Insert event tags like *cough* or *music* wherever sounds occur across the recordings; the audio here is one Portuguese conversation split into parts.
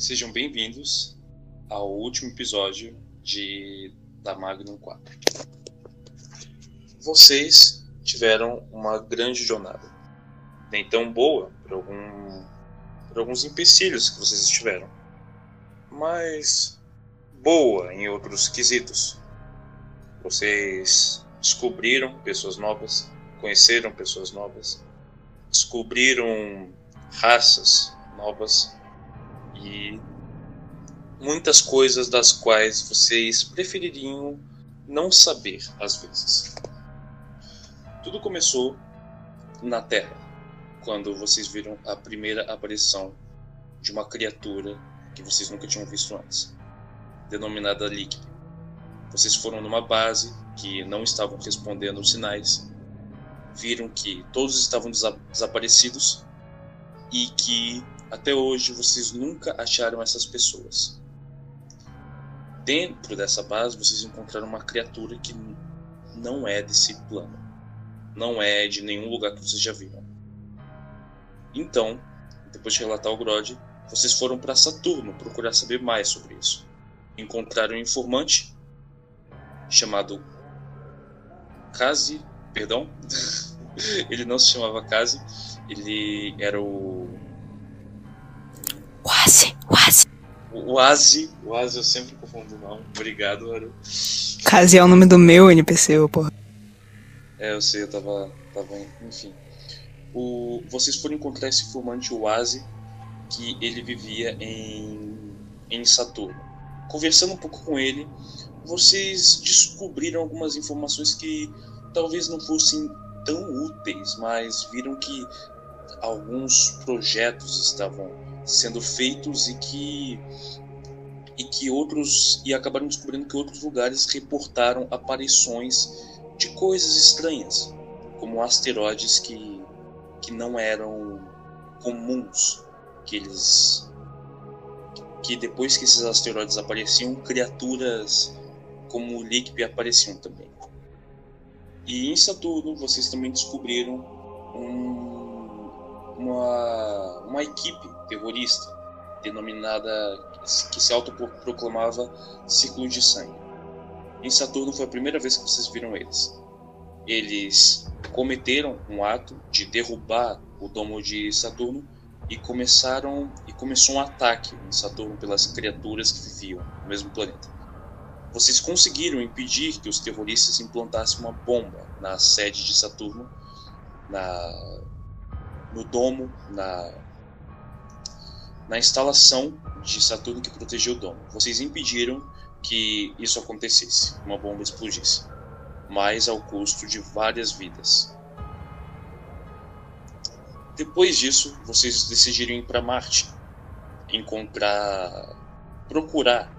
Sejam bem-vindos ao último episódio de da Magnum 4. Vocês tiveram uma grande jornada. Nem tão boa por, algum, por alguns empecilhos que vocês tiveram, mas boa em outros quesitos. Vocês descobriram pessoas novas, conheceram pessoas novas, descobriram raças novas e muitas coisas das quais vocês prefeririam não saber às vezes. Tudo começou na Terra, quando vocês viram a primeira aparição de uma criatura que vocês nunca tinham visto antes, denominada Líquido. Vocês foram numa base que não estavam respondendo aos sinais, viram que todos estavam desaparecidos e que até hoje vocês nunca acharam essas pessoas. Dentro dessa base vocês encontraram uma criatura que não é desse plano. Não é de nenhum lugar que vocês já viram. Então, depois de relatar o Grod, vocês foram para Saturno procurar saber mais sobre isso. Encontraram um informante chamado Kazi, perdão, *laughs* ele não se chamava Kazi, ele era o Oase, Oase. O Oase, o Oase eu sempre confundo o nome. Obrigado, Aru. Kazi é o nome do meu NPC, porra. É, eu sei, eu tava. tava enfim. O, vocês foram encontrar esse informante Oase, que ele vivia em, em Saturno. Conversando um pouco com ele, vocês descobriram algumas informações que talvez não fossem tão úteis, mas viram que alguns projetos estavam sendo feitos e que e que outros e acabaram descobrindo que outros lugares reportaram aparições de coisas estranhas, como asteroides que que não eram comuns, que eles que depois que esses asteroides apareciam, criaturas como o Likp apareciam também. E em Saturno vocês também descobriram um, uma, uma equipe terrorista denominada que se autoproclamava Ciclo de Sangue. Em Saturno foi a primeira vez que vocês viram eles. Eles cometeram um ato de derrubar o domo de Saturno e começaram e começou um ataque em Saturno pelas criaturas que viviam no mesmo planeta. Vocês conseguiram impedir que os terroristas implantassem uma bomba na sede de Saturno, na no domo, na na instalação de Saturno que protegeu o domo. Vocês impediram que isso acontecesse, uma bomba explodisse, mas ao custo de várias vidas. Depois disso, vocês decidiram ir para Marte, encontrar, procurar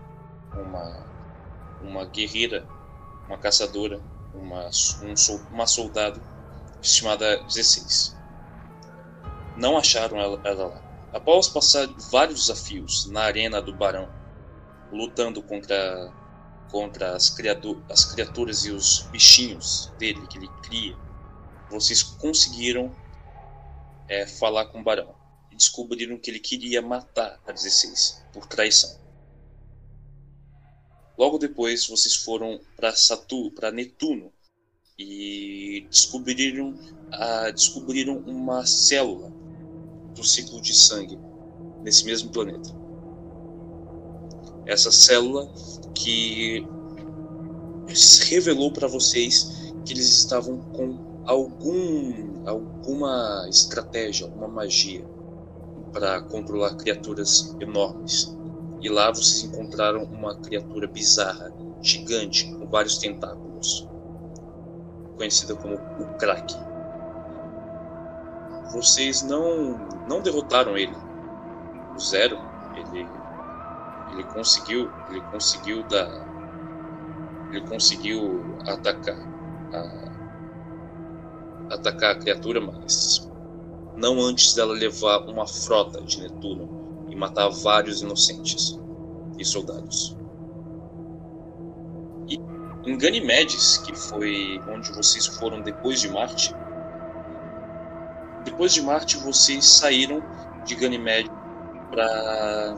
uma uma guerreira, uma caçadora, uma um, uma soldado chamada 16. Não acharam ela, ela lá Após passar vários desafios na arena do Barão, lutando contra, contra as, criatu as criaturas e os bichinhos dele que ele cria, vocês conseguiram é, falar com o Barão e descobriram que ele queria matar a 16 por traição. Logo depois, vocês foram para Saturno, para Netuno e descobriram, ah, descobriram uma célula do ciclo de sangue nesse mesmo planeta. Essa célula que revelou para vocês que eles estavam com algum alguma estratégia, alguma magia para controlar criaturas enormes. E lá vocês encontraram uma criatura bizarra, gigante, com vários tentáculos, conhecida como o Kraken vocês não não derrotaram ele. O Zero, ele ele conseguiu, ele conseguiu dar ele conseguiu atacar a, atacar a criatura, mas não antes dela levar uma frota de Netuno e matar vários inocentes e soldados. E em Ganymedes, que foi onde vocês foram depois de Marte, depois de Marte, vocês saíram de Ganymede para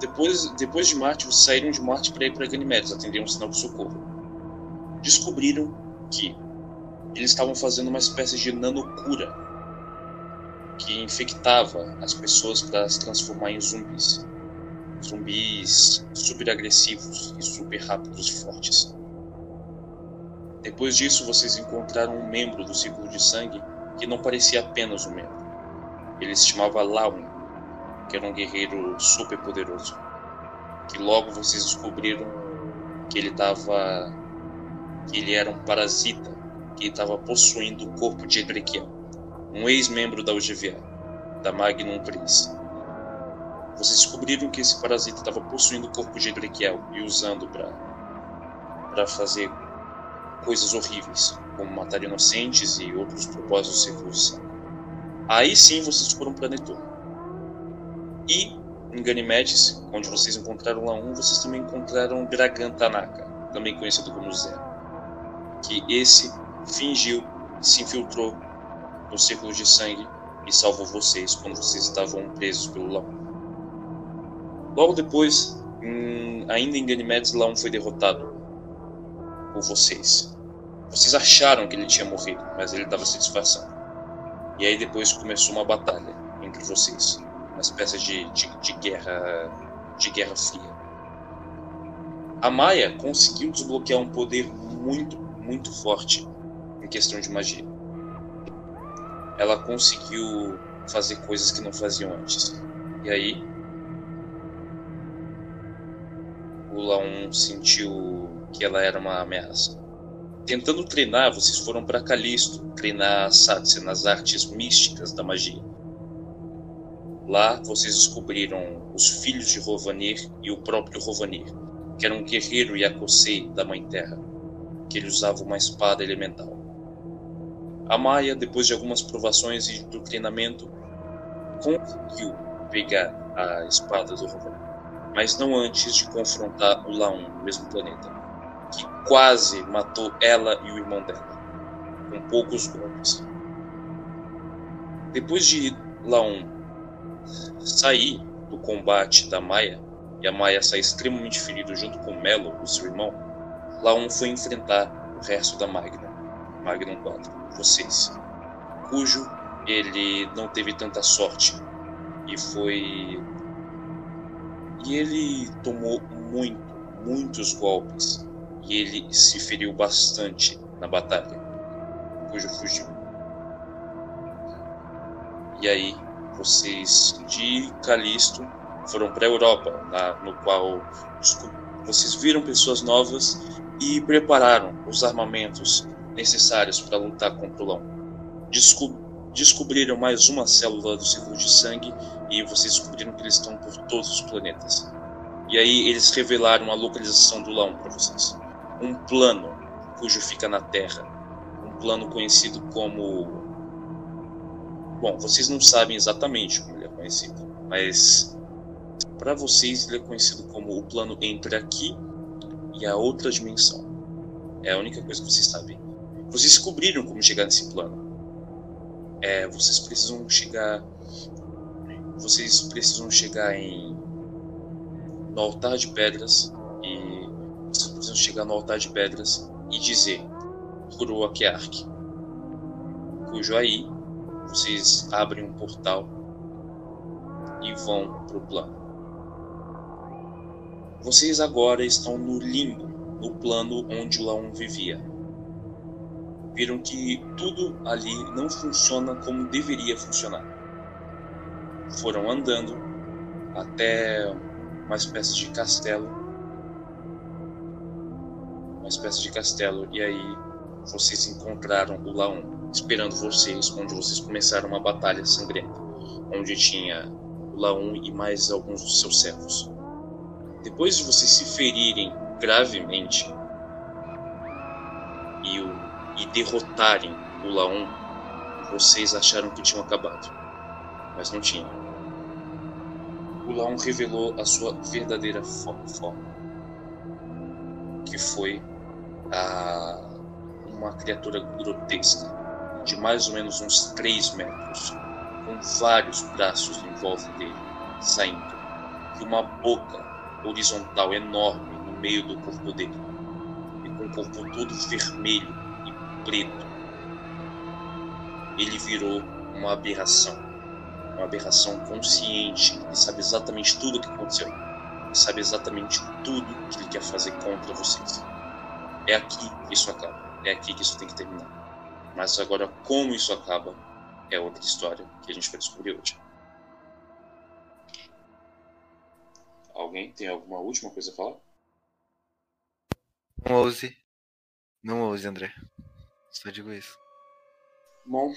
depois, depois de Marte, vocês saíram de Marte para ir para Ganymedes, atender um sinal de socorro. Descobriram que eles estavam fazendo uma espécie de nanocura que infectava as pessoas para se transformar em zumbis. Zumbis super agressivos e super rápidos e fortes. Depois disso, vocês encontraram um membro do círculo de sangue que não parecia apenas um membro. Ele se chamava Laun, que era um guerreiro super poderoso. Que logo vocês descobriram que ele estava que ele era um parasita que estava possuindo o corpo de Edrequiel, um ex-membro da UGVA, da Magnum Pris. Vocês descobriram que esse parasita estava possuindo o corpo de Edrequiel e usando para fazer coisas horríveis, como matar inocentes e outros propósitos secos. Aí sim vocês foram para Netuno. E em Ganymedes, onde vocês encontraram lá um, vocês também encontraram Dragan Tanaka, também conhecido como Zero. Que esse fingiu, se infiltrou no círculo de sangue e salvou vocês quando vocês estavam presos pelo Laon. Logo depois, em, ainda em Ganymedes, Laon foi derrotado por vocês. Vocês acharam que ele tinha morrido, mas ele estava se disfarçando. E aí depois começou uma batalha entre vocês, uma espécie de, de, de guerra de guerra fria. A Maia conseguiu desbloquear um poder muito, muito forte em questão de magia. Ela conseguiu fazer coisas que não faziam antes. E aí, o Laon sentiu que ela era uma ameaça. Tentando treinar, vocês foram para Calisto treinar Satya nas artes místicas da magia. Lá vocês descobriram os filhos de Rovanir e o próprio Rovanir, que era um guerreiro Yakosei da Mãe Terra, que ele usava uma espada elemental. A Maia, depois de algumas provações e do treinamento, conseguiu pegar a espada do Rovanir, mas não antes de confrontar o Laon no mesmo planeta que quase matou ela e o irmão dela, com poucos golpes. Depois de Laon sair do combate da Maia, e a Maia sair extremamente ferido junto com Melo, o seu irmão, Laon foi enfrentar o resto da Magnum, Magnum 4, vocês, cujo ele não teve tanta sorte e foi. E ele tomou muito, muitos golpes e ele se feriu bastante na batalha, cujo fugiu. E aí, vocês de Calisto foram para a Europa, no qual vocês viram pessoas novas e prepararam os armamentos necessários para lutar contra o Lão. Desco descobriram mais uma célula do círculo de sangue e vocês descobriram que eles estão por todos os planetas. E aí eles revelaram a localização do Lão para vocês um plano cujo fica na Terra, um plano conhecido como. Bom, vocês não sabem exatamente como ele é conhecido, mas para vocês ele é conhecido como o plano entre aqui e a outra dimensão. É a única coisa que vocês sabem. Vocês descobriram como chegar nesse plano. É, vocês precisam chegar. Vocês precisam chegar em no altar de pedras e precisam chegar no altar de pedras e dizer Kuruakiark, cujo aí vocês abrem um portal e vão para o plano. Vocês agora estão no limbo, no plano onde Laon vivia. Viram que tudo ali não funciona como deveria funcionar. Foram andando até uma espécie de castelo uma espécie de castelo, e aí vocês encontraram o Laon esperando vocês, onde vocês começaram uma batalha sangrenta, onde tinha o Laon e mais alguns dos seus servos. Depois de vocês se ferirem gravemente e, o, e derrotarem o Laon, vocês acharam que tinham acabado, mas não tinham. O Laon revelou a sua verdadeira forma, que foi a uma criatura grotesca de mais ou menos uns 3 metros, com vários braços em volta dele, saindo, e uma boca horizontal enorme no meio do corpo dele. E com o corpo todo vermelho e preto. Ele virou uma aberração. Uma aberração consciente. Ele sabe exatamente tudo o que aconteceu. Sabe exatamente tudo que ele quer fazer contra vocês. É aqui que isso acaba. É aqui que isso tem que terminar. Mas agora, como isso acaba, é outra história que a gente vai descobrir hoje. Alguém tem alguma última coisa a falar? Não ouse. Não ouse, André. Só digo isso. Bom.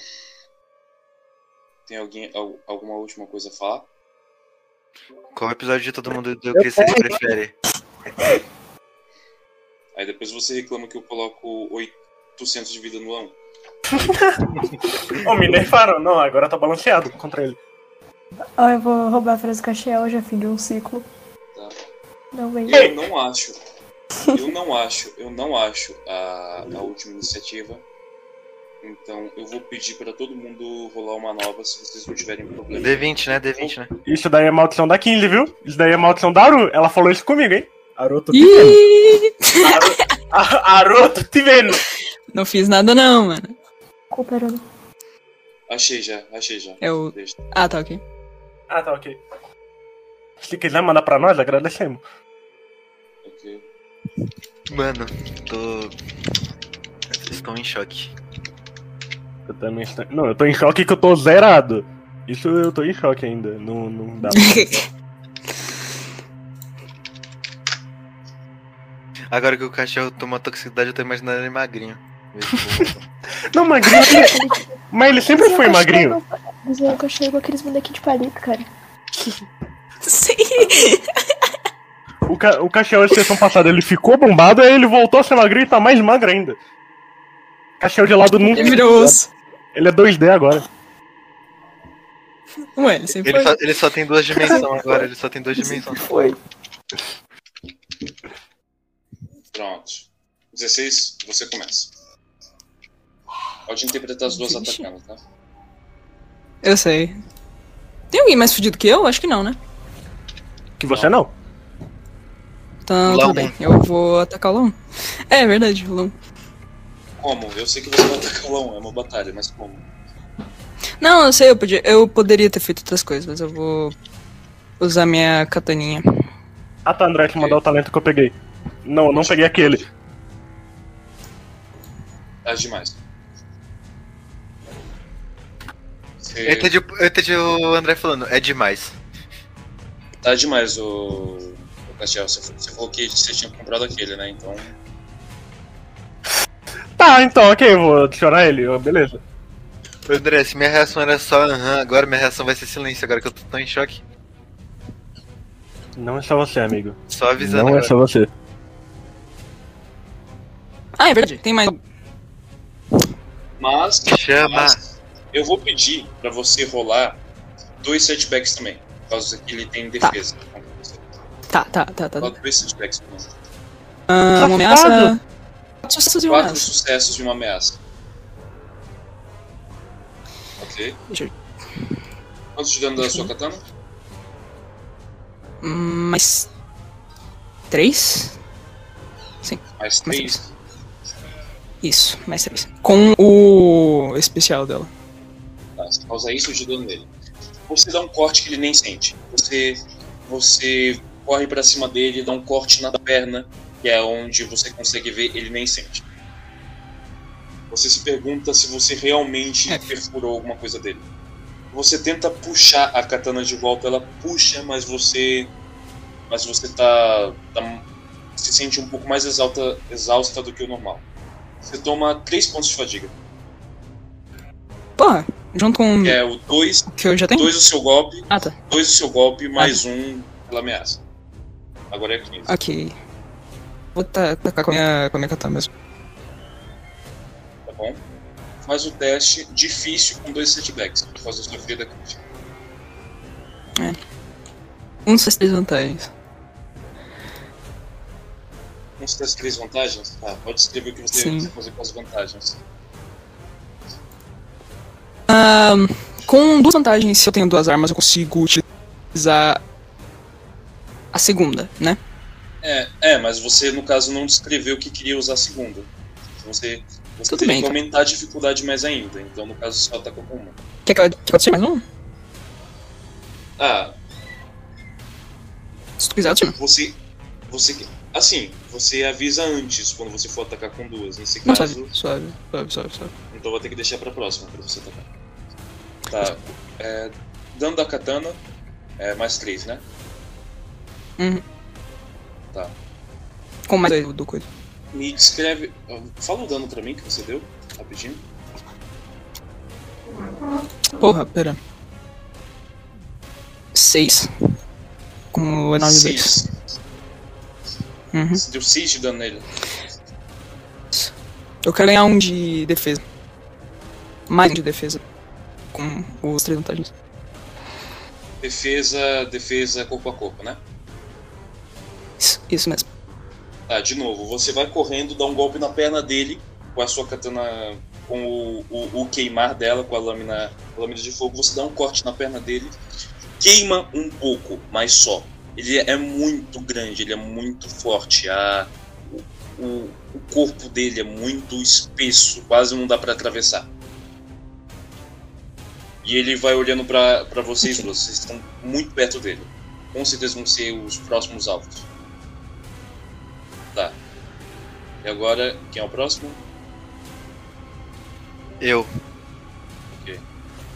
Tem alguém al- alguma última coisa a falar? Qual episódio de todo mundo do que vocês preferem? Aí depois você reclama que eu coloco 800 de vida no lão. Ô, *laughs* me nerfaram. Não, agora tá balanceado contra ele. Ó, eu vou roubar a frase Castiel, já fim de um ciclo. Tá? Não vem. Eu não acho. Eu não acho. Eu não acho a, a última iniciativa. Então eu vou pedir pra todo mundo rolar uma nova se vocês não tiverem problema. D20, né? D20, né? Isso daí é maldição da Kinley, viu? Isso daí é maldição da Aru. Ela falou isso comigo, hein? Aruto te vendo. Ih, A- Aruto te vendo. não fiz nada não, mano. Cooperando. Achei já, achei já. É o-. Ah, tá ok. Ah, tá, ok. Se quiser mandar pra nós, agradecemos. Ok. Mano, tô. Estou em choque. Eu também estou... Não, eu tô em choque que eu tô zerado. Isso eu tô em choque ainda. Não, não dá pra... *laughs* Agora que o cachorro tomou toxicidade, eu tô imaginando ele magrinho. *laughs* Não, magrinho. Mas ele sempre foi magrinho. Mas eu achei igual aqueles bonequinhos de palito, cara. Sim. O, ca... o Caxiel, de sessão passada, ele ficou bombado, aí ele voltou a ser magrinho e tá mais magro ainda. Caxiel de lado nunca. Ele virou osso. Ele é 2D agora. Ué, ele sempre Ele foi. só, ele só tem duas dimensões agora, ele só tem duas dimensões. Foi. Pronto. 16, você começa. Pode interpretar as duas Vixe. atacando, tá? Eu sei. Tem alguém mais fudido que eu? Acho que não, né? Que você não. Então, Lão. tudo bem. Eu vou atacar o Long. É verdade, o Long. Como? Eu sei que você vai atacar o Lão, é uma batalha, mas como? Não, eu sei, eu, podia, eu poderia ter feito outras coisas, mas eu vou usar minha kataninha. Ah tá, André, te mandar o talento que eu peguei. Não, eu não peguei aquele. Tá demais. Você... Eu entendi, eu entendi o André falando, é demais. Tá demais o. o Castiel. Você, você falou que você tinha comprado aquele, né? Então. Tá, então, ok, eu vou adicionar ele, beleza. Ô, André, se minha reação era só aham, agora minha reação vai ser silêncio, agora que eu tô tão em choque. Não é só você, amigo. Só avisando Não é agora. só você. Ah, é verdade. Tem mais. Mas. Chama. mas eu vou pedir pra você rolar dois setbacks também. Por causa que ele tem defesa. contra você. Tá, tá, tá, tá. Rola dois setbacks também. Ah, uma ameaça. Safado. Quatro sucessos e uma Quatro ameaça. sucessos de uma ameaça. Ok. Deixa eu- Quanto de dano da sua katana? Mais. Três? Mais três. Isso, mais três. Com o especial dela. Tá, você causa isso de dano nele. Você dá um corte que ele nem sente. Você, você corre pra cima dele, dá um corte na perna, que é onde você consegue ver, ele nem sente. Você se pergunta se você realmente É. perfurou alguma coisa dele. Você tenta puxar a katana de volta, ela puxa, mas você. Mas você tá. tá- se sente um pouco mais exalta, exausta do que o normal. Você toma 3 pontos de fadiga. Porra, junto com é o 2 o que eu já tenho? dois o seu golpe, Ah, tá. dois o seu golpe, mais um pela ameaça. Agora é 15. Ok. Vou ta- tacar com a minha, com a minha katana mesmo. Tá bom? Faz o teste difícil com dois setbacks, por causa da sua ferida crítica. Um dos três vantagens. Com as três vantagens, tá, pode escrever o que você Sim. quiser fazer com as vantagens. Com duas vantagens, se eu tenho duas armas, eu consigo utilizar a segunda, né? É, é, mas você, no caso, não descreveu que queria usar a segunda. Você, você Tudo teria bem, que então. aumentar a dificuldade mais ainda. Então, no caso, só atacou com uma. Quer que quer que eu tire mais um? Ah, Se tu quiser, eu você. Você. Assim, você avisa antes quando você for atacar com duas. Nesse caso. suave, suave, suave, suave, suave. Então vou ter que deixar pra próxima pra você atacar. Tá. É, dano da katana é mais 3, né? Uhum. Tá. Com mais aí do coisa. Me descreve. Fala o dano pra mim que você deu, rapidinho. Porra, pera. Seis. Com o E9 2. 6. Uhum. Você deu 6 de dano nele. Eu quero ganhar um de defesa. Mais um de defesa. Com os três vantagens. Defesa, defesa corpo a corpo, né? Isso, isso mesmo. Tá, de novo, você vai correndo, dá um golpe na perna dele com a sua katana, com o, o, o queimar dela, com a lâmina, a lâmina de fogo, você dá um corte na perna dele, queima um pouco, mas só. Ele é muito grande, ele é muito forte, a, o, o, o corpo dele é muito espesso, quase não dá pra atravessar. E ele vai olhando pra pra vocês duas, vocês estão muito perto dele. Com certeza vão ser os próximos alvos. Tá. E agora, quem é o próximo? Eu. Fique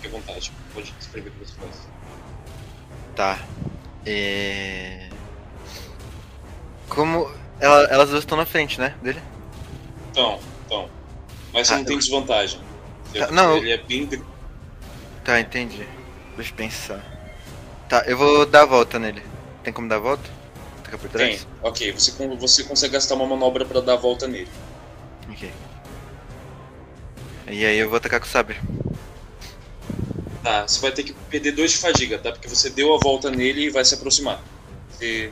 à vontade. Pode escrever o que você faz. Tá. É... Como. ela- elas duas estão na frente, né? Dele? Então, então. Mas você Ah, não tem eu- desvantagem. Tá, não, Ele é bem. Tá, entendi. Deixa eu pensar. Tá, eu vou dar a volta nele. Tem como dar a volta? Tacar por Tem. trás? Ok, você, você consegue gastar uma manobra pra dar a volta nele. Ok. E aí eu vou atacar com o sabre. Tá, você vai ter que perder dois de fadiga, tá? Porque você deu a volta nele e vai se aproximar. Você,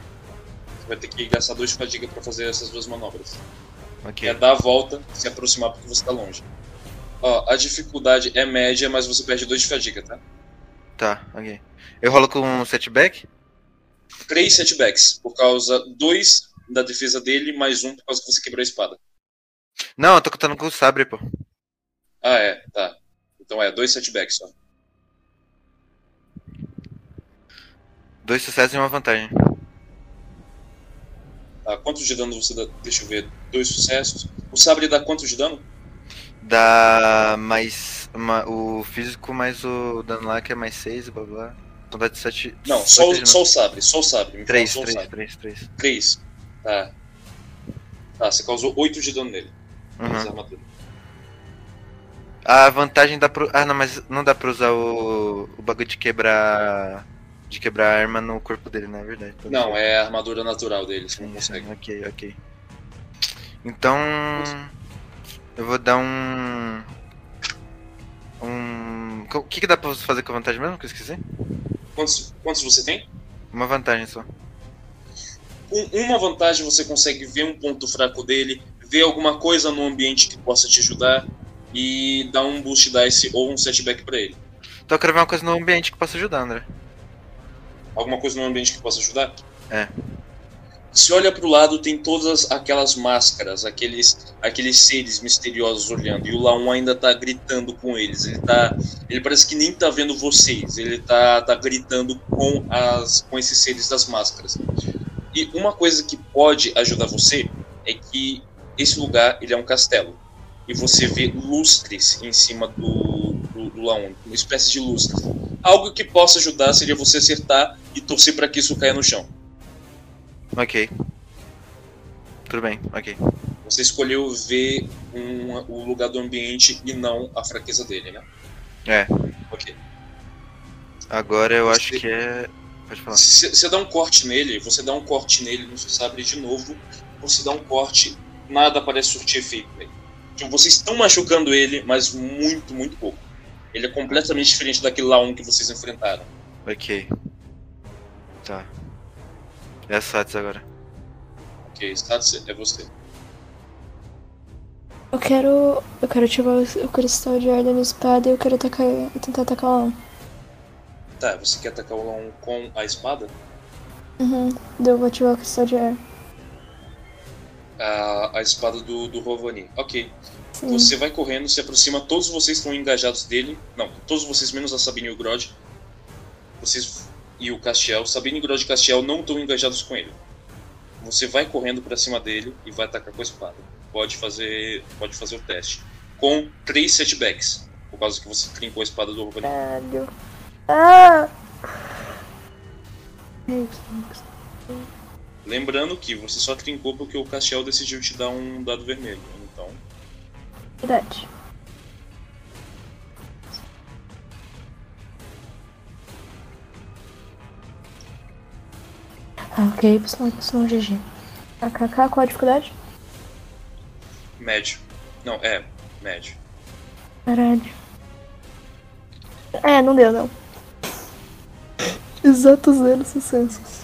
você vai ter que gastar dois de fadiga pra fazer essas duas manobras. Ok. É dar a volta, se aproximar porque você tá longe. Ó, a dificuldade é média, mas você perde dois de fadiga, tá? Tá, ok. Eu rolo com um setback? três setbacks, por causa dois da defesa dele, mais um por causa que você quebrou a espada. Não, eu tô contando com o sabre, pô. Ah, é, tá. Então é, dois setbacks só. Dois sucessos e uma vantagem. Tá, quantos de dano você dá? Deixa eu ver. Dois sucessos. O sabre dá quantos de dano? Dá mais. Uma, o físico mais o dano lá que é mais 6, blá blá. Então dá de 7. Não, só, o- só o sabre, só o sabre. Me fala 3, só o 3, sabre. 3, 3. Três. Tá. Tá, você causou oito de dano nele. Uhum. armadura. A vantagem dá pro. Ah, não, mas não dá pra usar o, o bagulho de quebrar. De quebrar a arma no corpo dele, não é verdade? Não, é a armadura natural dele, você não consegue. Ok, ok. Então. Eu vou dar um. Um. O que, que dá pra fazer com a vantagem mesmo? Que eu esqueci? Quantos, quantos você tem? Uma vantagem só. Com uma vantagem você consegue ver um ponto fraco dele, ver alguma coisa no ambiente que possa te ajudar e dar um boost dice ou um setback pra ele. Então eu quero ver uma coisa no ambiente que possa ajudar, André. Alguma coisa no ambiente que possa ajudar? É. Se olha pro lado, tem todas aquelas máscaras, aqueles, aqueles seres misteriosos olhando, e o Laon ainda tá gritando com eles. Ele tá. Ele parece que nem tá vendo vocês, ele tá, tá gritando com, as, com esses seres das máscaras. E uma coisa que pode ajudar você é que esse lugar ele é um castelo. E você vê lustres em cima do, do, do Laon, uma espécie de lustres. Algo que possa ajudar seria você acertar e torcer para que isso caia no chão. Ok. Tudo bem, ok. Você escolheu ver um, o lugar do ambiente e não a fraqueza dele, né? É. Ok. Agora eu Você- acho que é. Pode falar. Se você dá um corte nele, você dá um corte nele no seu sabre de novo, você dá um corte, nada parece surtir efeito nele. Tipo, vocês estão machucando ele, mas muito, muito pouco. Ele é completamente diferente daquele lá um que vocês enfrentaram. Ok. Tá. É a Sats agora. Ok, status é você. Eu quero. Eu quero ativar o o cristal de ar da minha espada e eu quero atacar. tentar atacar lá. Tá, você quer atacar o Laon com a espada? Uhum. Deu, vou ativar o cristal de ar. A, a espada do, do Rovani. Ok. Sim. Você vai correndo, se aproxima, todos vocês estão engajados dele. Não, todos vocês, menos a Sabine e o Grod. Vocês e o Castiel. Sabine, Grod e Castiel não estão engajados com ele. Você vai correndo pra cima dele e vai atacar com a espada. Pode fazer, pode fazer o teste. Com três setbacks. Por causa que você trincou a espada do Rovani. Caralho. Ah! Ai, que- Lembrando que você só trincou porque o Castiel decidiu te dar um dado vermelho. Então, Verdade. Ah, ok, GG. AKK, qual a dificuldade? médio. Não, é, médio. Caralho. É, não deu, não. Exato zero sucessos.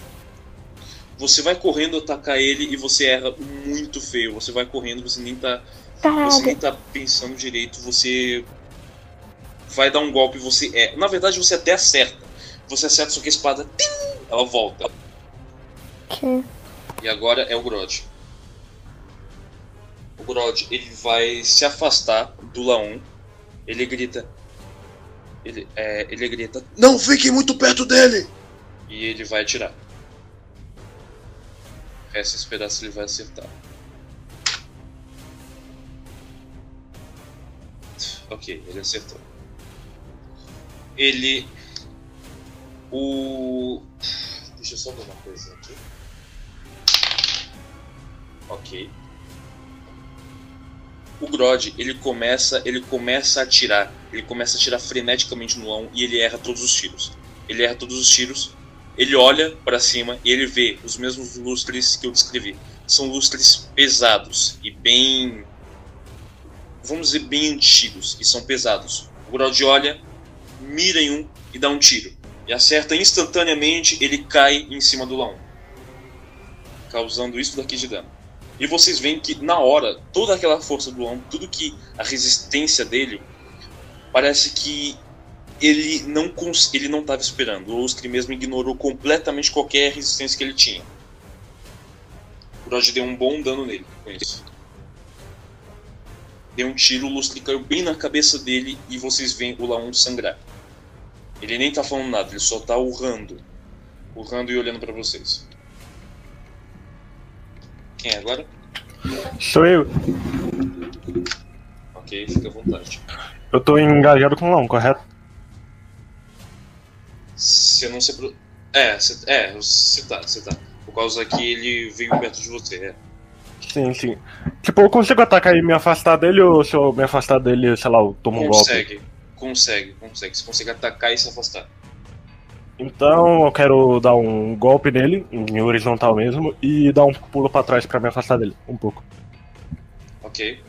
Você vai correndo atacar ele e você erra muito feio. Você vai correndo, você nem tá. Você Caralho. nem tá pensando direito, você vai dar um golpe e você é. Na verdade você até acerta. Você acerta, só que a espada. tim, ela volta. E agora é o Grod. O Grod, ele vai se afastar do Laon. Ele grita. Ele, é, ele grita. Não fiquem muito perto dele! E ele vai atirar. Resta esperar se ele vai acertar. Ok, ele acertou. Ele. O. Deixa eu só ver uma coisa aqui. Ok. O Grod, ele começa, ele começa a atirar. Ele começa a atirar freneticamente no lão e ele erra todos os tiros. Ele erra todos os tiros. Ele olha para cima e ele vê os mesmos lustres que eu descrevi. São lustres pesados e bem vamos dizer bem antigos e são pesados. O Grod olha, mira em um e dá um tiro. E acerta instantaneamente, ele cai em cima do Laon. Causando isso daqui de dano. E vocês veem que na hora, toda aquela força do Laon, tudo que a resistência dele, parece que ele não ele não estava esperando. O Lustre mesmo ignorou completamente qualquer resistência que ele tinha. O Grod deu um bom dano nele com isso. Deu um tiro, o Lustre caiu bem na cabeça dele e vocês veem o Laon sangrar. Ele nem tá falando nada, ele só tá urrando. Urrando e olhando pra vocês. Quem é agora? Sou eu. Ok, fica à vontade. Eu tô engajado com o Lão, correto? Você não se. apro- É, você é, você tá, você tá. Por causa que ele veio perto de você, é. Sim, sim. Tipo, eu consigo atacar e me afastar dele ou se eu me afastar dele, sei lá, eu tomo um golpe? Consegue, consegue, consegue. Você consegue atacar e se afastar. Então eu quero dar um golpe nele, em horizontal mesmo, e dar um pulo pra trás pra me afastar dele, um pouco. Ok.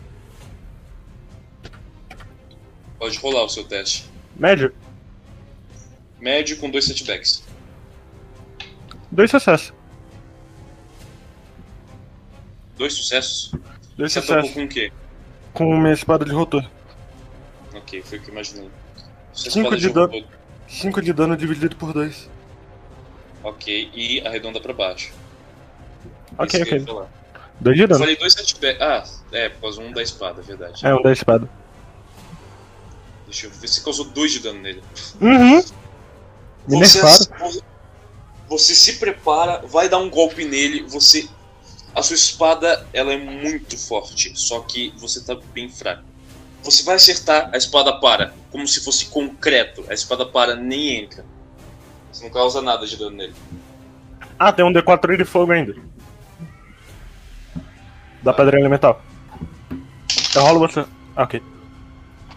Pode rolar o seu teste. Médio, Médio com dois setbacks. dois sucessos. Dois sucessos. Dois Você sucessos. com o quê? Com minha espada de rotor. Ok, foi o que eu imaginei. Cinco de dano. 5 de dano dividido por 2. Ok, e arredonda pra baixo. Ok, Isso eu ok. 2 de Eu dano. falei dois setbacks. Ah, é, por causa um da espada, é verdade. É, um da espada. Deixa eu ver se causou dois de dano nele. Uhum. *laughs* Me Você, você se prepara, vai dar um golpe nele, você. A sua espada ela é muito forte, só que você tá bem fraco. Você vai acertar, a espada para, como se fosse concreto. A espada para, nem entra. Você não causa nada de dano nele. Ah, tem um D4 de fogo ainda. Da pedra elemental. Eu rolo você. Ah, ok.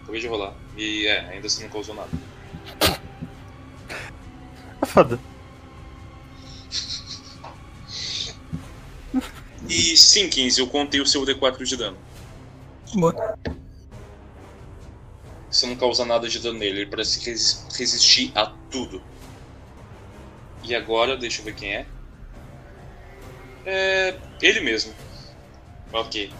Acabei de rolar. E é, ainda assim não causou nada. É foda. E sim, 15, eu contei o seu D4 de dano. Boa. Você não causa nada de dano nele, ele parece resi- resistir a tudo. E agora, deixa eu ver quem é. É. ele mesmo. Ok.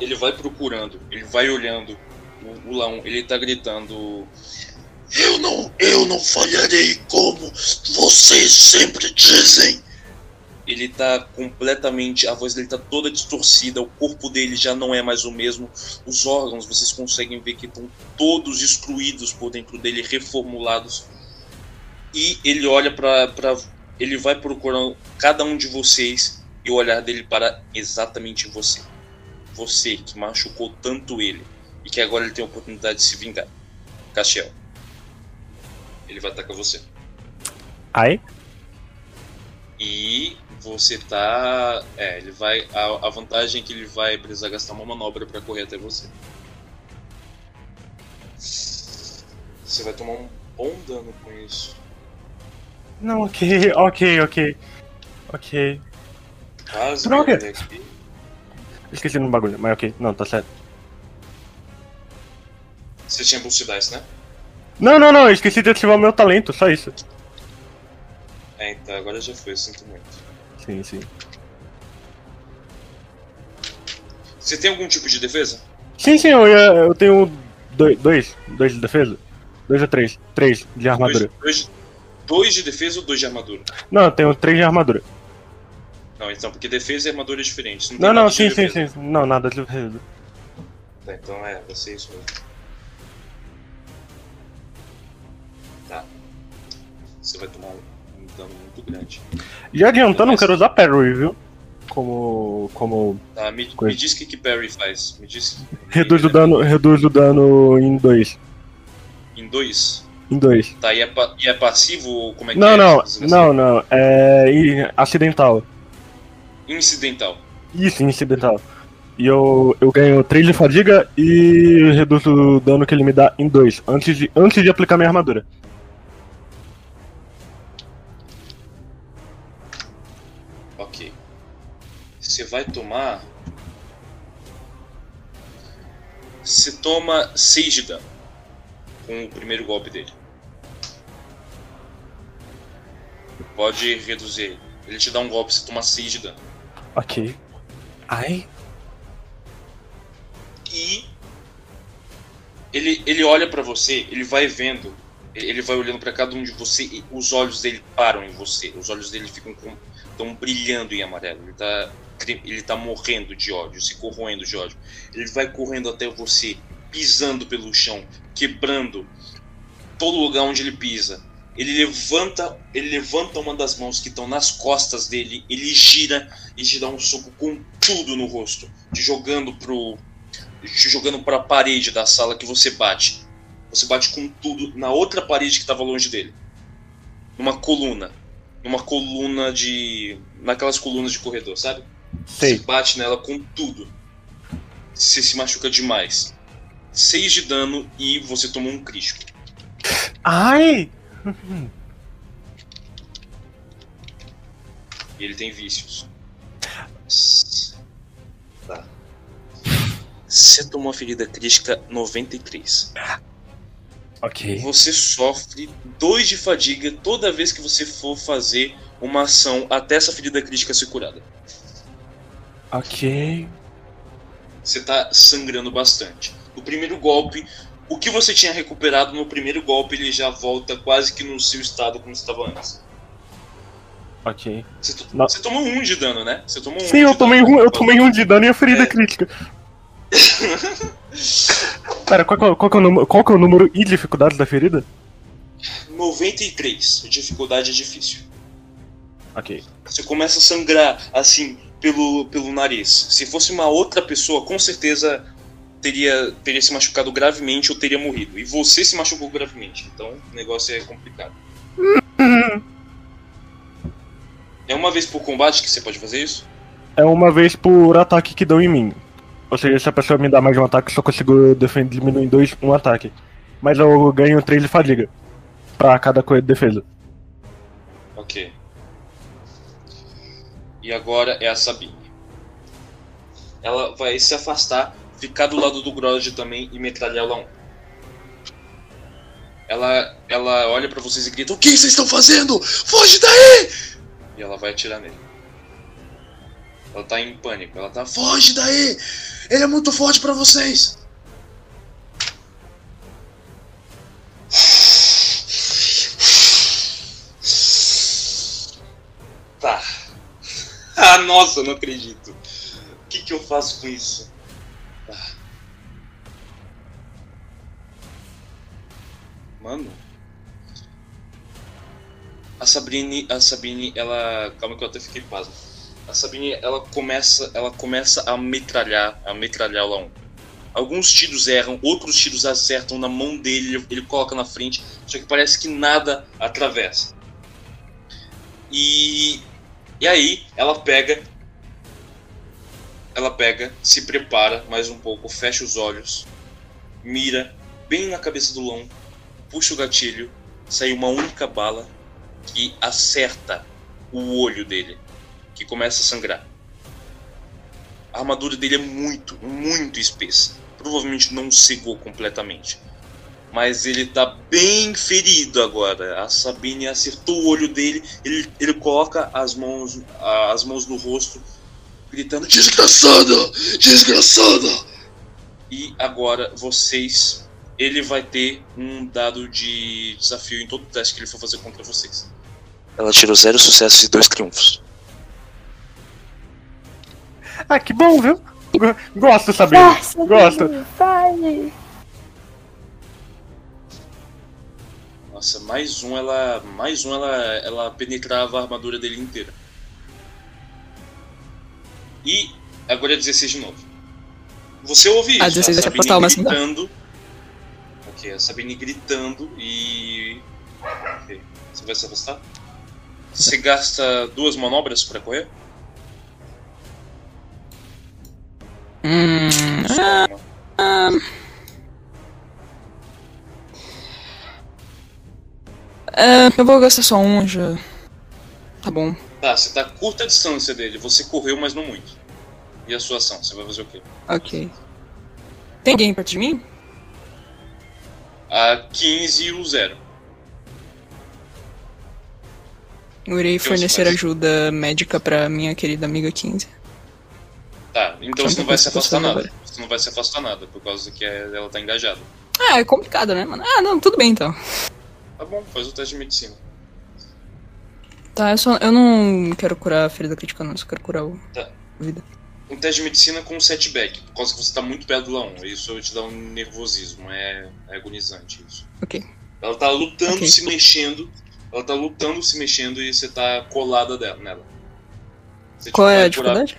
Ele vai procurando, ele vai olhando o, o Laon, ele tá gritando. Eu não, eu não falharei como vocês sempre dizem. Ele tá completamente, a voz dele tá toda distorcida, o corpo dele já não é mais o mesmo. Os órgãos, vocês conseguem ver que estão todos destruídos por dentro dele, reformulados. E ele olha para ele vai procurando cada um de vocês e o olhar dele para exatamente você. Você que machucou tanto ele e que agora ele tem a oportunidade de se vingar. Castiel. Ele vai atacar você. Ai? E você tá. É, ele vai. A, a vantagem é que ele vai precisar gastar uma manobra para correr até você. Você vai tomar um bom dano com isso. Não, ok, ok, ok. Ok. Quase Droga! Esqueci no bagulho, mas ok. Não, tá certo. Você tinha Boost Dice, né? Não, não, não, eu esqueci de ativar o meu talento, só isso. É, então agora já foi, eu sinto muito. Sim, sim. Você tem algum tipo de defesa? Sim, sim, eu, eu tenho dois, dois, dois de defesa. Dois ou três? Três de armadura. Dois, dois, dois de defesa ou dois de armadura? Não, eu tenho três de armadura. Não, então, porque defesa e armadura é diferente. Não, Não, não, sim, sim, sim. Não, nada de defesa. Tá, então é, vai ser isso mesmo. Você vai tomar um, dano muito grande. Já adiantando, não Mas- quero usar parry, viu? Como. como. Tá, me, me diz o que, que Parry faz. Me diz. Reduz o dano. Reduz o dano em dois. Em dois. Em dois. Tá, e é, e é passivo ou como é que Não, é? não, desgraça? não, não. É. acidental. Incidental. Isso, incidental. E eu, eu ganho 3 de fadiga e reduzo o dano que ele me dá em 2, antes de, antes de aplicar minha armadura. Você vai tomar. Você toma 6 de dano com o primeiro golpe dele. Pode reduzir. Ele te dá um golpe, você toma 6 de dano. Ok. Ai. E ele, ele olha pra você, ele vai vendo, ele vai olhando pra cada um de você e os olhos dele param em você. Os olhos dele ficam com, tão brilhando em amarelo. Ele tá, ele tá morrendo de ódio, se corroendo de ódio. Ele vai correndo até você, pisando pelo chão, quebrando todo lugar onde ele pisa. Ele levanta, ele levanta uma das mãos que estão nas costas dele, ele gira e te dá um soco com tudo no rosto, te jogando pro te jogando para a parede da sala que você bate. Você bate com tudo na outra parede que estava longe dele. Numa coluna, numa coluna de naquelas colunas de corredor, sabe? Sei. Você bate nela com tudo. Você se machuca demais. 6 de dano e você tomou um crítico. Ai! E ele tem vícios. Tá. Você tomou a ferida crítica 93. Ok. Você sofre 2 de fadiga toda vez que você for fazer uma ação até essa ferida crítica ser curada. Ok. Você tá sangrando bastante. No primeiro golpe, o que você tinha recuperado no primeiro golpe, ele já volta quase que no seu estado como estava antes. Ok. Você, to- Não. você tomou um de dano, né? Você tomou um Sim, de eu tomei dano. um, eu tomei um de dano e a ferida É. crítica. *laughs* Pera, qual, que é- qual, que é o número, qual é o número e dificuldade da ferida? 93. Dificuldade é difícil. Ok. Você começa a sangrar assim pelo, pelo nariz. Se fosse uma outra pessoa, com certeza teria, teria se machucado gravemente ou teria morrido. E você se machucou gravemente. Então o negócio é complicado. *laughs* É uma vez por combate que você pode fazer isso? É uma vez por ataque que dão em mim. Ou seja, se a pessoa me dá mais de um ataque, eu só consigo defender, diminuir em dois um ataque. Mas eu ganho 3 de fadiga. Pra cada coisa de defesa. Ok. E agora é a Sabine. Ela vai se afastar, ficar do lado do Grod também e metralhar ela um. Ela, ela olha pra vocês e grita: O que vocês estão fazendo? Foge daí! E ela vai atirar nele. Ela tá em pânico. Ela tá: Foge daí! Ele é muito forte pra vocês! *laughs* Nossa, eu não acredito. O que, que eu faço com isso? Ah. Mano. A Sabrine, a Sabine, ela. Calma que eu até fiquei pasmo. A Sabine, ela começa, ela começa a metralhar, a metralhar o Laon. Alguns tiros erram, outros tiros acertam na mão dele, ele, ele coloca na frente, só que parece que nada atravessa. E e aí ela pega ela pega, se prepara mais um pouco, fecha os olhos, mira bem na cabeça do Long, puxa o gatilho, sai uma única bala que acerta o olho dele, que começa a sangrar. A armadura dele é muito, muito espessa. Provavelmente não cegou completamente. Mas ele tá bem ferido agora. A Sabine acertou o olho dele. Ele, ele coloca as mãos, as mãos no rosto, gritando: Desgraçada! Desgraçada! E agora vocês. Ele vai ter um dado de desafio em todo teste que ele for fazer contra vocês. Ela tirou zero sucessos e dois triunfos. Ah, que bom, viu? Go- Gosto, Sabrina. Nossa, Gosto. vai. Nossa, mais um ela. Mais um ela, ela penetrava a armadura dele inteira. E agora é 16 de novo. Você ouve Ah, isso, 16 a Sabine tá? gritando. Ok, a Sabine gritando e. Ok. Você vai se afastar? Você gasta duas manobras pra correr? Hum. Só ah, uma. ah. É, eu vou gastar só um já. Tá bom. Tá, você tá a curta distância dele. Você correu, mas não muito. E a sua ação? Você vai fazer o quê? Ok. Tem alguém perto de mim? A 15 e o 0. Eu irei fornecer ajuda médica pra minha querida amiga 15. Tá, então você não vai se afastar nada. agora. Você não vai se afastar nada, por causa que é- ela tá engajada. Ah, é complicado, né, mano? Ah, não, tudo bem então. Tá bom, faz o teste de medicina. Tá, eu só. Eu não quero curar a ferida crítica, não. Só quero curar o. Tá. Vida. Um teste de medicina com setback, por causa que você tá muito perto do Laon. Isso te dá um nervosismo, é, é agonizante isso. Ok. Ela tá lutando, Ok. se mexendo. Ela tá lutando, se mexendo e você tá colada dela, nela. Você Qual é a dificuldade?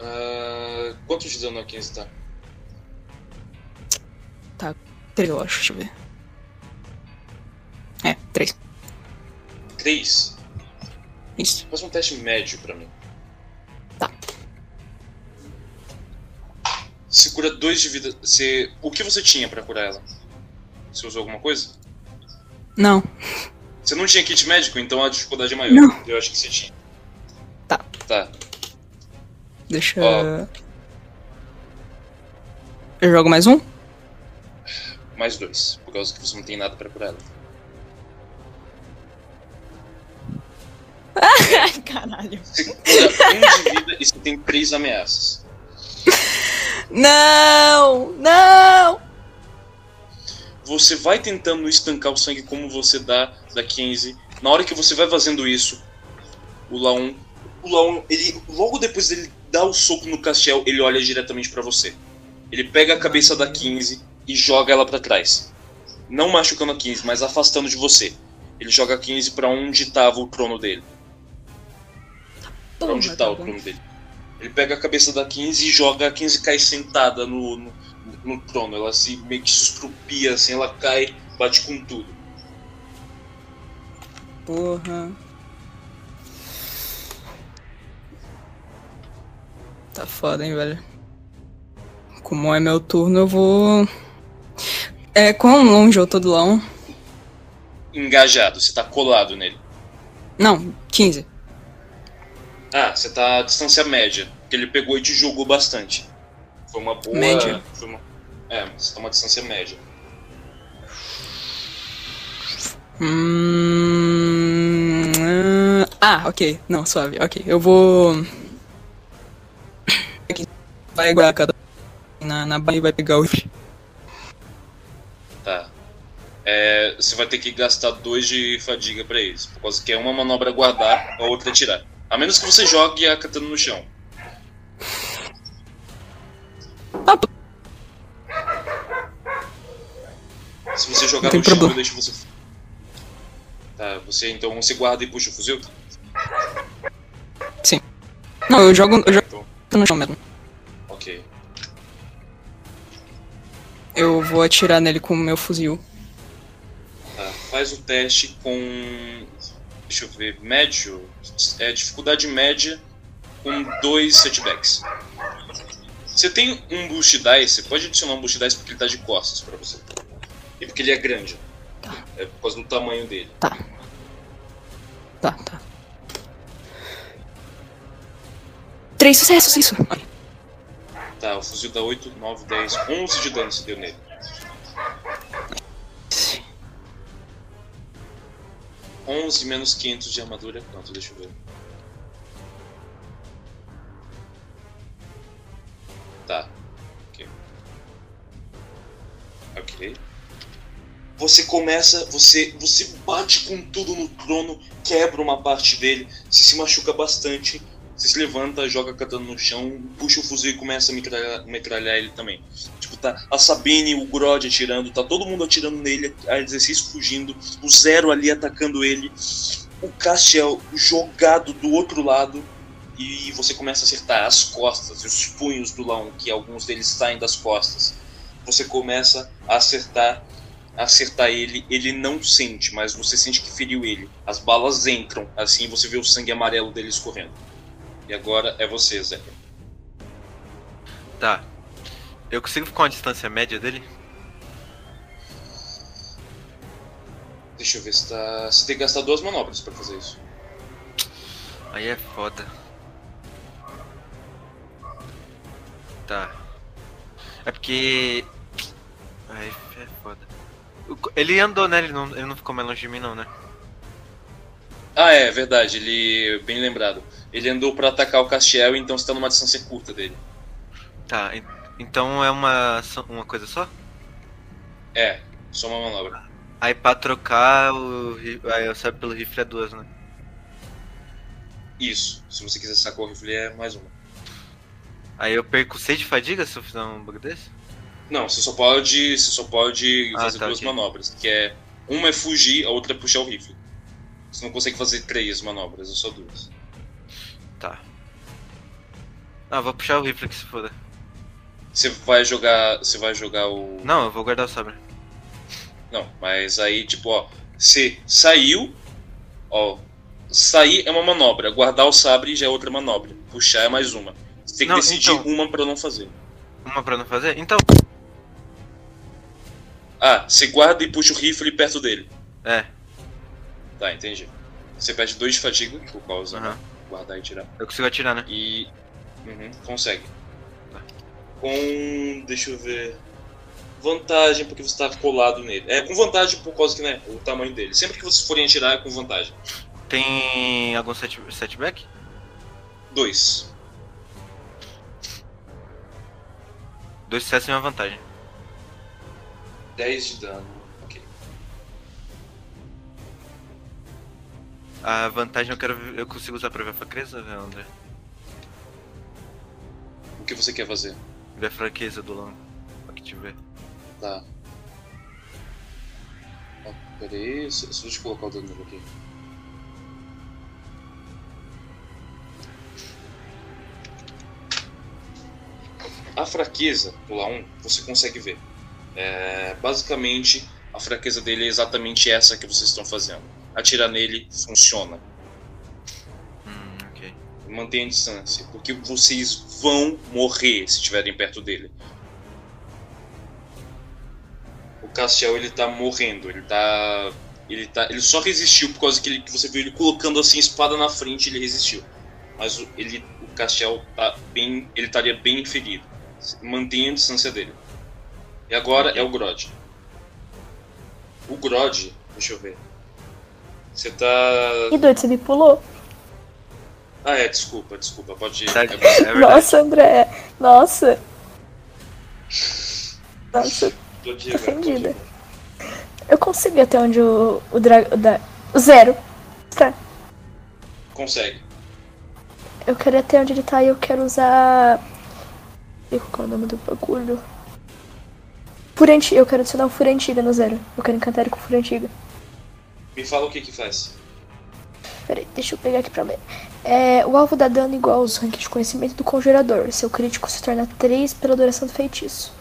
Ah, quanto de dano a 15 tá? Três, eu acho. Deixa eu ver. É, três. 3. Isso. Faz um teste médio pra mim. Tá. Você cura 2 de vida. Você... O que você tinha pra curar ela? Você usou alguma coisa? Não. Você não tinha kit médico, então a dificuldade é maior. Não. Eu acho que você tinha. Tá. Tá. Deixa. Ó. Eu jogo mais um? Mais dois. Por causa que você não tem nada pra curar ela. *laughs* caralho. Você cura um de vida e você tem três ameaças. Não! Não! Você vai tentando estancar o sangue como você dá da 15. Na hora que você vai fazendo isso, o Laon. O Laon, ele. Logo depois dele dar o soco no Castiel, ele olha diretamente pra você. Ele pega a cabeça da 15 e joga ela pra trás. Não machucando a 15, mas afastando de você. Ele joga a 15 pra onde tava o trono dele. Pra onde Porra, tá tá o trono dele. Ele pega a cabeça da 15 e joga a 15 cai sentada no, no, no trono. Ela se meio que se estrupia assim, ela cai, bate com tudo. Porra. Tá foda, hein, velho. Como é meu turno, eu vou. É, quão longe eu tô do Lão? Engajado, você tá colado nele. Não, 15. Ah, você tá a distância média. Porque ele pegou e te jogou bastante. Foi uma boa. Média? Foi uma... É, você tá uma distância média. Hum... Ah, ok. Não, suave. Ok, eu vou. Aqui. Vai guardar cada. Na, na barra e vai pegar o. Tá. É, você vai ter que gastar dois de fadiga pra isso. Por causa que é uma manobra guardar, a outra é tirar. A menos que você jogue a katana no chão. Ah, Se você jogar no chão, problema. eu deixo você. Tá, você então você guarda e puxa o fuzil? não, eu jogo, eu jogo Então, no chão mesmo. ok. Eu vou atirar nele com o meu fuzil. Tá. Faz o teste com. Deixa eu ver. Médio. É dificuldade média com dois setbacks. Você tem um boost dice, você pode adicionar um boost dice porque ele tá de costas pra você. E porque ele é grande. É por causa do tamanho dele. Tá. Tá, tá. Três sucessos, isso. Tá, o fuzil dá 8, 9, 10, 11 de dano você deu nele. 11 menos 500 de armadura. Pronto, deixa eu ver. Tá. Ok. Ok. Você começa, você, você bate com tudo no trono, quebra uma parte dele, você se machuca bastante, você se levanta, joga a katana no chão, puxa o fuzil e começa a metralhar, metralhar ele também. Tá a Sabine, o Grod atirando, tá todo mundo atirando nele, a 16 fugindo, o Zero ali atacando ele, o Castiel jogado do outro lado, e você começa a acertar as costas, os punhos do Laon, que alguns deles saem das costas. Você começa a acertar, acertar ele, ele não sente, mas você sente que feriu ele. As balas entram, assim você vê o sangue amarelo dele escorrendo. E agora é você, Zé. Tá. Eu consigo ficar uma distância média dele? Deixa eu ver se tá. Você tem que gastar duas manobras pra fazer isso. Aí é foda. Tá. É porque. Aí é foda. Ele andou, né? Ele não, ele não ficou mais longe de mim, não, né? Ah, é verdade, ele. Bem lembrado. Ele andou pra atacar o Castiel, então você tá numa distância curta dele. Tá, en- então é uma, uma coisa só? É, só uma manobra. Aí pra trocar, o, aí eu saio pelo rifle é duas, né? Isso. Se você quiser sacar o rifle, é mais uma. Aí eu perco 6 de fadiga se eu fizer um bug desse? Não, você só pode. Você só pode Ah, fazer tá, duas manobras. Que é. Uma é fugir, a outra é puxar o rifle. Você não consegue fazer três manobras, é só duas. Tá. Ah, vou puxar o rifle que se foda. Você vai jogar. Você vai jogar o. Não, eu vou guardar o sabre. Não, mas aí, tipo, ó, você saiu, ó, sair é uma manobra, guardar o sabre já é outra manobra, puxar é mais uma. Você tem que Não, decidir então- uma pra não fazer. Uma pra não fazer? Então. Ah, você guarda e puxa o rifle perto dele. É, Tá, entendi. Você perde dois de fadiga, por causa de guardar e tirar. Eu consigo atirar, né? E. Uhum, consegue. Com. Deixa eu ver. Vantagem porque você tá colado nele. É, com vantagem por causa que, né? O tamanho dele. Sempre que vocês forem atirar é com vantagem. Tem algum set, setback? Dois. Dois sucessos e uma vantagem. 10 de dano. Ok. A vantagem eu quero eu consigo usar pra ver a fraqueza, André? O que você quer fazer? A fraqueza do Long. O que tiver. Tá. Ah, pera aí, só, só deixa eu colocar o dano novo aqui. A fraqueza do La1 você consegue ver. É, basicamente, a fraqueza dele é exatamente essa que vocês estão fazendo. Atirar nele funciona. Mantenha a distância, porque vocês vão morrer se estiverem perto dele. O Castiel ele tá morrendo, ele tá. Ele tá. Ele só resistiu por causa que, ele, que você viu ele colocando assim a espada na frente ele resistiu. Mas o, ele, o Castiel tá bem. ele estaria bem ferido. Mantenha a distância dele. E agora é o Grod. O Grod, deixa eu ver. Você tá. Ih, doido, você me pulou. Ah, é, desculpa, desculpa, pode. Tá, é é. Nossa, André. Nossa. Nossa, tô ofendida. Eu consigo ir até onde o, o dragão. O, da- o zero. Tá. Consegue. eu quero ir até onde ele tá e eu quero usar. Qual é o nome do bagulho? Fúria antiga. Eu quero adicionar o Fúria antiga no zero. Eu quero encantar ele com Fúria antiga. Me fala o que que faz. Peraí, deixa eu pegar aqui pra ler. É, o alvo dá dano igual aos ranks de conhecimento do conjurador. Seu crítico se torna 3 pela duração do feitiço.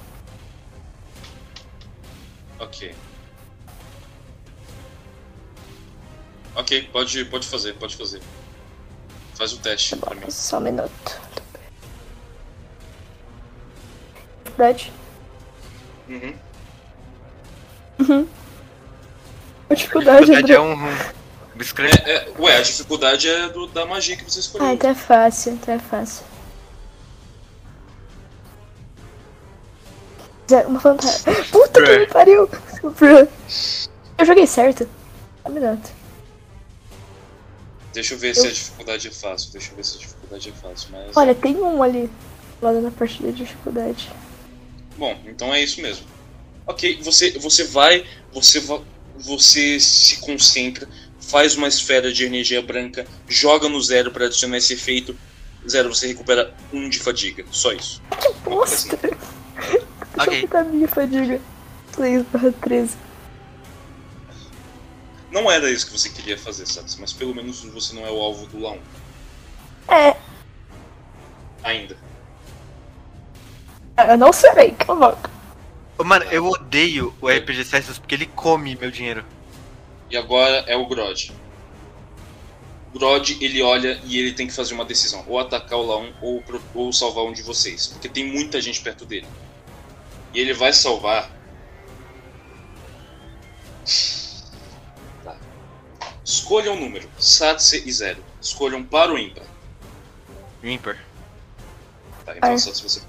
Ok. Ok, pode, pode fazer, pode fazer. Faz o teste Tá pra mim. bom, só um minuto. Verdade? Uhum. A dificuldade, Dificuldade André. é um. Escreve. É, é, ué, a dificuldade é do, da magia que você escolheu. Ah, então é fácil, então é fácil. Zero, uma vantagem. *laughs* Puta que me pariu! Eu joguei certo. Um minuto. Deixa eu ver se a dificuldade é fácil. Deixa eu ver se a dificuldade é fácil. Mas... Olha, tem um ali. Lá na parte da dificuldade. Bom, então é isso mesmo. Ok, você, você vai, você você se concentra, faz uma esfera de energia branca, joga no zero para adicionar esse efeito. Zero, você recupera um de fadiga. Só isso. Bosta! Deixa eu Ok. *laughs* botar minha fadiga. 3 barra 13. Não era isso que você queria fazer, sabe? Mas pelo menos você não é o alvo do Laon. É, Ainda. eu não serei, calma. Mano, eu odeio o RPG Celsius porque ele come meu dinheiro. E agora é o Grod. O Grod, ele olha e ele tem que fazer uma decisão. Ou atacar o Laon ou, ou salvar um de vocês. Porque tem muita gente perto dele. E ele vai salvar... Tá. Escolham um número. Satse e zero. Escolham para o ímpar. Ímpar. Tá, então. Satse você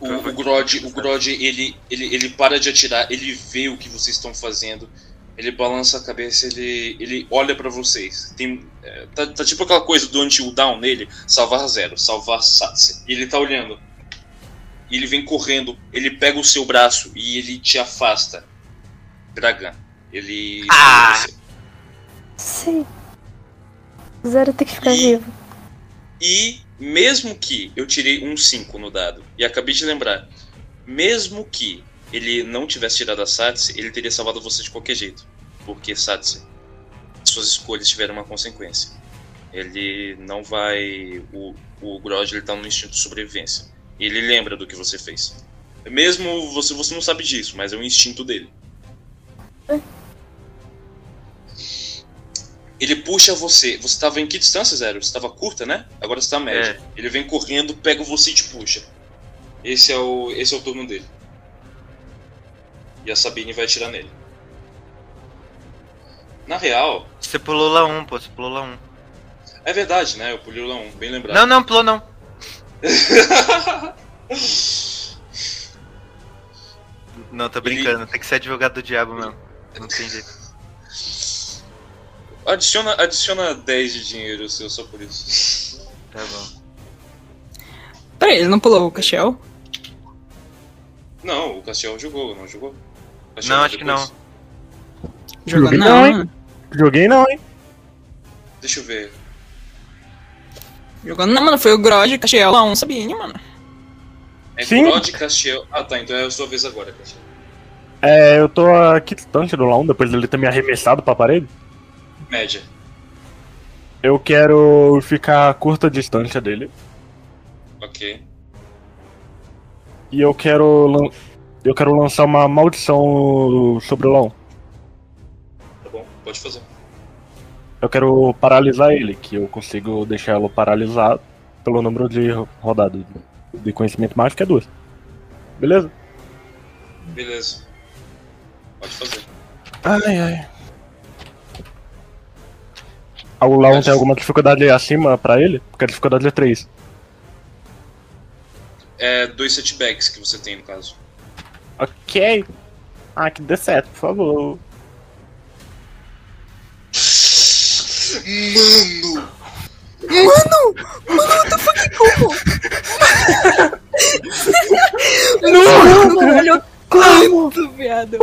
O, o Grod, o Grod ele, ele, ele para de atirar, ele vê o que vocês estão fazendo, ele balança a cabeça, ele, ele olha pra vocês. Tem, é, tá, tá tipo aquela coisa do until down nele, salvar zero, salvar Satse. E ele tá olhando. E ele vem correndo, ele pega o seu braço e ele te afasta. Dragan. Ele. Ah! Sim. Zero tem que ficar E- vivo. E mesmo que eu tirei um 5 no dado, e acabei de lembrar, mesmo que ele não tivesse tirado a Satse, ele teria salvado você de qualquer jeito. Porque Satse, suas escolhas tiveram uma consequência. Ele não vai. O, o Grod ele tá no instinto de sobrevivência. Ele lembra do que você fez. Mesmo você, você não sabe disso, mas é o instinto dele. Ele puxa você. Você estava em que distância, Zero? Você estava curta, né? Agora você tá média. Ele vem correndo, pega você e te puxa. Esse é o, esse é o turno dele. E a Sabine vai atirar nele. Na real, Você pulou lá um, pô, você pulou lá um. é verdade, né? Eu pulei lá um, bem lembrado. Não, não, pulou não. *laughs* Não, tô brincando, tem que ser advogado do diabo mesmo. Não tem jeito. Adiciona, adiciona 10 de dinheiro seu só por isso. Tá bom. Peraí, ele não pulou o Castiel? Não, o Castiel jogou, não jogou? Castiel Não, acho que não. Jogou Joguei não, hein? Joguei não, hein? Deixa eu ver. Jogou não, mano. Foi o Grod, Castiel, lá um Sabine, mano. É Sim. Grod e Castiel. Ah tá, então é a sua vez agora, Castiel. É, eu tô aqui distante do Laon, depois dele ter me arremessado pra parede. Média. Eu quero ficar a curta distância dele. Ok. E eu quero. lan- Eu quero lançar uma maldição sobre o Laon. Tá bom, pode fazer. Eu quero paralisar ele, que eu consigo deixá-lo paralisado pelo número de rodadas de conhecimento mágico, que é duas. Beleza? Beleza. Pode fazer. Ai, ai. O Laon tem alguma dificuldade acima pra ele? Porque a dificuldade é 3. É dois setbacks que você tem no caso. Ok. Ah, que dê certo, por favor. Mano! Não, olha o tanto, viado.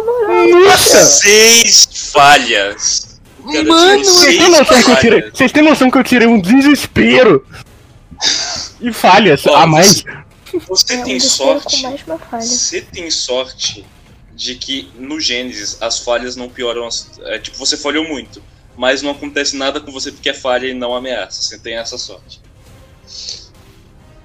Seis falhas! Cara Mano, Vocês têm noção que eu tirei? Vocês têm noção que eu tirei um desespero? E falhas Ó, a mais. Você É tem sorte. Você tem sorte de que no Gênesis as falhas não pioram. as- é, tipo, você falhou muito, mas não acontece nada com você porque é falha e não ameaça. Você tem essa sorte.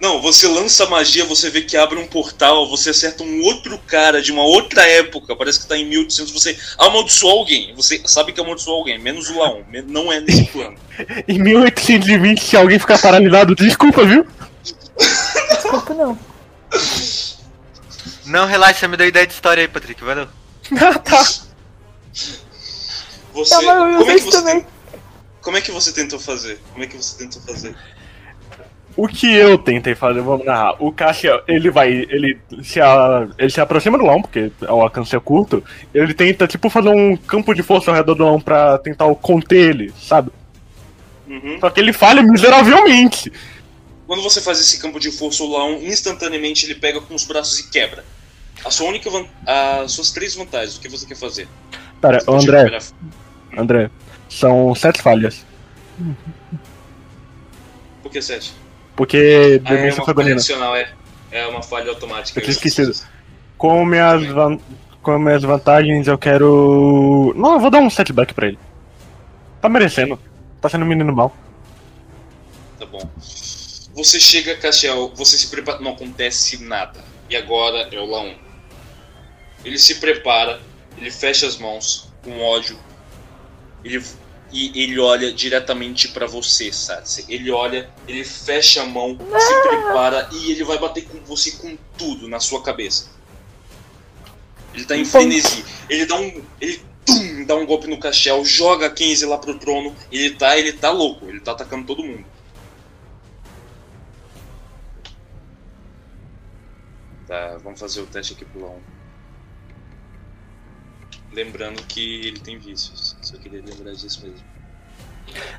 Não, você lança magia, você vê que abre um portal, você acerta um outro cara de uma outra época, parece que tá em 1800, você amaldiçoou alguém, você sabe que amaldiçoou alguém, menos o Laon, não é nesse plano. *laughs* Em 1820, se alguém ficar paralisado, desculpa, viu? Desculpa, não. Não, relaxa, você me deu ideia de história aí, Patrick, valeu. *laughs* Ah, tá. Você, Tá, mas eu como, é que você também. como é que você tentou fazer? Como é que você tentou fazer? O que eu tentei fazer, vamos narrar. O Cassiel, ele vai, ele se, a, ele se aproxima do Lão, porque o alcance é curto. Ele tenta, tipo, fazer um campo de força ao redor do Lão pra tentar conter ele, sabe? Uhum. Só que ele falha miseravelmente. Quando você faz esse campo de força, o Laon instantaneamente ele pega com os braços e quebra. A sua única van... As suas três vantagens, o que você quer fazer? Pera, André, André, são sete falhas. Por que sete? Porque Ah, é demência uma falha adicional, é. É uma falha automática. Eu tinha esquecido. Com minhas, van... com minhas vantagens, eu quero. Não, eu vou dar um setback pra ele. Tá merecendo. Tá sendo um menino mal. Tá bom. Você chega, Castiel, você se prepara. Não acontece nada. E agora é o Laon. Ele se prepara, ele fecha as mãos com ódio. Ele, e ele olha diretamente pra você, Satsi. Ele olha, ele fecha a mão, se prepara e ele vai bater com você com tudo na sua cabeça. Ele tá em frenesi. Ele dá um. Ele tum, dá um golpe no Castiel, joga a 15 lá pro trono. Ele tá, ele tá louco, ele tá atacando todo mundo. Tá, vamos fazer o teste aqui pro Laon. Lembrando que ele tem vícios. Só queria lembrar disso mesmo.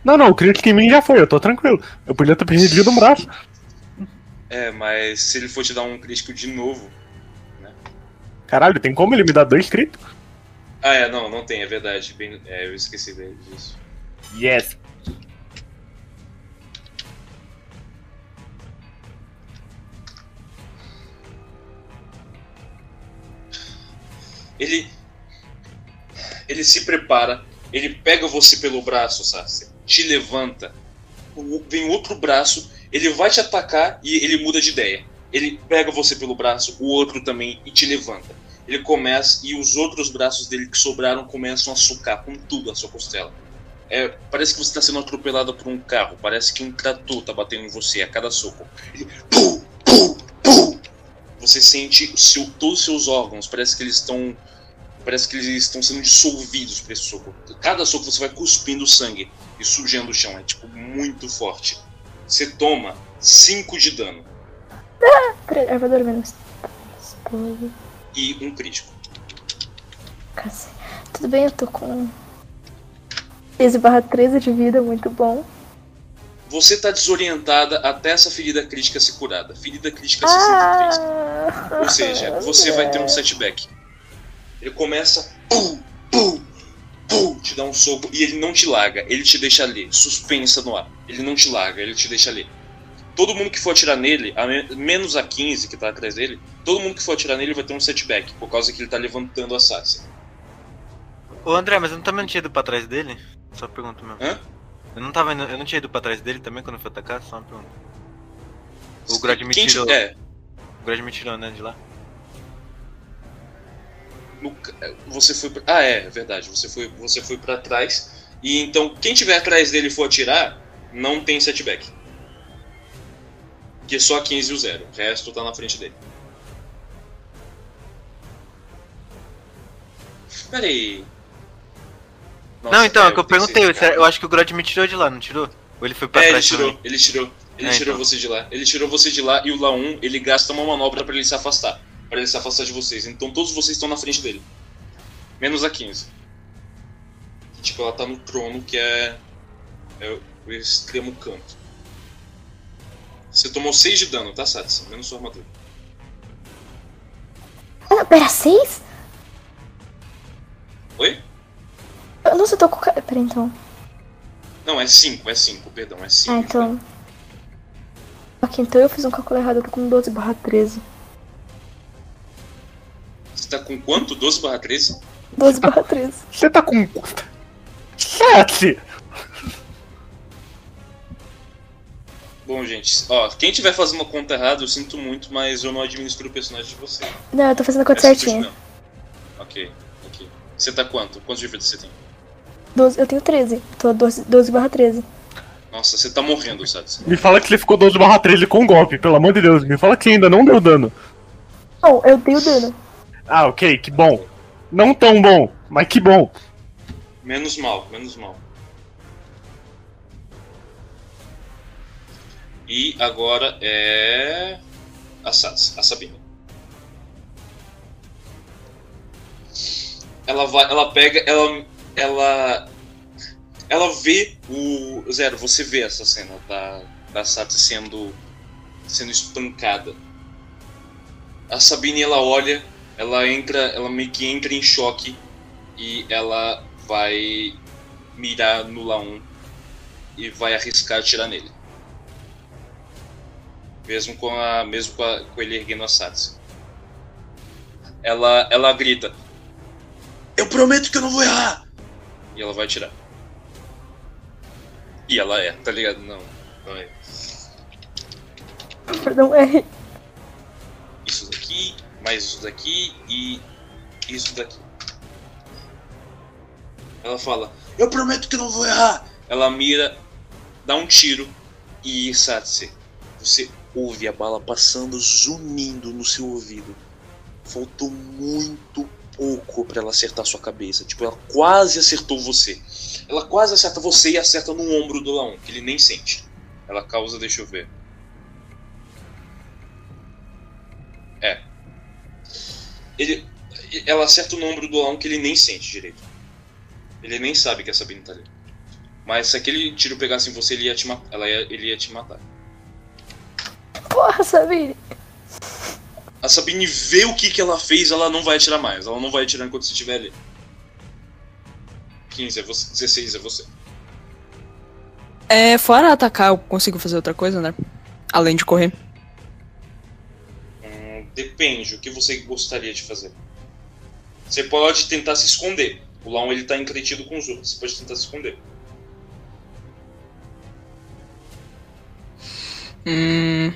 Não, não, o crítico em mim já foi, eu tô tranquilo. Eu podia ter perdido um braço. É, mas se ele for te dar um crítico de novo. Caralho, tem como ele me dar dois críticos? Ah, é, não, não tem, é verdade. Bem- é, eu esqueci disso. Yes. Ele. Ele se prepara, ele pega você pelo braço, Sassi, te levanta, vem outro braço, ele vai te atacar e ele muda de ideia. Ele pega você pelo braço, o outro também, e te levanta. Ele começa, e os outros braços dele que sobraram começam a sucar com tudo a sua costela. É, parece que você está sendo atropelado por um carro, parece que um trator está batendo em você a cada soco. Ele, pum, pum, pum. Você sente seu, todos os seus órgãos, parece que eles estão Parece que eles estão sendo dissolvidos por esse soco. Cada soco você vai cuspindo sangue e sujando o chão. É tipo muito forte. Você toma 5 de dano Peraí, Armadura menos. Explode. e um crítico. Tudo bem, eu tô com 13 barra 13 de vida, muito bom. Você tá desorientada até essa ferida crítica ser curada. Ferida crítica 63. Ah, Ou seja, você vai ter um setback. Ele começa, pum, pum, pum, te dá um soco e ele não te larga, ele te deixa ler, suspensa no ar. Ele não te larga, ele te deixa ler. Todo mundo que for atirar nele, a me- menos a 15 que tá atrás dele, todo mundo que for atirar nele vai ter um setback, por causa que ele tá levantando a Sassi. Ô André, mas eu não também não tinha ido pra trás dele? Só pergunta mesmo. Hã? Eu não tava indo, eu não tinha ido pra trás dele também quando eu fui atacar? Só uma pergunta. O Grod me Quem tirou. É, O Grod me tirou, né, de lá. No você foi pra, Ah, é, é verdade, você foi, você foi para trás. E então, quem tiver atrás dele for atirar, não tem setback. Que é só a 15 e o 0. O resto tá na frente dele. Pera aí. Nossa, não, então, é o que eu perguntei. eu acho que o Grod me tirou de lá, não tirou? Ou ele foi pra É, ele trás tirou, também? ele tirou. Ele É, tirou então. você de lá. Ele tirou você de lá e o La1, ele gasta uma manobra pra ele se afastar. Pra ele se afastar de vocês. Então todos vocês estão na frente dele. Menos a 15. Tipo, ela tá no trono que é. É o extremo canto. Você tomou 6 de dano, tá, Satsu? Menos sua armadura. Ah, pera, 6? Oi? Eu- Nossa, eu tô com. Pera então. Não, é 5, é 5, perdão, é 5. Ah, então. Ok, então eu fiz um cálculo errado, eu tô com 12 barra 13. Você tá com quanto? 12 barra 13? 12 barra 13. *laughs* Você tá com. Sete! Bom, gente, ó, quem tiver fazendo uma conta errada, eu sinto muito, mas eu não administro o personagem de você. Não, eu tô fazendo a conta É certinha. Ok, ok. Você tá quanto? Quantos de vida você tem? 12, eu tenho 13. Tô 12, 12 barra 13. Nossa, você tá morrendo, sabe? Me fala que você ficou 12 barra 13 com golpe, pelo amor de Deus. Me fala que ainda não deu dano. Não, eu dei o dano. Ah, ok, que bom. Não tão bom, mas que bom. Menos mal, menos mal. E agora é. A Sats, a Sabina. Ela vai. Ela pega. Ela. Ela. Ela vê o. Zero, você vê essa cena da, da Sats sendo. sendo espancada. A Sabine ela olha, ela entra. Ela meio que entra em choque e ela vai mirar no Laon e vai arriscar atirar nele. Mesmo com a mesmo com, a, com ele erguendo a Satsu. Ela ela grita: "Eu prometo que eu não vou errar". E ela vai atirar. E ela é, tá ligado? Não, não é. Perdão, R. Isso daqui, mais isso daqui e isso daqui. Ela fala: Eu prometo que não vou errar. Ela mira, dá um tiro e Satse, você ouve a bala passando, zunindo no seu ouvido. Faltou muito pouco pra ela acertar sua cabeça. Tipo, ela quase acertou você. Ela quase acerta você e acerta no ombro do Laon, que ele nem sente. Ela causa, deixa eu ver. Ele, ela acerta no ombro do Laon que ele nem sente direito. Ele nem sabe que a Sabine tá ali. Mas se aquele tiro pegasse em você, ele ia te, ma- ela ia, ele ia te matar. Porra, Sabine. A Sabine vê o que, que ela fez, ela não vai atirar mais. Ela não vai atirar enquanto você estiver ali. 15 é você, 16 é você. É, fora atacar, eu consigo fazer outra coisa, né? Além de correr. Depende, o que você gostaria de fazer. Você pode tentar se esconder. O Laon ele tá entretido com os outros, você pode tentar se esconder. Hum.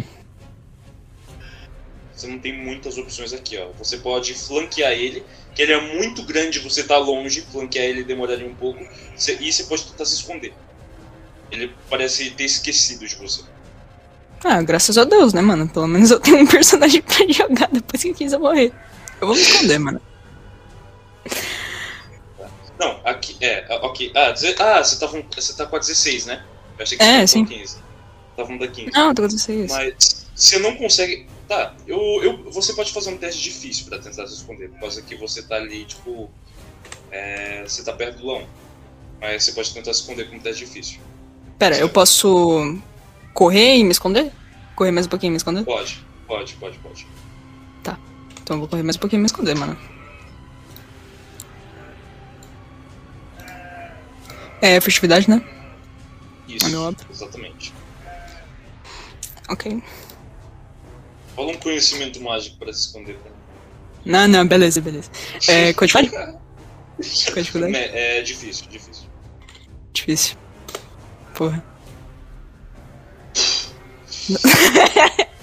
Você não tem muitas opções aqui, ó. Você pode flanquear ele, que ele é muito grande, você tá longe, flanquear ele demoraria um pouco, e você pode tentar se esconder. Ele parece ter esquecido de você. Ah, graças a Deus, né, mano? Pelo menos eu tenho um personagem *laughs* pra jogar depois que eu morrer. Eu vou me esconder, mano. Não, aqui, é, ok. Ah, ah você, tá com, você tá com a 16, né? Eu achei que É, você sim. tava com a 15. Tá falando da 15. Não, tô com vocês. Mas você não consegue. Tá, eu, eu, você pode fazer um teste difícil pra tentar se esconder, por causa que você tá ali, tipo. é, você tá perto do Lão. Mas você pode tentar se esconder com um teste difícil. Pera, eu posso correr e me esconder? Correr mais um pouquinho e me esconder? Pode, pode, pode, pode. Então eu vou correr mais um pouquinho e me esconder, mano. É furtividade, né? Isso, meu exatamente. Ok. Fala um conhecimento mágico pra se esconder. Pra... Não, não, beleza, beleza. É, *laughs* qual dificuldade? *laughs* É, é difícil, difícil. Difícil. Porra. *laughs*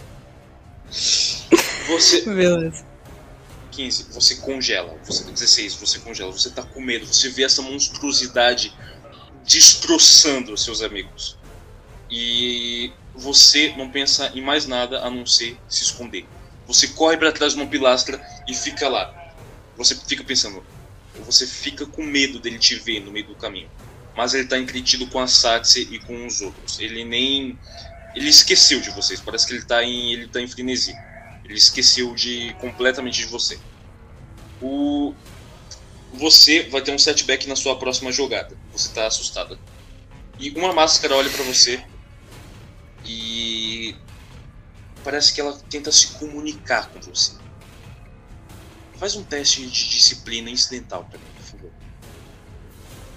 Você. Beleza. 15, você congela. Você, 16, você congela. Você tá com medo. Você vê essa monstruosidade destroçando os seus amigos. E você não pensa em mais nada a não ser se esconder. Você corre para trás de uma pilastra e fica lá. Você fica pensando. Você fica com medo dele te ver no meio do caminho. Mas ele tá entretido com a Satse e com os outros. Ele nem. Ele esqueceu de vocês. Parece que ele tá em. ele tá em frenesi. Ele esqueceu de completamente de você. O você vai ter um setback na sua próxima jogada. Você tá assustada. E uma máscara olha pra você e parece que ela tenta se comunicar com você. Faz um teste de disciplina incidental pra mim, por favor.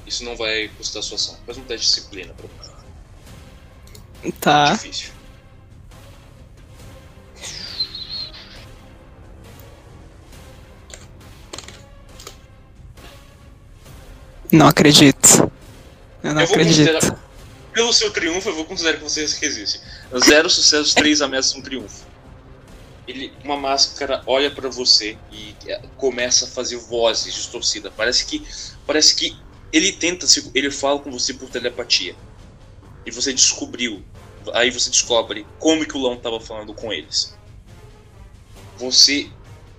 Isso não vai custar sua ação. Faz um teste de disciplina pra mim. Tá. Difícil. Não acredito. Eu não Eu acredito. Pelo seu triunfo, eu vou considerar que você resiste. Zero sucessos, três ameaças, um triunfo. Ele, uma máscara olha pra você e é, começa a fazer vozes distorcidas. Parece que, parece que ele tenta, se- ele fala com você por telepatia. E você descobriu, aí você descobre como que o Lão estava falando com eles. Você,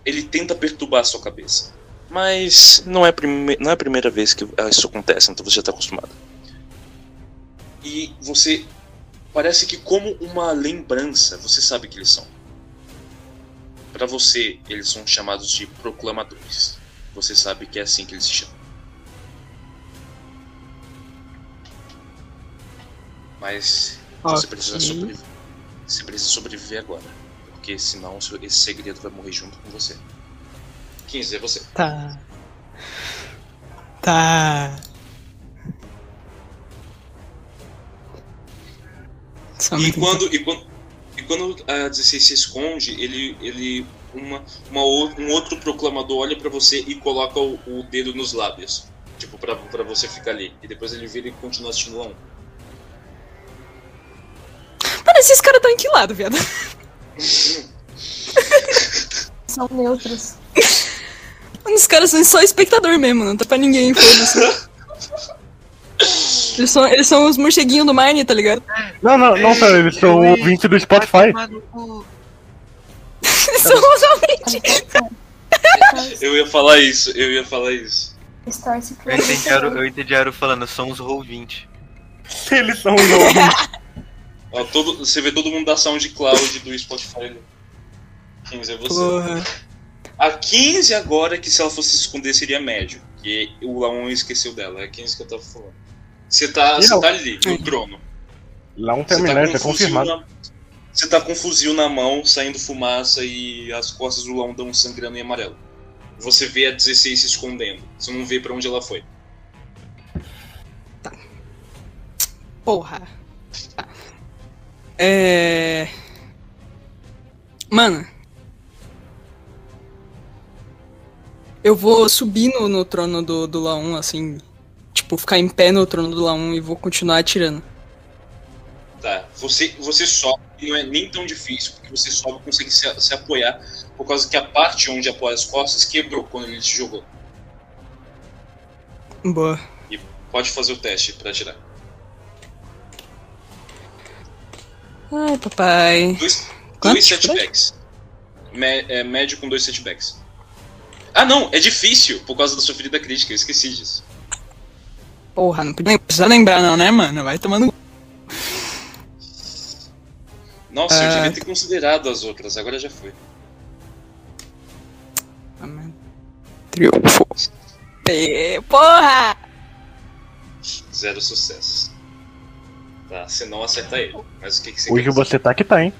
ele tenta perturbar a sua cabeça. Mas não é, prime- não é a primeira vez que isso acontece, então você já está acostumado. E você parece que como uma lembrança, você sabe que eles são. Para você, eles são chamados de proclamadores. Você sabe que é assim que eles se chamam. Mas você precisa sobreviver. Você precisa sobreviver agora, porque senão esse segredo vai morrer junto com você. 15 é você. Tá. Tá. E quando, e quando, e quando a 16 se esconde, ele, ele uma, uma, um outro proclamador olha pra você e coloca o, o dedo nos lábios. Tipo, pra, pra você ficar ali. E depois ele vira e continua assistindo lá um. Mano, esses caras estão em que lado, viado? São neutros. Mano, os caras são só espectador mesmo, não tá pra ninguém, foda-se. Eles são, eles são os morceguinhos do Mine, tá ligado? Não, não, não, pera, eles são Ei, ouvintes do Spotify. Eles são realmente. Eu ia falar isso, eu ia falar isso. Eu entendi, Aru, eu entendi Aru falando, são os 20. Eles são os ouvintes. Ó, todo, você vê todo mundo da SoundCloud do Spotify ali. 15 é você. Porra. A 15 agora, que se ela fosse se esconder, seria médio. Que o Laon esqueceu dela. É a 15 que eu tava falando. Você tá, você tá ali, no trono. Lá um Você tá, um fuzil confirmado. na... você tá com um fuzil na mão, saindo fumaça e as costas do Laon dão sangrando em amarelo. Você vê a 16 se escondendo. Você não vê pra onde ela foi. Porra. Tá. É. Mano. Eu vou subir no, no trono do, do Laum, assim. Tipo, ficar em pé no trono do Laum e vou continuar atirando. Tá. Você, você sobe, e não é nem tão difícil, porque você sobe e consegue se, se apoiar, por causa que a parte onde apoia as costas quebrou quando ele te jogou. Boa. Pode fazer o teste pra atirar. Ai, papai. Dois, dois setbacks. Mé- é, médio com dois setbacks. Ah, não, é difícil por causa da sua ferida crítica, eu esqueci disso. Porra, não precisa lembrar não, né, mano? Vai tomando. Nossa, eu Ah. devia ter considerado as outras, agora já foi. Triunfo. É, Porra! Zero sucessos. Tá, você não acerta ele. Mas o que, que você Hoje quer? você tá que tá, hein?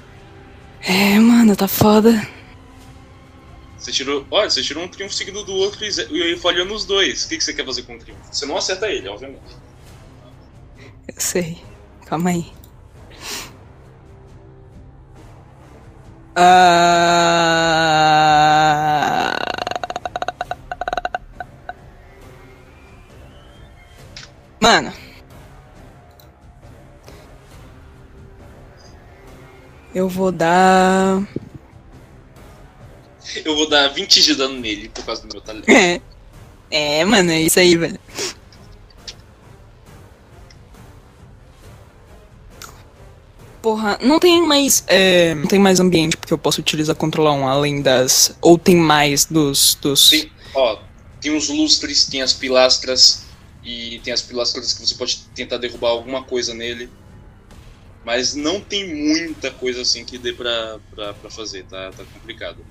É, mano, tá foda. Você tirou. Olha, você tirou um triunfo seguido do outro e, e falhou nos dois. O que, que você quer fazer com o triunfo? Você não acerta ele, obviamente. Eu sei. Calma aí. Ah... Eu vou dar. Eu vou dar 20 de dano nele por causa do meu talento. *laughs* É. É, mano, é isso aí, velho. Porra, não tem mais. é, não tem mais ambiente porque eu posso utilizar controlar um além das. Ou tem mais dos. dos... Tem, ó, tem os lustres, tem as pilastras. E tem as pilastras que você pode tentar derrubar alguma coisa nele. Mas não tem muita coisa assim que dê pra, pra, pra fazer, tá, tá complicado.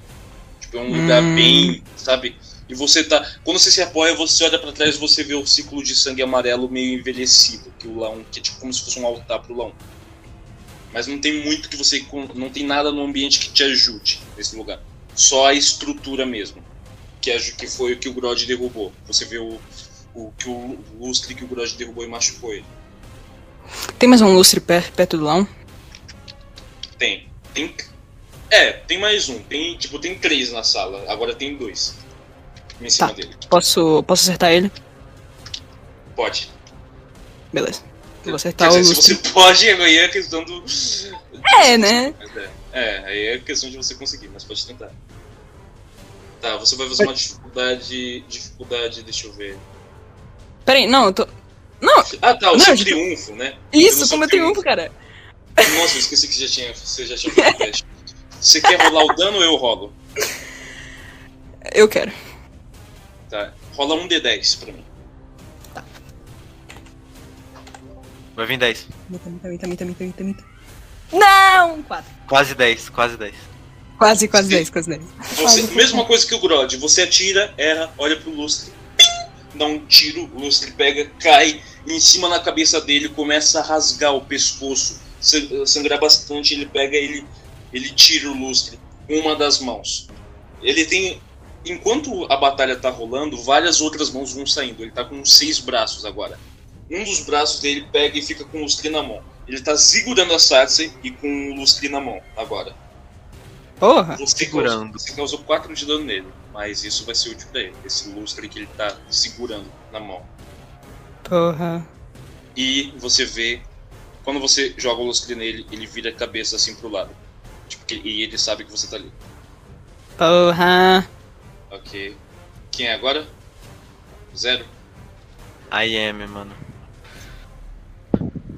Tipo, é um lugar Hum. bem, sabe? E você tá. Quando você se apoia, você olha pra trás e você vê o ciclo de sangue amarelo meio envelhecido, que o Laon, que é tipo como se fosse um altar pro Laon. Mas não tem muito que você. Não tem nada no ambiente que te ajude nesse lugar. Só a estrutura mesmo. Que, é, que foi o que o Grod derrubou. Você vê o, o, que o lustre que o Grod derrubou e machucou ele. Tem mais um lustre per- perto do Lão? Tem. Tem. É, tem mais um. Tem, tipo, tem três na sala. Agora tem dois. Em cima Tá. dele. Posso, posso acertar ele? Pode. Beleza. Vou Quer acertar o dizer, se lustre. você pode, aí é a questão do. É, né? É, é, aí é questão de você conseguir, mas pode tentar. Tá, você vai fazer uma dificuldade. Dificuldade, deixa eu ver. Peraí, não, eu tô. Não, Ah tá, o Não, seu gente- triunfo, né? isso, seu como eu triunfo, cara. Nossa, eu esqueci que você já tinha, você já tinha feito o teste. Você quer rolar o dano ou eu rolo? Eu quero. Tá. Rola um D10 pra mim. Vai vir 10. Mita, mita, mita, mita, mita, mita, mita. Não! Quatro. Quase 10, quase 10. Quase, quase Sim. 10, quase 10. Você, Faz, mesma coisa que o Grod, você atira, erra, olha pro lustre, dá um tiro, o lustre pega, cai em cima na cabeça dele, começa a rasgar o pescoço, san- sangrar bastante, ele pega, ele, ele tira o lustre com uma das mãos. Ele tem. Enquanto a batalha tá rolando, várias outras mãos vão saindo. Ele tá com seis braços agora. Um dos braços dele pega e fica com o lustre na mão. Ele tá segurando a Satsui e com o lustre na mão agora. Porra! Você Segurando. causou, você causou 4 de dano nele, mas isso vai ser útil pra ele, esse lustre que ele tá segurando na mão. Porra. E você vê, quando você joga o lustre nele, ele vira a cabeça assim pro lado. Tipo, e ele sabe que você tá ali. Porra. Ok. Quem é agora? Zero? I am, mano.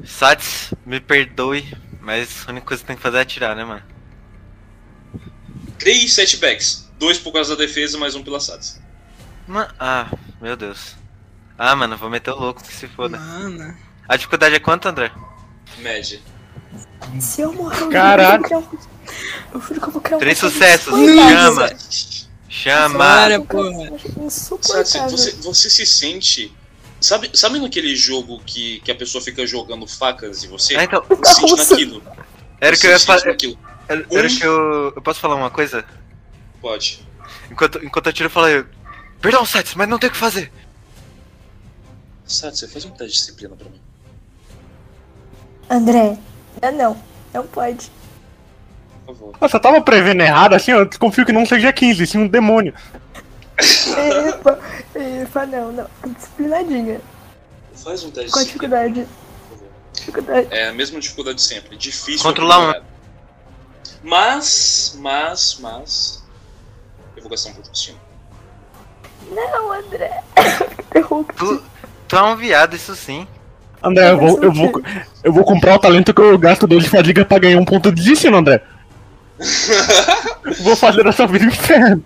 Sats, me perdoe, mas a única coisa que tem que fazer é atirar, né, mano? 3 setbacks. 2 por causa da defesa, mais um pela Sats. Ma- Ah, meu Deus. Ah, mano, vou meter o louco que se foda. Mano. A dificuldade é quanto, André? Média. Se eu morrer, eu Caraca. juro que eu juro que eu vou criar um Três sucessos, chama! Chama! Um porra. Sabe, Insuportável. você, você se sente. Sabe, sabe naquele jogo que, que a pessoa fica jogando facas em você? Ah, então, se sente naquilo. era o que eu ia fazer. Que eu. Eu posso falar uma coisa? Pode. Enquanto, enquanto eu tiro, eu falei. Perdão, Sats, mas não tem o que fazer. Sabe, você faz um teste de disciplina pra mim. André, não, não. Não pode. Por favor. Nossa, eu tava prevendo errado, assim, eu desconfio que não seja 15, sim um demônio. Epa, epa, não, não. Disciplinadinha. Faz um teste disciplina, dificuldade? É a mesma dificuldade de sempre. Difícil. Controlar um. Mas, mas, mas. Eu vou gastar um ponto de destino. Não, André. *coughs* Interrupto. Tu, tu é um viado, isso sim. André, eu vou, eu vou, eu vou comprar o talento que eu gasto dois de fadiga pra ganhar um ponto de destino, André. *laughs* vou fazer essa vida inferno.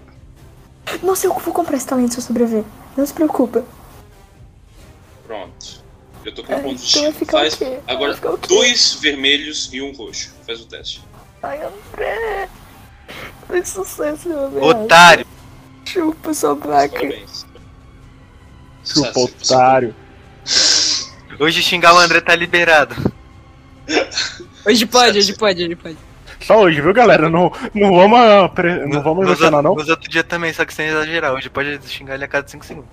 Nossa, eu vou comprar esse talento se eu sobreviver. Não se preocupa. Pronto. Eu tô com um É, ponto de então destino. ficar Faz agora dois vermelhos e um roxo. Faz o teste. Ai, André. Foi sucesso, meu amigo. Otário! Chupa sua vaca. Chupa, otário. Hoje xingar o André tá liberado. Hoje pode, hoje pode, hoje pode. Só hoje, viu, galera? Não, não vamos, pre- não vamos nos, emocionar, não. nos outros dias também, só que sem exagerar. Hoje pode xingar ele a cada 5 segundos.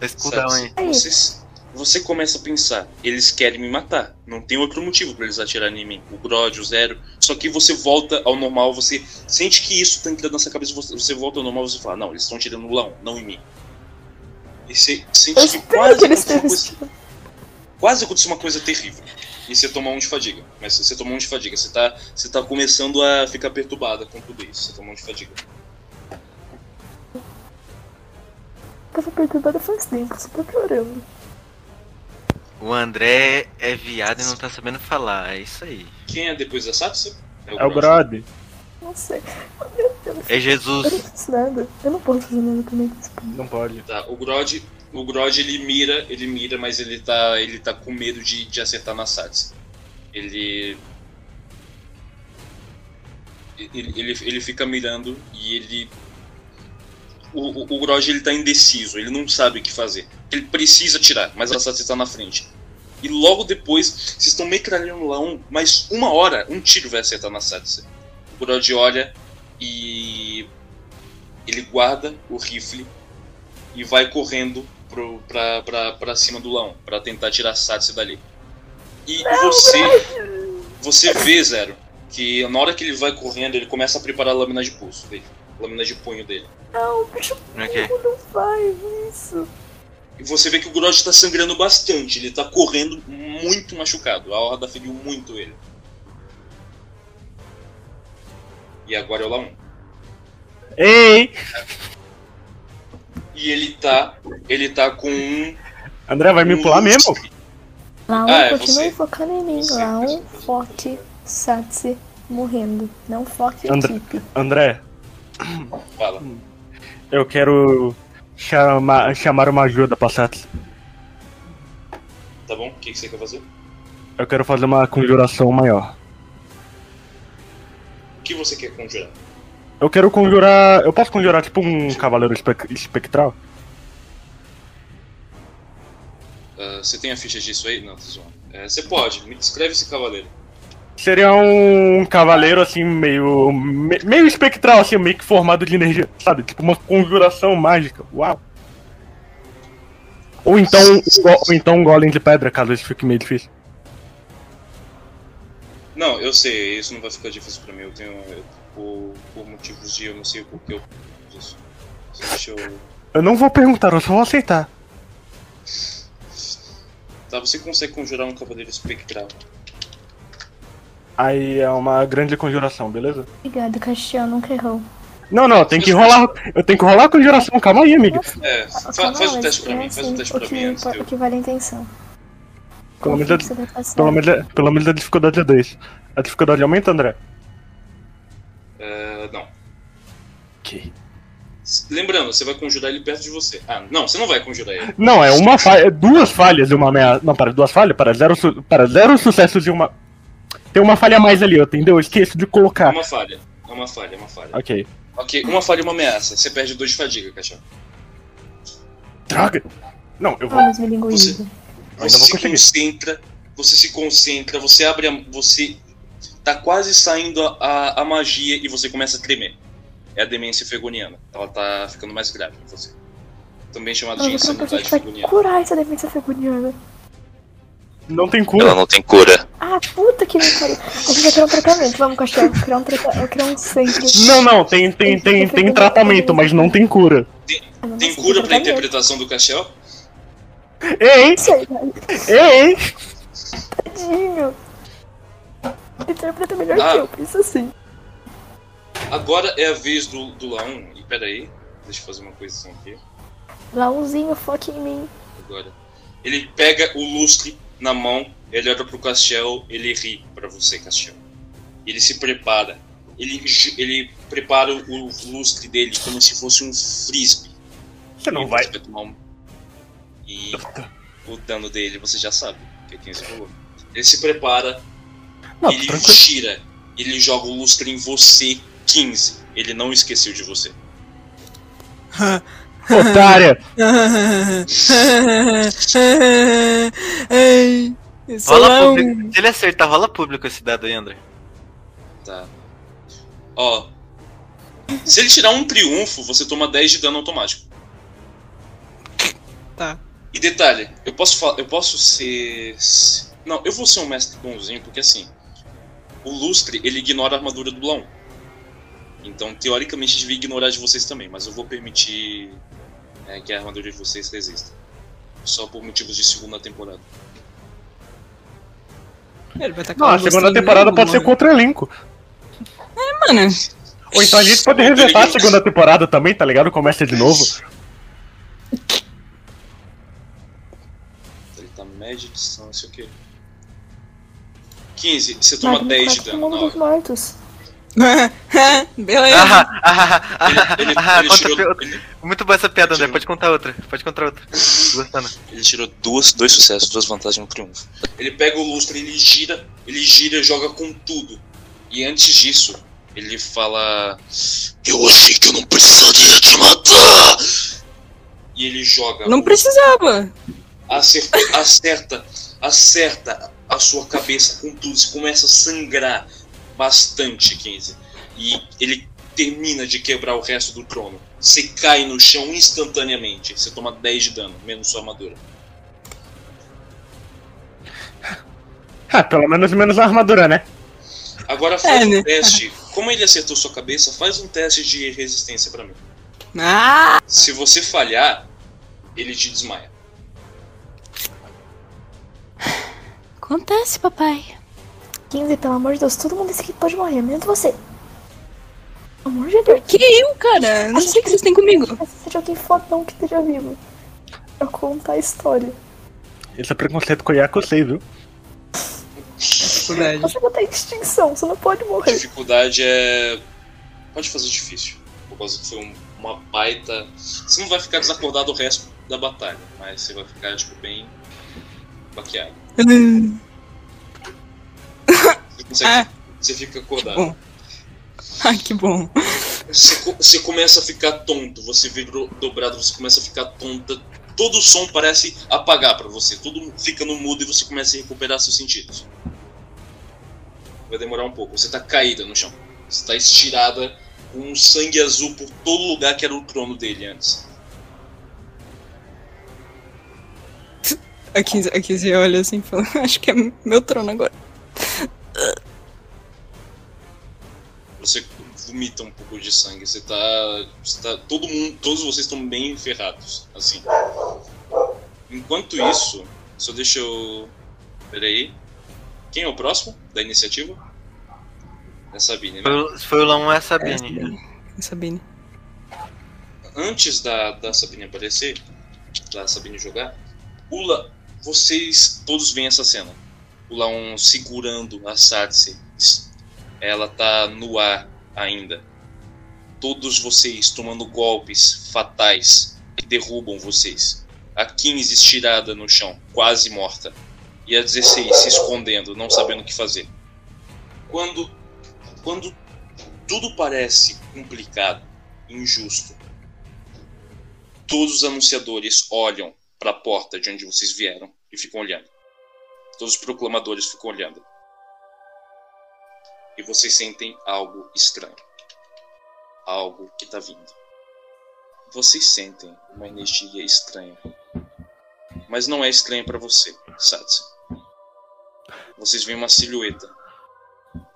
Tá cooldown aí. Sabe, você, começa a pensar, eles querem me matar. Não tem outro motivo pra eles atirarem em mim. O Grod, o Zero. Só que você volta ao normal, você sente que isso tá entrando na sua cabeça, você, você volta ao normal você fala, não, eles estão tirando no Lão, não em mim. E você sente Eu que quase aconteceu, coisa, quase aconteceu uma coisa terrível. E você toma um de fadiga. Mas você tomou um de fadiga. Você tá, você tá começando a ficar perturbada com tudo isso. Você tomou um de fadiga. Tava perturbada faz tempo, você tá piorando. O André é viado e não tá sabendo falar. É isso aí. Quem é depois da Satsu? É o Grod. Não sei. Meu Deus. É Eu Jesus. não fiz nada. Eu não posso fazer nada também. desculpa. Não pode. Tá, o Grod, o Grod ele mira, ele mira, mas ele tá, ele tá com medo de, de acertar na Sats. Ele, ele ele ele fica mirando e ele o, o, o Grod ele tá indeciso, ele não sabe o que fazer. Ele precisa tirar, mas a Sats tá na frente. E logo depois, vocês estão metralhando lá um, mais uma hora, um tiro vai acertar na Sats. O Grod olha e ele guarda o rifle e vai correndo pro, pra, pra, pra cima do Lão, pra tentar tirar a Satsi dali. E você. Você vê, Zero, que na hora que ele vai correndo, ele começa a preparar a lâmina de pulso dele. Lâmina de punho dele. Não, bicho Ok. não faz isso. E você vê que o Grodd tá sangrando bastante, ele tá correndo muito machucado. A horda feriu muito ele. E agora é o Laum. Ei! E ele tá. Ele tá com um. André, vai me um pular mesmo? Laon Ah, é continue você. focando em mim. Você, Laon, foque, Satsi, morrendo. Não foque André. equipe. André, Fala. eu quero chamar, chamar uma ajuda pra Satsu. Tá bom? O que, que você quer fazer? Eu quero fazer uma conjuração maior. O que você quer conjurar? Eu quero conjurar. Eu posso conjurar tipo um cavaleiro espec- espectral? Ah, você tem a ficha disso aí? Não, tô zoando. É, você pode, me descreve esse cavaleiro. Seria um cavaleiro assim, meio. me- meio espectral, assim, meio que formado de energia, sabe? Tipo uma conjuração mágica. Uau! Ou então, ou então um golem de pedra, caso isso fique meio difícil. Não, eu sei, isso não vai ficar difícil pra mim. Eu tenho. eu- por, por motivos de eu não sei o porquê eu isso. Deixa eu. Eu não vou perguntar, eu só vou aceitar. Tá, você consegue conjurar um cavaleiro espectral. Aí é uma grande conjuração, beleza? Obrigado, Castiel, nunca errou. Não, não, tem que rolar. Eu tenho que rolar a conjuração, calma aí, amiga. É, fa- Calma, faz o teste pra mim, faz o teste pra que, mim antes o que vale a intenção. Pelo menos, a, pelo, menos, pelo menos a dificuldade é 2. A dificuldade aumenta, André? É, não. Ok. Lembrando, você vai conjurar ele perto de você. Ah, não, você não vai conjurar ele. Não, é uma falha. É duas falhas e uma ameaça. Não, para, duas falhas? Para zero, su- para zero sucessos e uma. Tem uma falha a mais ali, entendeu? Eu esqueço de É colocar. uma falha. É uma falha, é uma falha. Ok. Ok, uma falha e uma ameaça. Você perde dois de fadiga, cachorro. Droga! Não, eu vou. Bilinguismo. Eu ainda Você vou se conseguir. concentra, você se concentra, você abre a. Você tá quase saindo a, a, a magia e você começa a tremer. É a demência fegoniana. Ela tá ficando mais grave em você. Também chamada de insanidade fegoniana. curar essa defesa fegoniana? Não tem cura. não tem cura. Ah, puta que me pariu. A gente vai criar um tratamento. Vamos, Castiel. Criar um, trata... criar um centro. Não, não, tem, tem, tem, tem tratamento, mas não tem cura. Tem fazer cura pra tratamento. interpretação do Castiel? Ei, ei! Tadinho. Interpreta melhor Ah. que eu, pensa assim. Agora é a vez do, do Laon. E peraí, deixa eu fazer uma coisa aqui. Launzinho, foque em mim. Agora. Ele pega o lustre na mão, ele olha pro Castiel, ele ri pra você, Castiel. Ele se prepara. Ele, ele prepara o lustre dele como se fosse um frisbee. Você não vai. um... E o dano dele você já sabe, que é 15 falou. Ele se prepara, Não, ele tranquilo. gira, ele joga o lustre em você, 15. Ele não esqueceu de você. Otária! Ai. Se ele acertar, rola público esse dado aí, André. Tá. Ó. Se ele tirar um triunfo, você toma 10 de dano automático. Tá. E detalhe, eu posso falar, eu posso ser. Não, eu vou ser um mestre bonzinho, porque assim. O lustre, ele ignora a armadura do Lão. Então, teoricamente, devia ignorar de vocês também, mas eu vou permitir é, que a armadura de vocês resista. Só por motivos de segunda temporada. Ele vai tacar Não, a segunda temporada pode ser mano. contra o elenco. Mano, Ou então a gente pode resetar a segunda temporada também, tá ligado? Começa de novo. Ele tá média distância, o quê? 15, você toma Magno 10 de 4 dano mundo na dos hora. mortos. *laughs* beleza. Ah, Ele, ele, ele conta tirou, pi- ele, Muito boa essa piada, André. tirou. Pode contar outra. Pode contar outra. Tô Gostando. ele tirou duas, dois sucessos, duas vantagens no triunfo. Ele pega o lustre, ele gira, ele gira e joga com tudo. E antes disso, ele fala: Eu achei que eu não precisaria te matar! E ele joga. Não o- precisava. acerta, acerta, acerta a sua cabeça com tudo. Você começa a sangrar bastante, 15. E ele termina de quebrar o resto do trono. Você cai no chão instantaneamente. Você toma 10 de dano, menos sua armadura. Ah, pelo menos menos a armadura, né? Agora faz É, um né? teste. Como ele acertou sua cabeça, faz um teste de resistência pra mim. Ah! Se você falhar, ele te desmaia. Acontece, papai. 15, pelo amor de Deus, todo mundo desse aqui pode morrer, menos você. Pelo amor de Deus. Que eu, cara? Não sei o que vocês têm comigo. De alguém fodão que esteja vivo. Pra contar a história. Esse é preconceito com o Yaku 6, viu? Verdade. Você em extinção, você não pode morrer. Dificuldade é. Pode fazer difícil. Por causa que foi um- uma baita. Você não vai ficar desacordado o resto da batalha, mas você vai ficar, tipo, bem. baqueado. Você consegue. Ah. Você fica acordado. bom. Ai, que bom. Você, você começa a ficar tonto, você vê do- dobrado, você começa a ficar tonta. Todo o som parece apagar pra você, tudo fica no mudo e você começa a recuperar seus sentidos. Vai demorar um pouco, você tá caída no chão. Você tá estirada com um sangue azul por todo lugar que era o trono dele antes. A 15, a 15 olha assim e fala, *laughs* acho que é meu trono agora. Você vomita um pouco de sangue, você tá. Você tá todo mundo. Todos vocês estão bem ferrados, assim. Enquanto isso, só deixa eu. Peraí. Quem é o próximo da iniciativa? É a Sabine, né? Foi, o- foi o Lão é a É, Sabine. Sabine. É Sabine. Antes da, da Sabine aparecer, da Sabine jogar, Ula, vocês todos veem essa cena. O Laon segurando a Sartse. Ela tá no ar ainda. Todos vocês tomando golpes fatais que derrubam vocês. A 15 estirada no chão, quase morta. E a 16 se escondendo, não sabendo o que fazer. Quando, quando tudo parece complicado, injusto, todos os anunciadores olham para a porta de onde vocês vieram e ficam olhando. Todos os proclamadores ficam olhando. E vocês sentem algo estranho. Algo que está vindo. Vocês sentem uma energia estranha. Mas não é estranha para você, Satsi. Vocês veem uma silhueta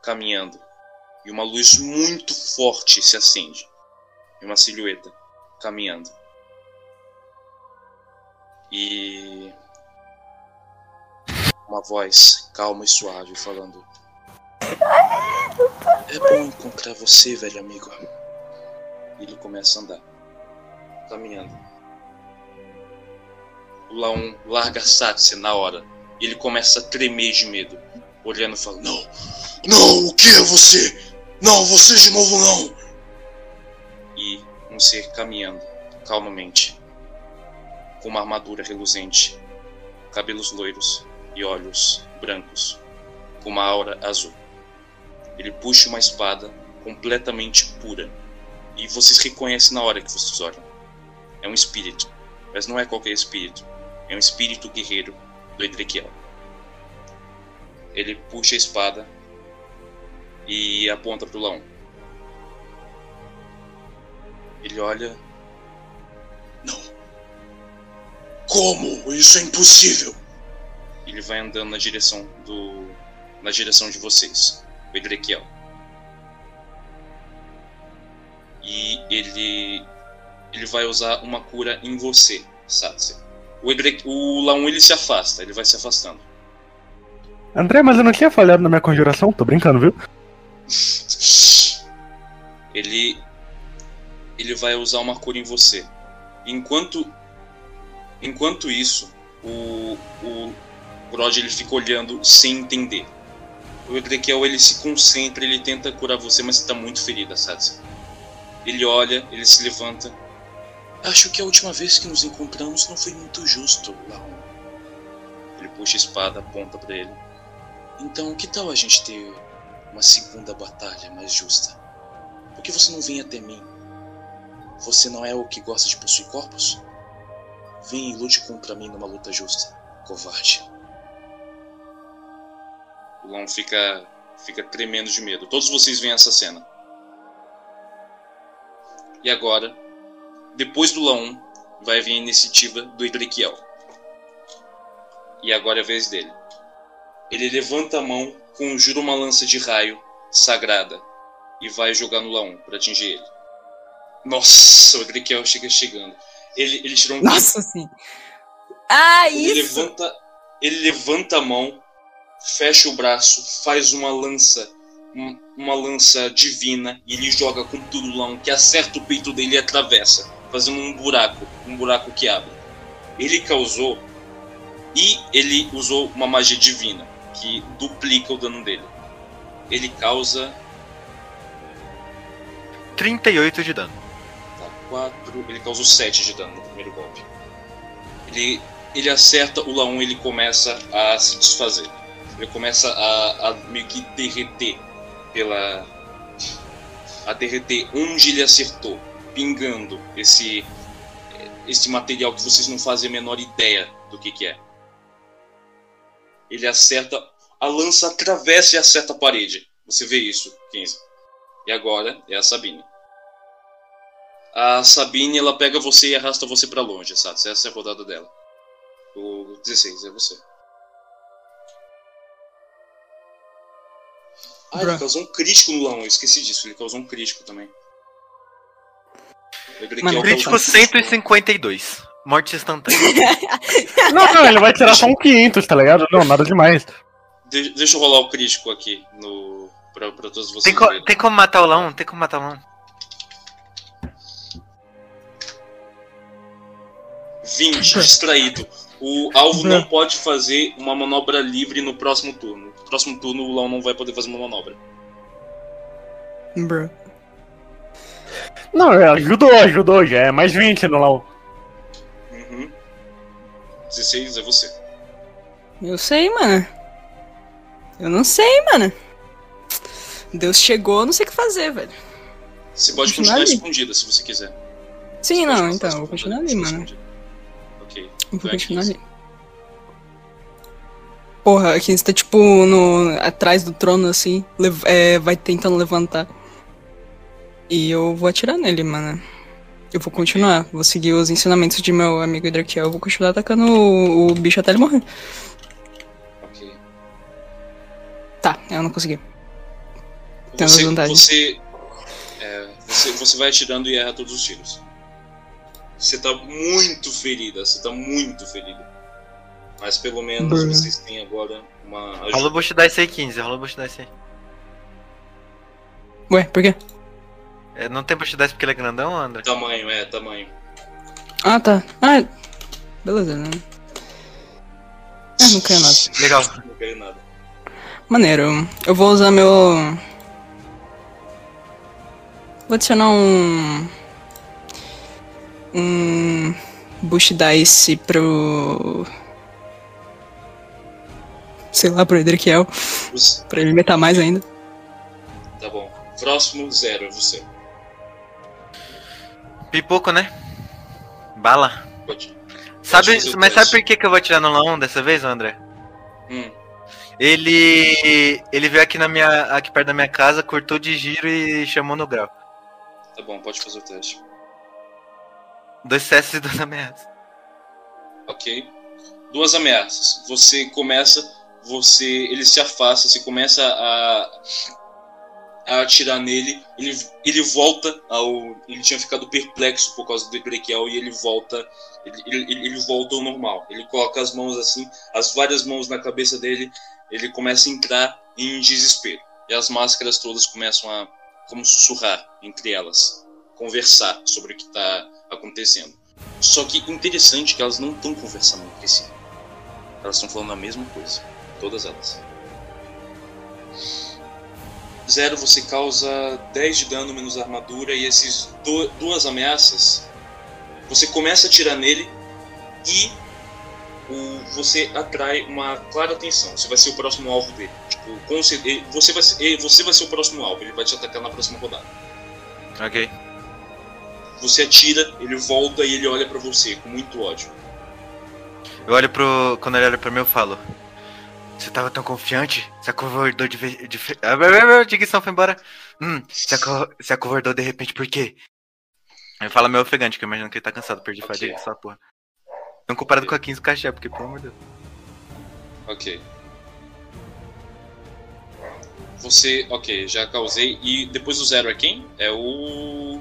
caminhando e uma luz muito forte se acende. E uma silhueta caminhando. E uma voz calma e suave falando: É bom encontrar você, velho amigo. E ele começa a andar, caminhando. O Laon larga a na hora. E ele começa a tremer de medo, olhando e fala: Não, não, o que é você? Não, você de novo não. E um ser caminhando calmamente, com uma armadura reluzente, cabelos loiros e olhos brancos, com uma aura azul. Ele puxa uma espada completamente pura, e vocês reconhecem na hora que vocês olham. É um espírito, mas não é qualquer espírito, é um espírito guerreiro do Edrequiel. Ele puxa a espada e aponta pro Lão. Ele olha. Não. Como? Isso é impossível! Ele vai andando na direção do. na direção de vocês, o Edrequiel. E ele. ele vai usar uma cura em você, Satse. O, Edre... o Laun ele se afasta, ele vai se afastando. André, mas eu não tinha falhado na minha conjuração, tô brincando, viu? Ele. Ele vai usar uma cura em você. Enquanto. Enquanto isso, o. O Brod ele fica olhando sem entender. O Edrequiel ele se concentra, ele tenta curar você, mas você tá muito ferida, Satsi. Ele olha, ele se levanta. Acho que a última vez que nos encontramos não foi muito justo, Laon. Ele puxa a espada, aponta para ele. Então, que tal a gente ter uma segunda batalha mais justa? Por que você não vem até mim? Você não é o que gosta de possuir corpos? Vem e lute contra mim numa luta justa, covarde. O Long fica, fica tremendo de medo. Todos vocês veem essa cena. E agora, depois do Laon, vai vir a iniciativa do Idrikiel. E agora é a vez dele. Ele levanta a mão, conjura uma lança de raio sagrada e vai jogar no Laon para atingir ele. Nossa, o Idrikiel chega chegando. Ele, ele tirou um Nossa, sim. Ah, ele isso! levanta, ele levanta a mão, fecha o braço, faz uma lança, um- uma lança divina e ele joga com tudo Laon, que acerta o peito dele e atravessa, fazendo um buraco, um buraco que abre. Ele causou e ele usou uma magia divina que duplica o dano dele. Ele causa 38 de dano. Tá, 4. Ele causou 7 de dano no primeiro golpe. Ele, ele acerta o Laon ele começa a se desfazer. Ele começa a, a meio que derreter pela. a derreter onde ele acertou, pingando esse, esse material que vocês não fazem a menor ideia do que, que é. Ele acerta. A lança atravessa e acerta a parede. Você vê isso, 15. E agora é a Sabine. A Sabine, ela pega você e arrasta você pra longe, sabe? Essa é a rodada dela. O 16 é você. Ah, ele causou um crítico no Lão, eu esqueci disso. Ele causou um crítico também. Mano, Crítico um 152. Morte instantânea. *laughs* Não, não, ele vai tirar só um 500, tá ligado? Não, nada demais. De- deixa eu rolar o crítico aqui no pra, pra todos vocês Tem, co- verem. tem como matar o Lão? Tem como matar o Lão? 20, distraído. O alvo não pode fazer uma manobra livre no próximo turno. No próximo turno o Lão não vai poder fazer uma manobra. Bro. Não, é, ajudou, ajudou, já é mais 20 no LOL. Uhum. 16 é você. Eu sei, mano. Eu não sei, mano. Deus chegou, eu não sei o que fazer, velho. Você pode Continuar continuar escondida se você quiser. Sim, Você não, então, eu vou continuar ali, mano. Ok. Vou continuar 15. ali. Porra, aqui você tá tipo no, atrás do trono, assim, é, vai tentando levantar. E eu vou atirar nele, mano. Eu vou continuar, vou seguir os ensinamentos de meu amigo Hidrakiel, eu vou continuar atacando o, o bicho até ele morrer. Ok. Tá, eu não consegui. Tem Você, vantagem. você, é, você, você vai atirando e erra todos os tiros. Você tá muito ferida, você tá muito ferida. Mas pelo menos Bruh. vocês têm agora uma Rola o ajuda. Bush Dice aí 15, rola o Bush Dice aí. Ué, por quê? É, não tem Bush Dice porque ele é grandão, André? Tamanho, é, tamanho. Ah, tá. Ah, beleza, né? Ah, não caiu nada. Legal. *laughs* Não quero nada. Maneiro. Eu vou usar meu. Vou adicionar um. Um. Bush Dice pro. Sei lá, pro Edriquiel. Os- Pra ele metar mais ainda. Tá bom. Próximo, zero, é você. Pipoco, né? Bala. Pode. Sabe, mas sabe por que, que eu vou atirar no Lão dessa vez, André? Hum, Ele. Ele veio aqui na minha. aqui perto da minha casa, cortou de giro e chamou no grau. tá bom, pode fazer o teste. Dois CS e duas ameaças. Ok. Duas ameaças. Você começa. Você. Ele se afasta, você começa a. a atirar nele. Ele, ele volta ao. Ele tinha ficado perplexo por causa do Ezequiel e ele volta. Ele, ele, ele volta ao normal. Ele coloca as mãos assim, as várias mãos na cabeça dele. Ele começa a entrar em desespero. E as máscaras todas começam a. como sussurrar entre elas. Conversar sobre o que está acontecendo. Só que interessante que elas não estão conversando entre si. Elas estão falando a mesma coisa. Todas elas. Zero, você causa 10 de dano menos armadura e esses do- duas ameaças. Você começa a atirar nele e o, você atrai uma clara atenção. Você vai ser o próximo alvo dele. Tipo, você, vai você vai ser o próximo alvo. Ele vai te atacar na próxima rodada. Ok. Você atira, ele volta e ele olha pra você com muito ódio. Eu olho pro. Quando ele olha pra mim, eu falo. Você tava tão confiante? Se acovardou de vez. De... fe- Ah, A dicção foi embora. Hum, se, aco... se acovardou de repente por quê? Eu falo meu ofegante, que eu imagino que ele tá cansado, perdi Ok. fadiga, essa porra. Não comparado com a 15 cachê, porque pelo amor de Deus. Ok. Você. Ok, já causei. E depois do zero é quem? É o.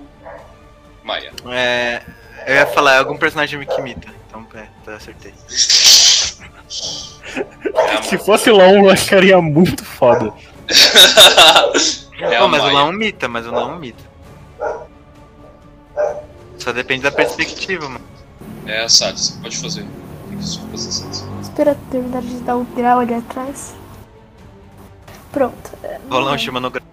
Maia. É. Eu ia falar, é algum personagem que imita. Então, é, tá, acertei. *laughs* É Se fosse LOL, eu acharia muito foda. é Pô, mas o Maia. não imita, mas o não imita. Só depende da perspectiva, mano. É a Sati, você pode fazer. O que fazer, Sati? Espera terminar de dar o grau ali atrás. Pronto. É, um chimanograma.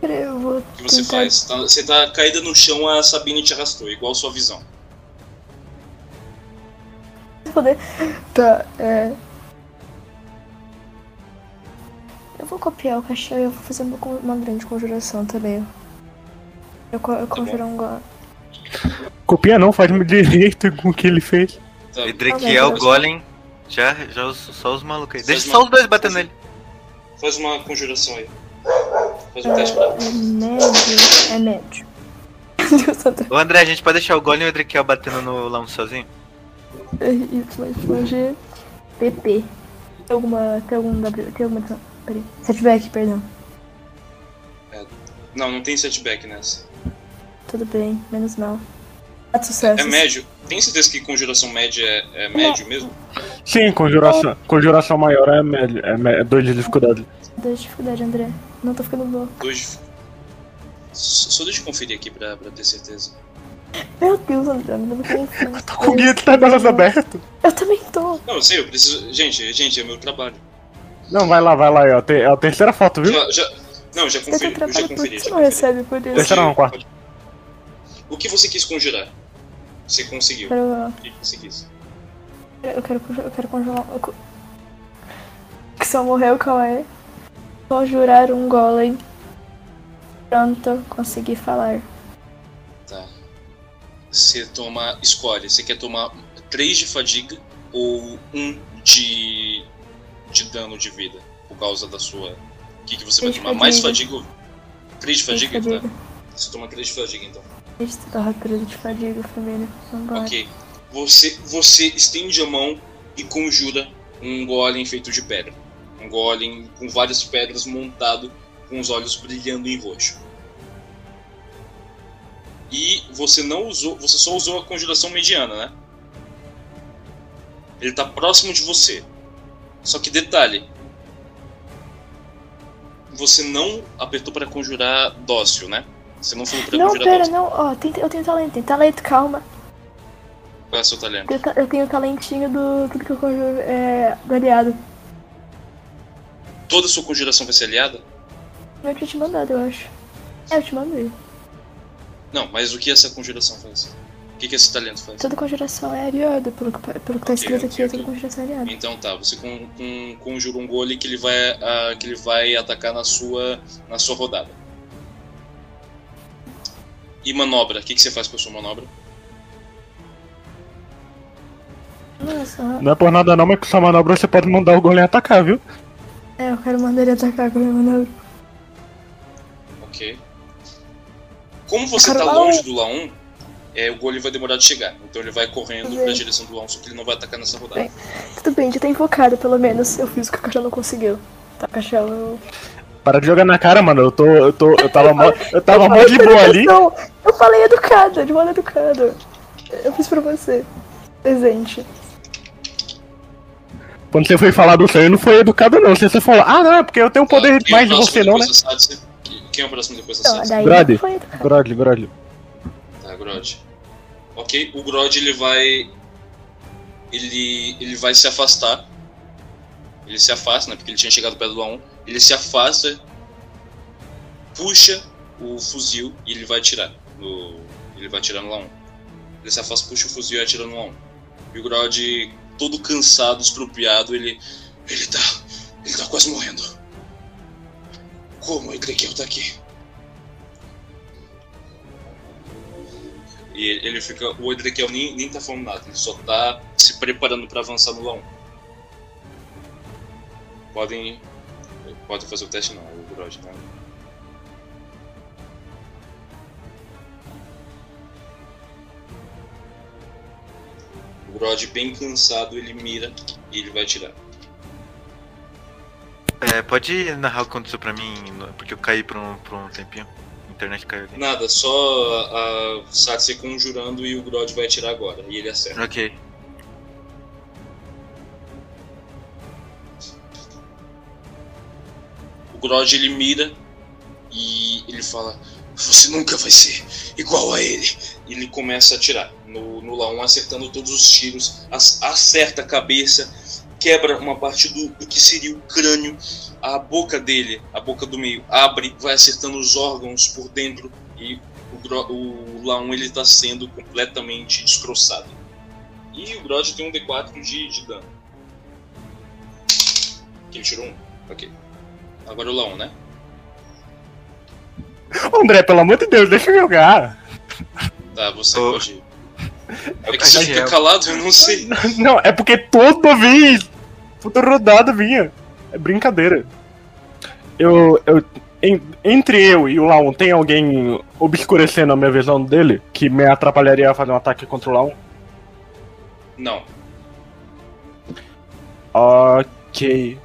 Pera, Eu vou O que você faz? Tá- você tá caída no chão, a Sabine te arrastou, igual sua visão. Poder. Tá, é. Eu vou copiar o cachorro e eu vou fazer uma, grande conjuração também. Eu, co- eu conjurar um go- Copia não, faz-me direito com o que ele fez. Tá, Edrequiel, Deus. Golem. Já, já os, só os malucos aí. Faz Deixa uma- só os dois batendo nele. Faz uma conjuração aí. Faz um teste pra É médio. É médio. *laughs* Ô André, a gente pode deixar o Golem e o Edrequiel batendo no Lamo sozinho? Y, G, PP. Tem alguma. Tem algum W. Tem alguma. Peraí. Setback, perdão. Não, não tem setback nessa. Tudo bem, menos mal. Quatro sucessos. É médio. Tem certeza que conjuração média é, é médio mesmo? Sim, conjuração, conjuração maior é médio, é, mé- é dois de dificuldade. Dá dificuldade, André. Não tô ficando bom. Dois. Só só deixa eu conferir aqui pra, pra ter certeza. Meu Deus, André, não vou nem *laughs* Tô com o guia de tabelas aberto. Eu também tô. Não, eu sei, eu preciso. Gente, gente, é meu trabalho. Não, vai lá, vai lá, é a, te- é a terceira foto, viu? Já, já, não, já Eu conferi, eu já conferi. isso, Já não recebe por isso. Terceira não, quarta. O que você quis conjurar? Você conseguiu. Eu O que você quis? quero, eu quero, eu quero conjurar. eu Que só morreu, calma aí. Conjurar um golem. Pronto, consegui falar. Você toma. Escolhe. Você quer tomar 3 de fadiga ou 1 de. de dano de vida? Por causa da sua. O que, que você vai Três tomar? Mais fadiga. fadiga ou. 3 de Três de fadiga? Tá. fadiga. Você toma 3 de fadiga então. Eu dar rapidez de fadiga primeiro. Vambora. Ok. Você, você estende a mão e conjura um golem feito de pedra. Um golem com várias pedras montado com os olhos brilhando em roxo. E você não usou, você só usou a conjuração mediana, né? Ele tá próximo de você. Só que detalhe, você não apertou para conjurar dócil, né? Você não falou para Não, conjurar pera, dócil. não. Ó, tem- eu tenho talento. Tem talento, calma. Qual é o seu talento? Eu, eu tenho o talentinho do tudo que eu conjuro. É. do aliado. Toda sua conjuração vai ser aliada? Eu tinha te mandado, eu acho. É, eu te mandei. Não, mas o que essa conjuração faz? O que, que esse talento faz? Toda conjuração é aliada, pelo que, pelo que tá Ok, escrito aqui, é ok. toda conjuração é aliada. Então tá, você con, con, conjura um gole que ele vai, ah, que ele vai atacar na sua, na sua rodada. E manobra, o que, que você faz com a sua manobra? Nossa. Não é por nada não, mas com essa manobra você pode mandar o golem atacar, viu? é, eu quero mandar ele atacar com a minha manobra. Ok. Como você tá lá longe do Laon, é, o gole vai demorar de chegar. Então ele vai correndo Bem. pra direção do Laon, só que ele não vai atacar nessa rodada. Bem. Tudo bem, já tá invocado, pelo menos. Eu fiz o que o cachorro não conseguiu. Tá, cachorro, eu. Para de jogar na cara, mano. Eu tô. Eu tô. Eu tava mó, eu tava mó de boa ali. Não, eu falei educada, de modo educado. Eu fiz pra você. Presente. Quando você foi falar do sonho, não foi educado, não. Você só falou, ah, não, é porque eu tenho um poder o mais de você, não, né? Satsi? Quem é o próximo depois da foi educado. Grod, Grod. Tá, Grod. Ok, o Grod ele vai. Ele. ele vai se afastar. Ele se afasta, né? Porque ele tinha chegado perto do A1. Ele se afasta, puxa o fuzil e ele vai atirar. No, ele vai atirar no A1. Ele se afasta, puxa o fuzil e atira no A1. E o Grod, todo cansado, estropiado, ele. Ele tá. Ele tá quase morrendo. Como o Ezequiel tá aqui? E ele fica. O Ezequiel nem, nem tá falando nada, ele só tá se preparando para avançar no lão. Podem. Podem fazer o teste não, o Grod, né? Tá? O Grod bem cansado, ele mira e ele vai atirar. É, pode narrar o que aconteceu pra mim, porque eu caí por um, por um tempinho. A internet caiu. Nada, só a, a conjurando e o Grod vai atirar agora. E ele acerta. Ok. O Grod ele mira e ele fala: Você nunca vai ser igual a ele. E ele começa a atirar no, no Laon, acertando todos os tiros, acerta a cabeça, quebra uma parte do, do que seria o crânio. A boca dele, a boca do meio, abre, vai acertando os órgãos por dentro e o, o Laon ele está sendo completamente destroçado. E o Grod tem um D4 de, de dano. Que ele tirou um. Ok. Agora o Laon, né? André, pelo amor de Deus, deixa eu jogar. Tá, você Ô. pode. É É que você fica calado, eu não sei. Não, é porque toda vez, toda rodada vinha. É brincadeira. Eu. eu en- entre eu e o Laon, tem alguém obscurecendo a minha visão dele que me atrapalharia a fazer um ataque contra o Laon? Não. Ok.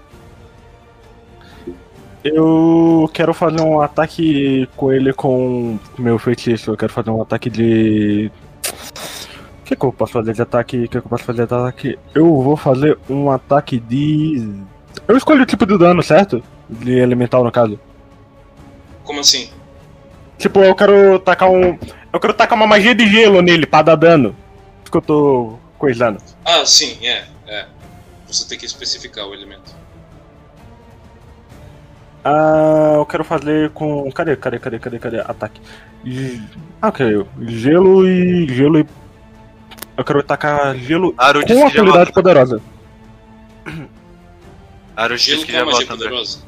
Eu quero fazer um ataque com ele com meu feitiço. Eu quero fazer um ataque de. O que, que eu posso fazer de ataque? O que, que eu posso fazer de ataque? Eu vou fazer um ataque de. Eu escolho o tipo de dano, certo? De elemental, no caso. Como assim? Tipo, eu quero tacar um. Eu quero tacar uma magia de gelo nele pra dar dano. Isso que eu tô coisando. Ah, sim, é, é. Você tem que especificar o elemento. Ah, eu quero fazer com. Cadê, cadê, cadê, cadê, cadê? Ataque. Ah, ok. Gelo e. Gelo e. Eu quero atacar gelo Aru com que já habilidade poderosa. *coughs* Aru Gelo que com a já magia André. poderosa?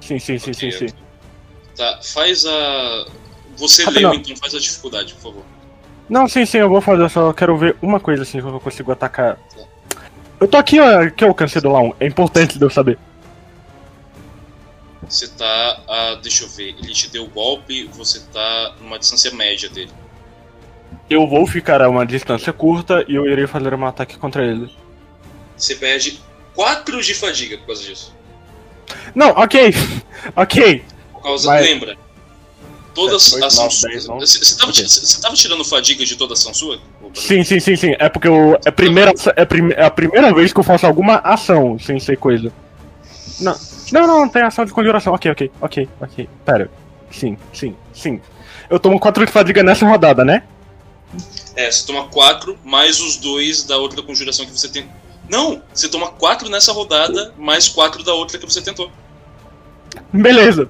Sim, sim, sim, sim, Ok, sim. Tá, faz a. Você Rapidão. leu, então faz a dificuldade, por favor. Não, sim, sim, eu vou fazer, eu só quero ver uma coisa assim que eu consigo atacar. Eu tô aqui, ó, aqui é o câncer do Laon. É importante de eu saber. Você tá a. Deixa eu ver. Ele te deu o golpe, você tá numa distância média dele. Eu vou ficar a uma distância curta e eu irei fazer um ataque contra ele. Você perde 4 de fadiga por causa disso. Não, ok. ok. Por causa. Vai. Lembra? Todas Sete, oito, ação sua. Você tava, Ok. ti- você tava tirando fadiga de toda ação sua? Sim, sim, sim, sim. É porque eu, é, a primeira, é, prime- é a primeira vez que eu faço alguma ação sem ser coisa. Não, não, não, tem ação de conjuração. Ok, ok, ok, ok. Pera. Sim, sim, sim. Eu tomo 4 de fadiga nessa rodada, né? É, você toma 4 mais os dois da outra conjuração que você tem. Não! Você toma 4 nessa rodada, mais 4 da outra que você tentou. Beleza.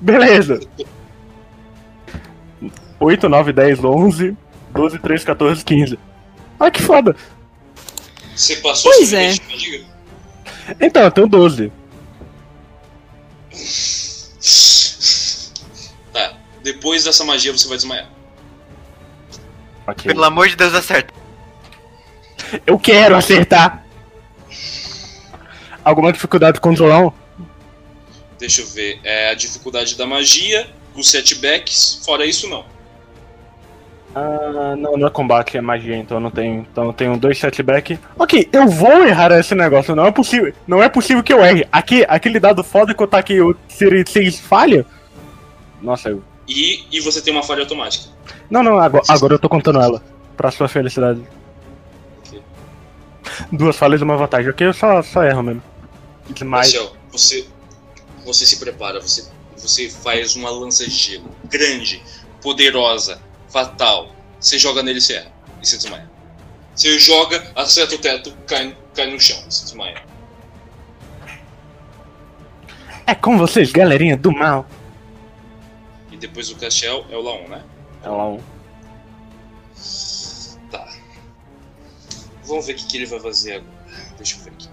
Beleza. 8, 9, 10, 11, 12, 13, 14, 15. Ai, que foda. Você passou Pois é. limite de fadiga? Então, eu tenho 12. Tá. Depois dessa magia você vai desmaiar. Ok. Pelo amor de Deus, acerta. Eu quero acertar. Alguma dificuldade contra o Laon? Deixa eu ver. É a dificuldade da magia, os setbacks, fora isso não. Ah, não, não é combate, é magia, então eu não tenho. Então eu tenho dois setback. Ok, eu vou errar esse negócio, não é possível. Não é possível que eu erre. Aqui, aquele dado foda que eu tá aqui, eu, se ele se ele falha. Nossa, eu. E, e você tem uma falha automática. Não, não, agora, agora eu tô contando ela. Pra sua felicidade. Ok. Duas falhas e uma vantagem, ok? Eu só, só erro mesmo. Mas. Marcel, você, você se prepara, você, você faz uma lança de gelo grande, poderosa, fatal. Você joga nele e você erra. E você desmaia. Você joga, acerta o teto, cai, cai no chão. Você desmaia. É com vocês, galerinha do mal. E depois do Castell é o Laon, né? É lá um. Tá. Vamos ver o que, que ele vai fazer agora. Deixa eu ver aqui.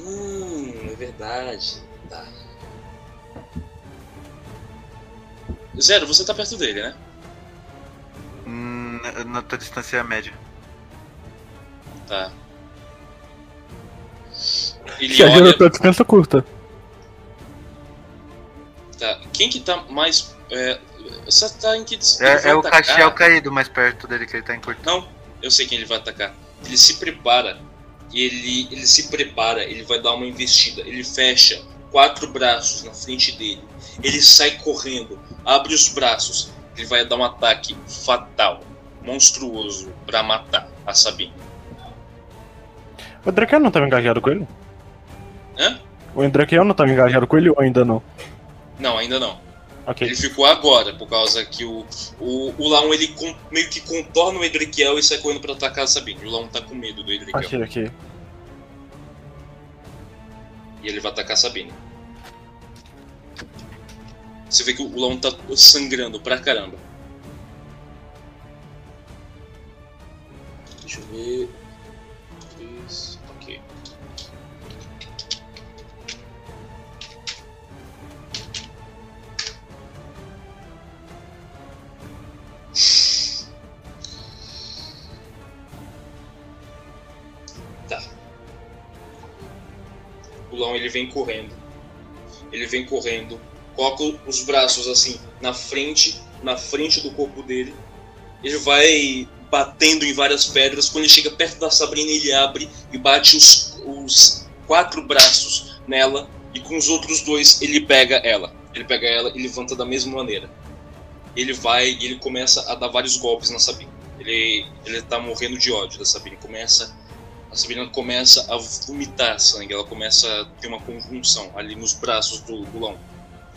Hum, é verdade. Tá. Zero, você tá perto dele, né? Hum, na tua distância média. Tá. Ele Se a olha. tua distância curta. Tá. Quem que tá mais É, você tá em que É, é o? Caxiel caído mais perto dele que ele tá encurtado. Não, eu sei quem ele vai atacar. Ele se prepara. E ele, ele se prepara, ele vai dar uma investida. Ele fecha quatro braços na frente dele. Ele sai correndo, abre os braços. Ele vai dar um ataque fatal, monstruoso, pra matar a Sabine. O Drakeel não tava engajado com ele? Hã? O Drakeel não tava engajado com ele ou ainda não? Não, ainda não. Ok. Ele ficou agora, por causa que o, o, o Laon ele con- meio que contorna o Edriquiel e sai correndo pra atacar a Sabine. O Laon tá com medo do Edriquiel. Ok, ok. E ele vai atacar a Sabine. Você vê que o Laon tá sangrando pra caramba. Deixa eu ver. Ele vem correndo. Ele vem correndo, coloca os braços assim na frente, na frente do corpo dele. Ele vai batendo em várias pedras. Quando ele chega perto da Sabrina, ele abre e bate os, os quatro braços nela. E com os outros dois, ele pega ela. Ele pega ela e levanta da mesma maneira. Ele vai e ele começa a dar vários golpes na Sabine. Ele, ele tá morrendo de ódio da Sabine. Começa a Sabrina começa a vomitar sangue, ela começa a ter uma convulsão ali nos braços do, Lão.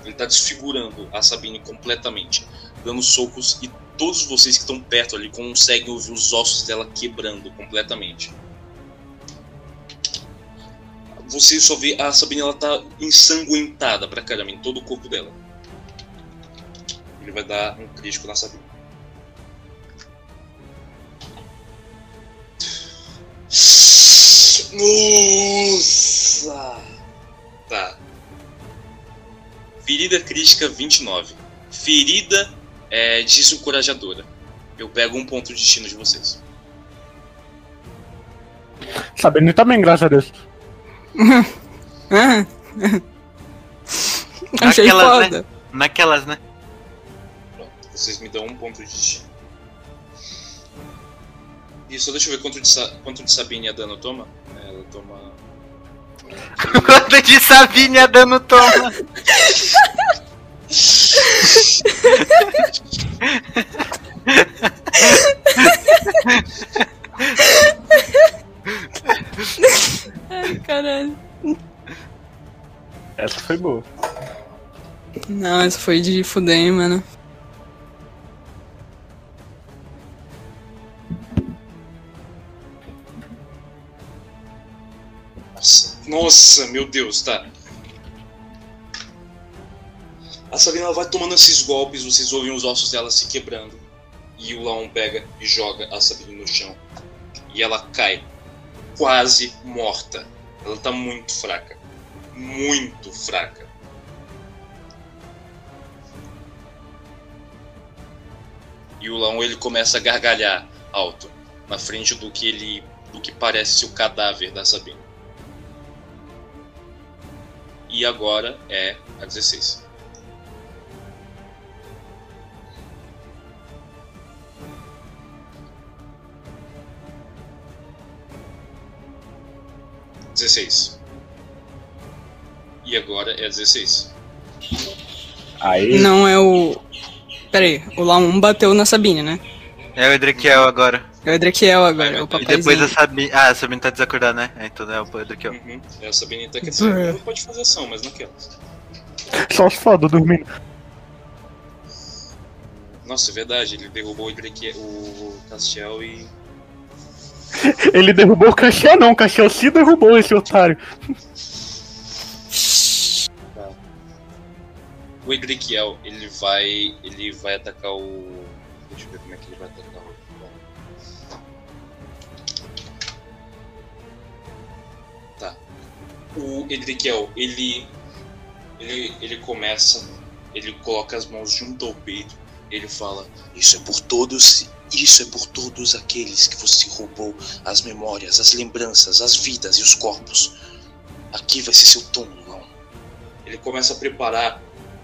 Ele tá desfigurando a Sabine completamente, dando socos e todos vocês que estão perto ali conseguem ouvir os ossos dela quebrando completamente. Você só vê a Sabine, ela tá ensanguentada pra caramba em todo o corpo dela. Ele vai dar um crítico na Sabine. Nossa! Tá. Ferida crítica 29. Ferida é, desencorajadora. Eu pego um ponto de destino de vocês. Sabendo também, graças a Deus. Achei Naquelas, foda. Naquelas, né? Pronto, vocês me dão um ponto de destino. E só deixa eu ver quanto de, Sa- quanto de Sabine a dano toma. É, Ela toma. *laughs* Quanto de Sabine a dano toma? Ai, caralho. Essa foi boa. Não, essa foi de fuder, hein, mano. Nossa, nossa, meu Deus, tá. A Sabina ela vai tomando esses golpes, vocês ouvem os ossos dela se quebrando. E o Laon pega e joga a Sabine no chão. E ela cai, quase morta. Ela tá muito fraca. Muito fraca. E o Laon ele começa a gargalhar alto, na frente do que ele. do que parece o cadáver da Sabine. E agora é a 16. Dezesseis. E agora é a 16. Aí. Não é o. Pera aí, o Laum bateu na Sabine, né? É o Edrequiel agora. É o Edrequiel agora, é o E papaizinho. depois a Sabine. Ah, a Sabine tá desacordada, né? É, Então é o Edrequiel. Uhum. É a Sabine tá quer dizer, Brr. não pode fazer ação, mas naquelas. Só os foda dormindo. Nossa, é verdade, ele derrubou o, Drake, o Castiel e. Ele derrubou o Caxiel, não. O Caxiel se derrubou esse otário. O Edriquiel, ele vai. ele vai atacar o. Deixa eu ver como é que ele vai atacar O Edriquiel, ele. Ele, ele começa. Ele coloca as mãos junto ao peito. Ele fala: Isso é por todos. Isso é por todos aqueles que você roubou as memórias, as lembranças, as vidas e os corpos. Aqui vai ser seu túmulo, não. Ele começa a preparar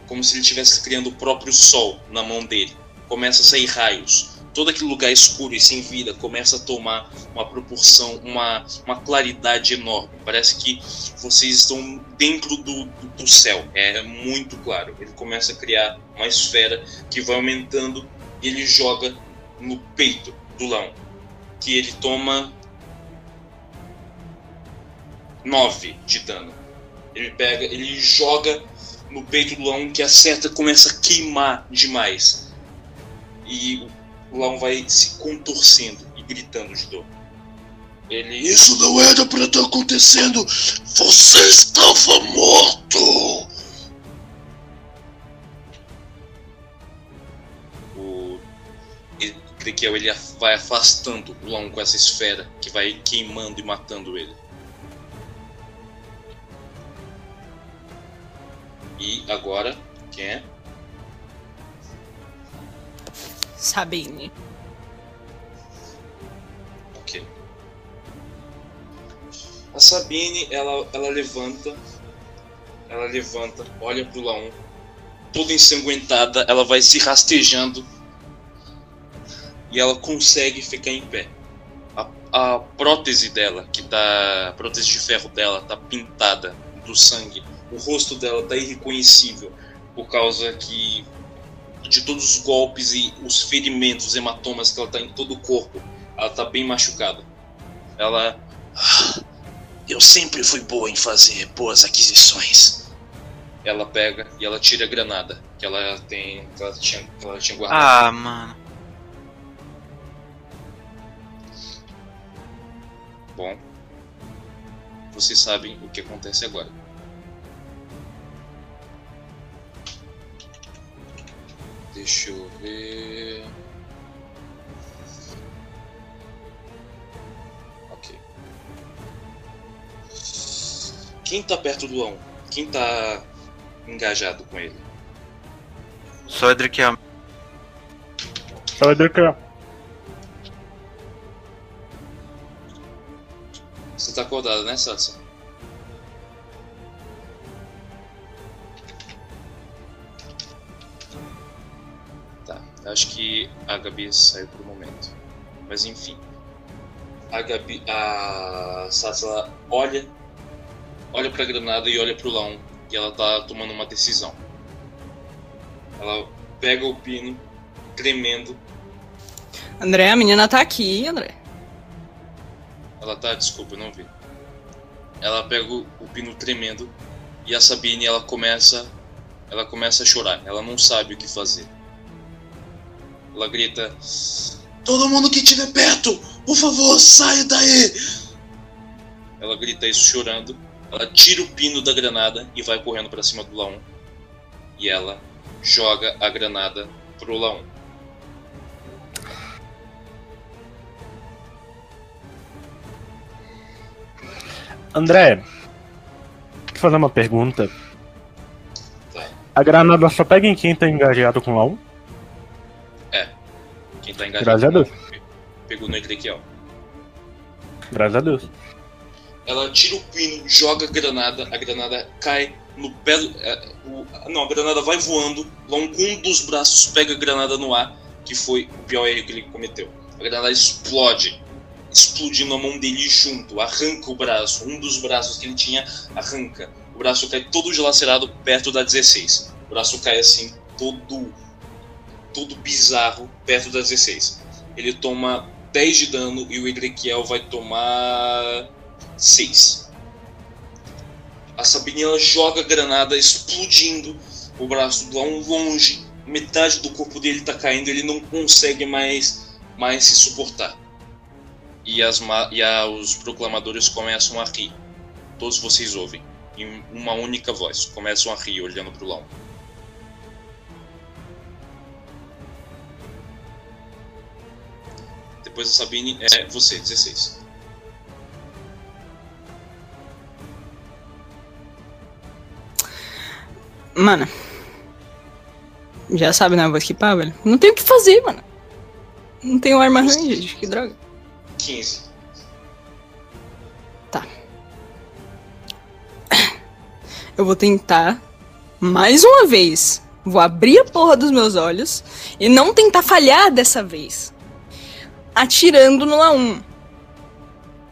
como se ele estivesse criando o próprio sol na mão dele. Começa a sair raios. Todo aquele lugar escuro e sem vida começa a tomar uma proporção, uma, uma claridade enorme. Parece que vocês estão dentro do, do, do céu. É muito claro. Ele começa a criar uma esfera que vai aumentando e ele joga no peito do Lão. Que ele toma 9 de dano. Ele pega, ele joga no peito do Lão que acerta começa a queimar demais. E o Lão vai se contorcendo e gritando de dor. Ele. Isso não era para estar acontecendo! Você estava morto! O Ezequiel ele vai afastando o Lão com essa esfera que vai queimando e matando ele. E agora, quem é? Sabine. Ok. A Sabine, ela, ela levanta. Ela levanta, olha pro Laon. Toda ensanguentada, ela vai se rastejando. E ela consegue ficar em pé. A, a prótese dela, que tá. A prótese de ferro dela tá pintada do sangue. O rosto dela tá irreconhecível. Por causa que de todos os golpes e os ferimentos, os hematomas que ela tá em todo o corpo. Ela tá bem machucada. Ela. "Ah, Eu sempre fui boa em fazer boas aquisições. Ela pega e ela tira a granada que ela tem. que ela tinha, que ela tinha guardado. Ah, mano. Bom. Vocês sabem o que acontece agora. Deixa eu ver. Ok. Quem tá perto do Lão? Quem tá engajado com ele? Só Edric é Só que Você tá acordado, né, Sansa? Acho que a Gabi saiu por um momento. Mas enfim. A Gabi. A Sansa ela olha. Olha pra granada e olha pro Laon. E ela tá tomando uma decisão. Ela pega o pino, tremendo. André, a menina tá aqui, André. Ela tá, desculpa, eu não vi. Ela pega o, o pino tremendo e a Sabine ela começa ela começa a chorar. Ela não sabe o que fazer. Ela grita: Todo mundo que estiver perto, por favor, saia daí! Ela grita isso chorando. Ela tira o pino da granada e vai correndo para cima do Laon. E ela joga a granada pro Laon. André, eu fazer uma pergunta. Tá. A granada só pega em quem tá engajado com o Laon? Quem tá engajado Graças a Deus. pegou no Ezequiel. Graças a Deus. Ela tira o pino, joga a granada, a granada cai no pé do. é, o- não, a granada vai voando, Long com um dos braços pega a granada no ar, que foi o pior erro que ele cometeu. A granada explode, explodindo a mão dele junto, arranca o braço, um dos braços que ele tinha arranca. O braço cai todo dilacerado perto da 16. O braço cai assim, todo. Todo bizarro, perto da 16. Ele toma 10 de dano e o Ezequiel vai tomar 6. A Sabine ela joga a granada explodindo o braço do Laon longe, metade do corpo dele tá caindo, ele não consegue mais, mais se suportar. E, as, e a- os proclamadores começam a rir. Todos vocês ouvem, em uma única voz, começam a rir olhando pro Laon. Depois da Sabine é você, 16. Mano. Já sabe, né? Eu vou esquipar, velho. Não tem o que fazer, mano. Não tenho arma ranged, que droga. 15. Eu vou tentar mais uma vez, vou abrir a porra dos meus olhos e não tentar falhar dessa vez. Atirando no A1.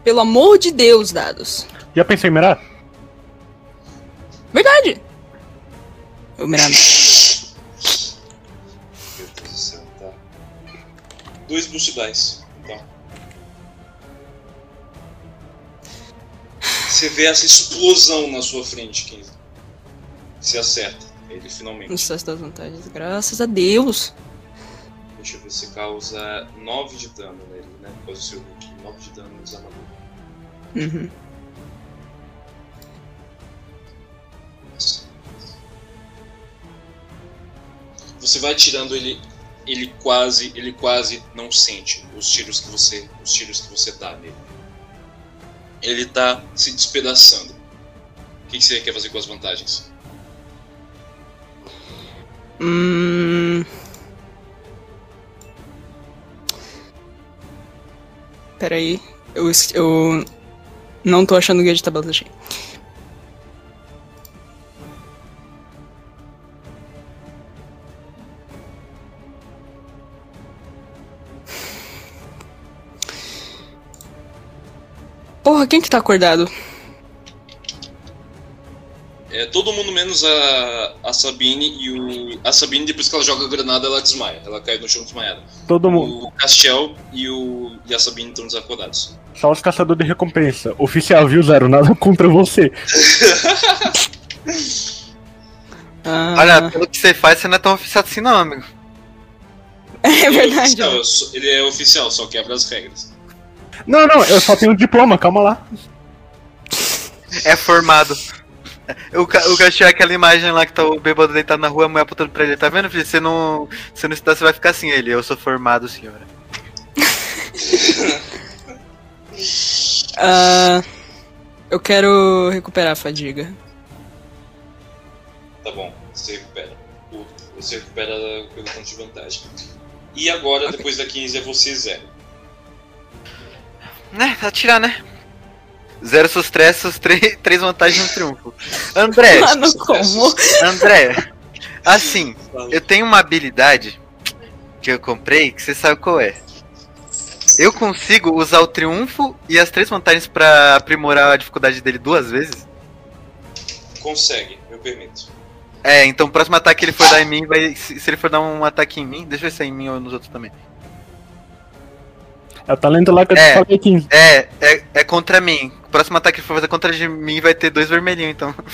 Pelo amor de Deus, dados. Já pensei em mirar? Verdade. Eu mirando. Meu Deus do céu, tá. Dois boost dice. Então. Você vê essa explosão na sua frente, Kenzie. Você acerta ele finalmente. Sucesso das vantagens. Graças a Deus. Deixa eu ver, você causa 9 de dano nele, né? Causa do seu look. 9 de dano no desarmador. Uhum. Você vai tirando ele, ele quase, ele quase não sente os tiros que você, os tiros que você dá nele. Ele tá se despedaçando. O que que você quer fazer com as vantagens? Hum. Peraí. Eu, eu não tô achando o guia de tabelas, achei. Porra, quem que tá acordado? É todo mundo menos a, a Sabine e o. A Sabine, depois que ela joga a granada, ela desmaia. Ela cai no chão desmaiada. Todo mundo. O Castiel e, o, e a Sabine estão desacordados. Só os caçadores de recompensa. Oficial, viu, Zero? Nada contra você. *laughs* Ah, Olha, pelo que você faz, você não é tão oficial assim não, amigo. é *laughs* Ele é verdade. oficial, ele é oficial, só quebra as regras. Não, não, eu só tenho diploma, calma lá. É formado. *laughs* O, ca- o Gastier é aquela imagem lá que tá o bêbado deitado na rua, a mulher apontando pra ele. Tá vendo, filho? Você não, você não estudar, você vai ficar assim. Ele, eu sou formado, senhora. *laughs* Ah, eu quero recuperar a fadiga. Tá bom, você recupera. Você recupera pelo ponto de vantagem. E agora, Ok. depois da 15, é você zero. Né, atirar, né? Zero sucessos, três, *laughs* três vantagens no triunfo. André, *laughs* Mano, como? André, assim, eu tenho uma habilidade que eu comprei que você sabe qual é. Eu consigo usar o triunfo e as três vantagens pra aprimorar a dificuldade dele duas vezes? Consegue, eu permito. É, então o próximo ataque que ele for dar em mim, vai, se, se ele for dar um ataque em mim, deixa eu ver se é em mim ou nos outros também. É o talento lá que eu É. te falei 15. É, é, é contra mim. O próximo ataque que for fazer contra de mim vai ter dois vermelhinhos, então. *laughs*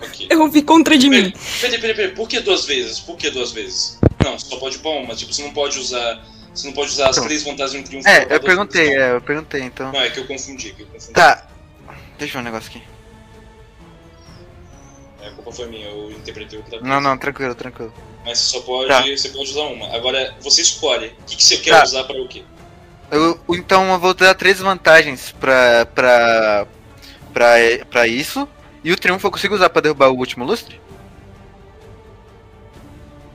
Ok. Eu ouvi contra de mim. Peraí, peraí, peraí. Por que duas vezes? Por que duas vezes? Não, você só pode pôr uma. Tipo, você não pode usar. Você não pode usar as Então. três vantagens no triunfo. É, eu perguntei, vezes, é, eu perguntei, então. Não, é que eu confundi, que eu confundi. Tá. Deixa eu ver um negócio aqui. É, a culpa foi minha, eu interpretei outra coisa. Não, não, tranquilo, tranquilo. Mas você só pode. Tá. Você pode usar uma. Agora, você escolhe. O que, que você quer Tá. usar pra o quê? Então eu vou dar três vantagens pra, pra, pra, pra isso. E o triunfo eu consigo usar pra derrubar o último lustre?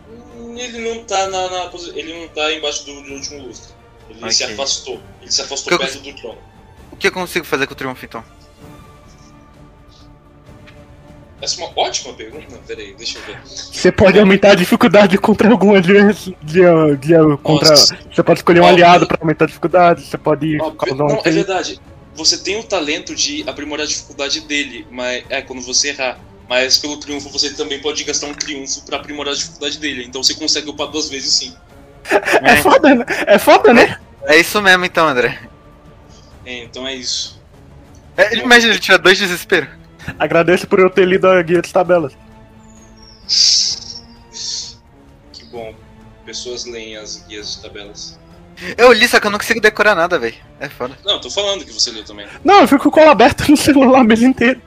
Hum, Ele não tá na, na ele não tá embaixo do, do último lustre. Ele se Ok. afastou. Ele se afastou Que eu perto do trono. O que eu consigo fazer com o triunfo então? Essa é uma ótima pergunta. Peraí, deixa eu ver. Você pode aumentar a dificuldade contra algum de, contra, Nossa. você pode escolher um aliado pra aumentar a dificuldade. Você pode Ó, causar um não, é verdade. Você tem o talento de aprimorar a dificuldade dele, mas é quando você errar. Mas pelo triunfo você também pode gastar um triunfo pra aprimorar a dificuldade dele. Então você consegue upar duas vezes sim. É foda, né? É foda, né? É isso mesmo então, André. É, então é isso. É, imagina ele tirar dois desespero. Agradeço por eu ter lido a guia de tabelas. Que bom. Pessoas leem as guias de tabelas. Eu li, só que eu não consigo decorar nada, velho. É foda. Não, tô falando que você leu também. Não, eu fico com ela aberta no celular *laughs* a mesa inteira.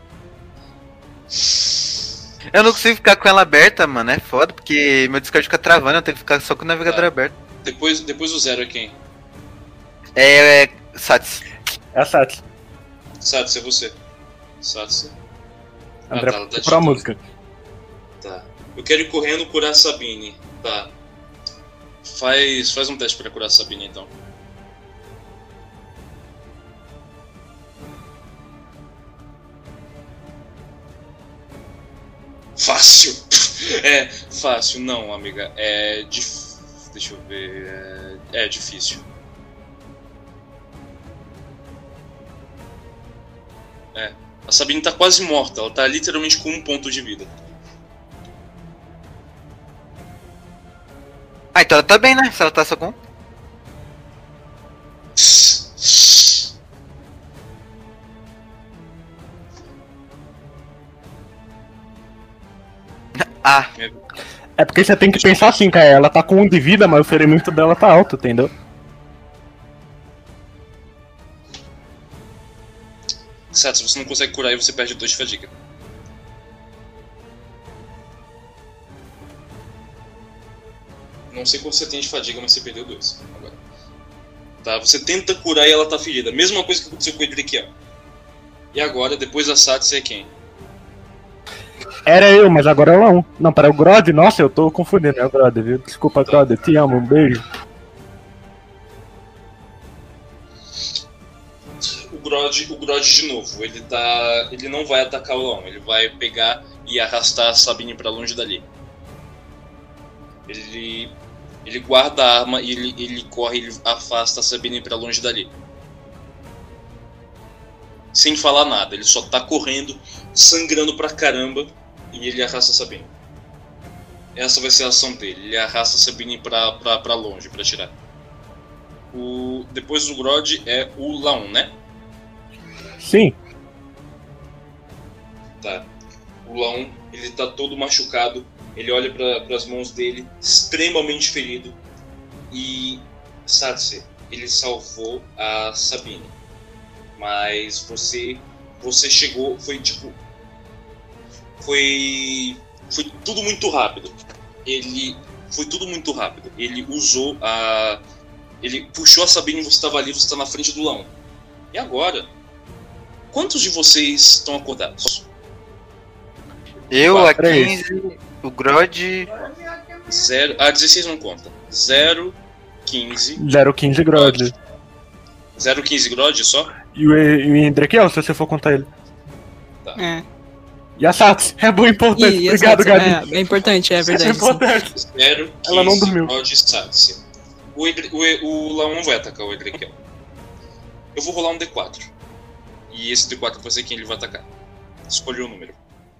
Eu não consigo ficar com ela aberta, mano. É foda, porque meu Discord fica travando, eu tenho que ficar só com o navegador Tá. aberto. Depois, depois o zero é quem? É, é. Sats. É a Sati. Satsu, é você. Satsu. Ah, André, tá, tá digitando. música. Tá. Eu quero ir correndo curar a Sabine. Tá. Faz, faz um teste pra curar a Sabine então. Fácil. *laughs* É, fácil. Não, amiga. É difícil. Deixa eu ver. É, é difícil. É. A Sabine tá quase morta. Ela tá literalmente com um ponto de vida. Ah, então ela tá bem, né? Se ela tá só com. *laughs* Ah, É porque você tem que pensar assim, cara. Ela tá com um de vida, mas o ferimento dela tá alto, entendeu? Certo, se você não consegue curar aí, você perde dois de fadiga. Não sei quanto você tem de fadiga, mas você perdeu dois. Agora. Tá, você tenta curar e ela tá ferida. Mesma coisa que aconteceu com o Edriquiel. E agora, depois da Satsu, é quem? Era eu, mas agora é o Laon. Não, para o Grod, nossa, eu tô confundindo, é o Grod, viu? Desculpa, Grod, te amo, um beijo. Grod, o Grod de novo, ele tá. Ele não vai atacar o Laon, ele vai pegar e arrastar a Sabine pra longe dali. Ele. Ele guarda a arma e ele, ele corre, ele afasta a Sabine pra longe dali. Sem falar nada, ele só tá correndo, sangrando pra caramba e ele arrasta a Sabine. Essa vai ser a ação dele, ele arrasta a Sabine pra, pra, pra longe, pra tirar. O, depois do Grod é o Laon, né? Sim. Tá. O Laon, ele tá todo machucado. Ele olha para as mãos dele, extremamente ferido. E Satse, ele salvou a Sabine. Mas você você chegou, foi tipo foi foi tudo muito rápido. Ele foi tudo muito rápido. Ele usou a ele puxou a Sabine, você estava ali, você está na frente do Laon. E agora? Quantos de vocês estão acordados? eu, a Quatro, 15, o Grod. Zero, ah, 16 não conta. 0, 15. 015 Grod. 0, 15 Grod só? E o, e o Endrekiel, se você for contar ele. É. E a Sats, é bom importante. E, Obrigado, exato, Gabi. é, é importante, é *laughs* É verdade. sim. importante. 0, 15 Ela não dormiu. Grod Satse. O, o, E- o Laon vai atacar o Edrekiel. Eu vou rolar um D4. E esse D4 vai ser quem ele vai atacar. Escolhi o número.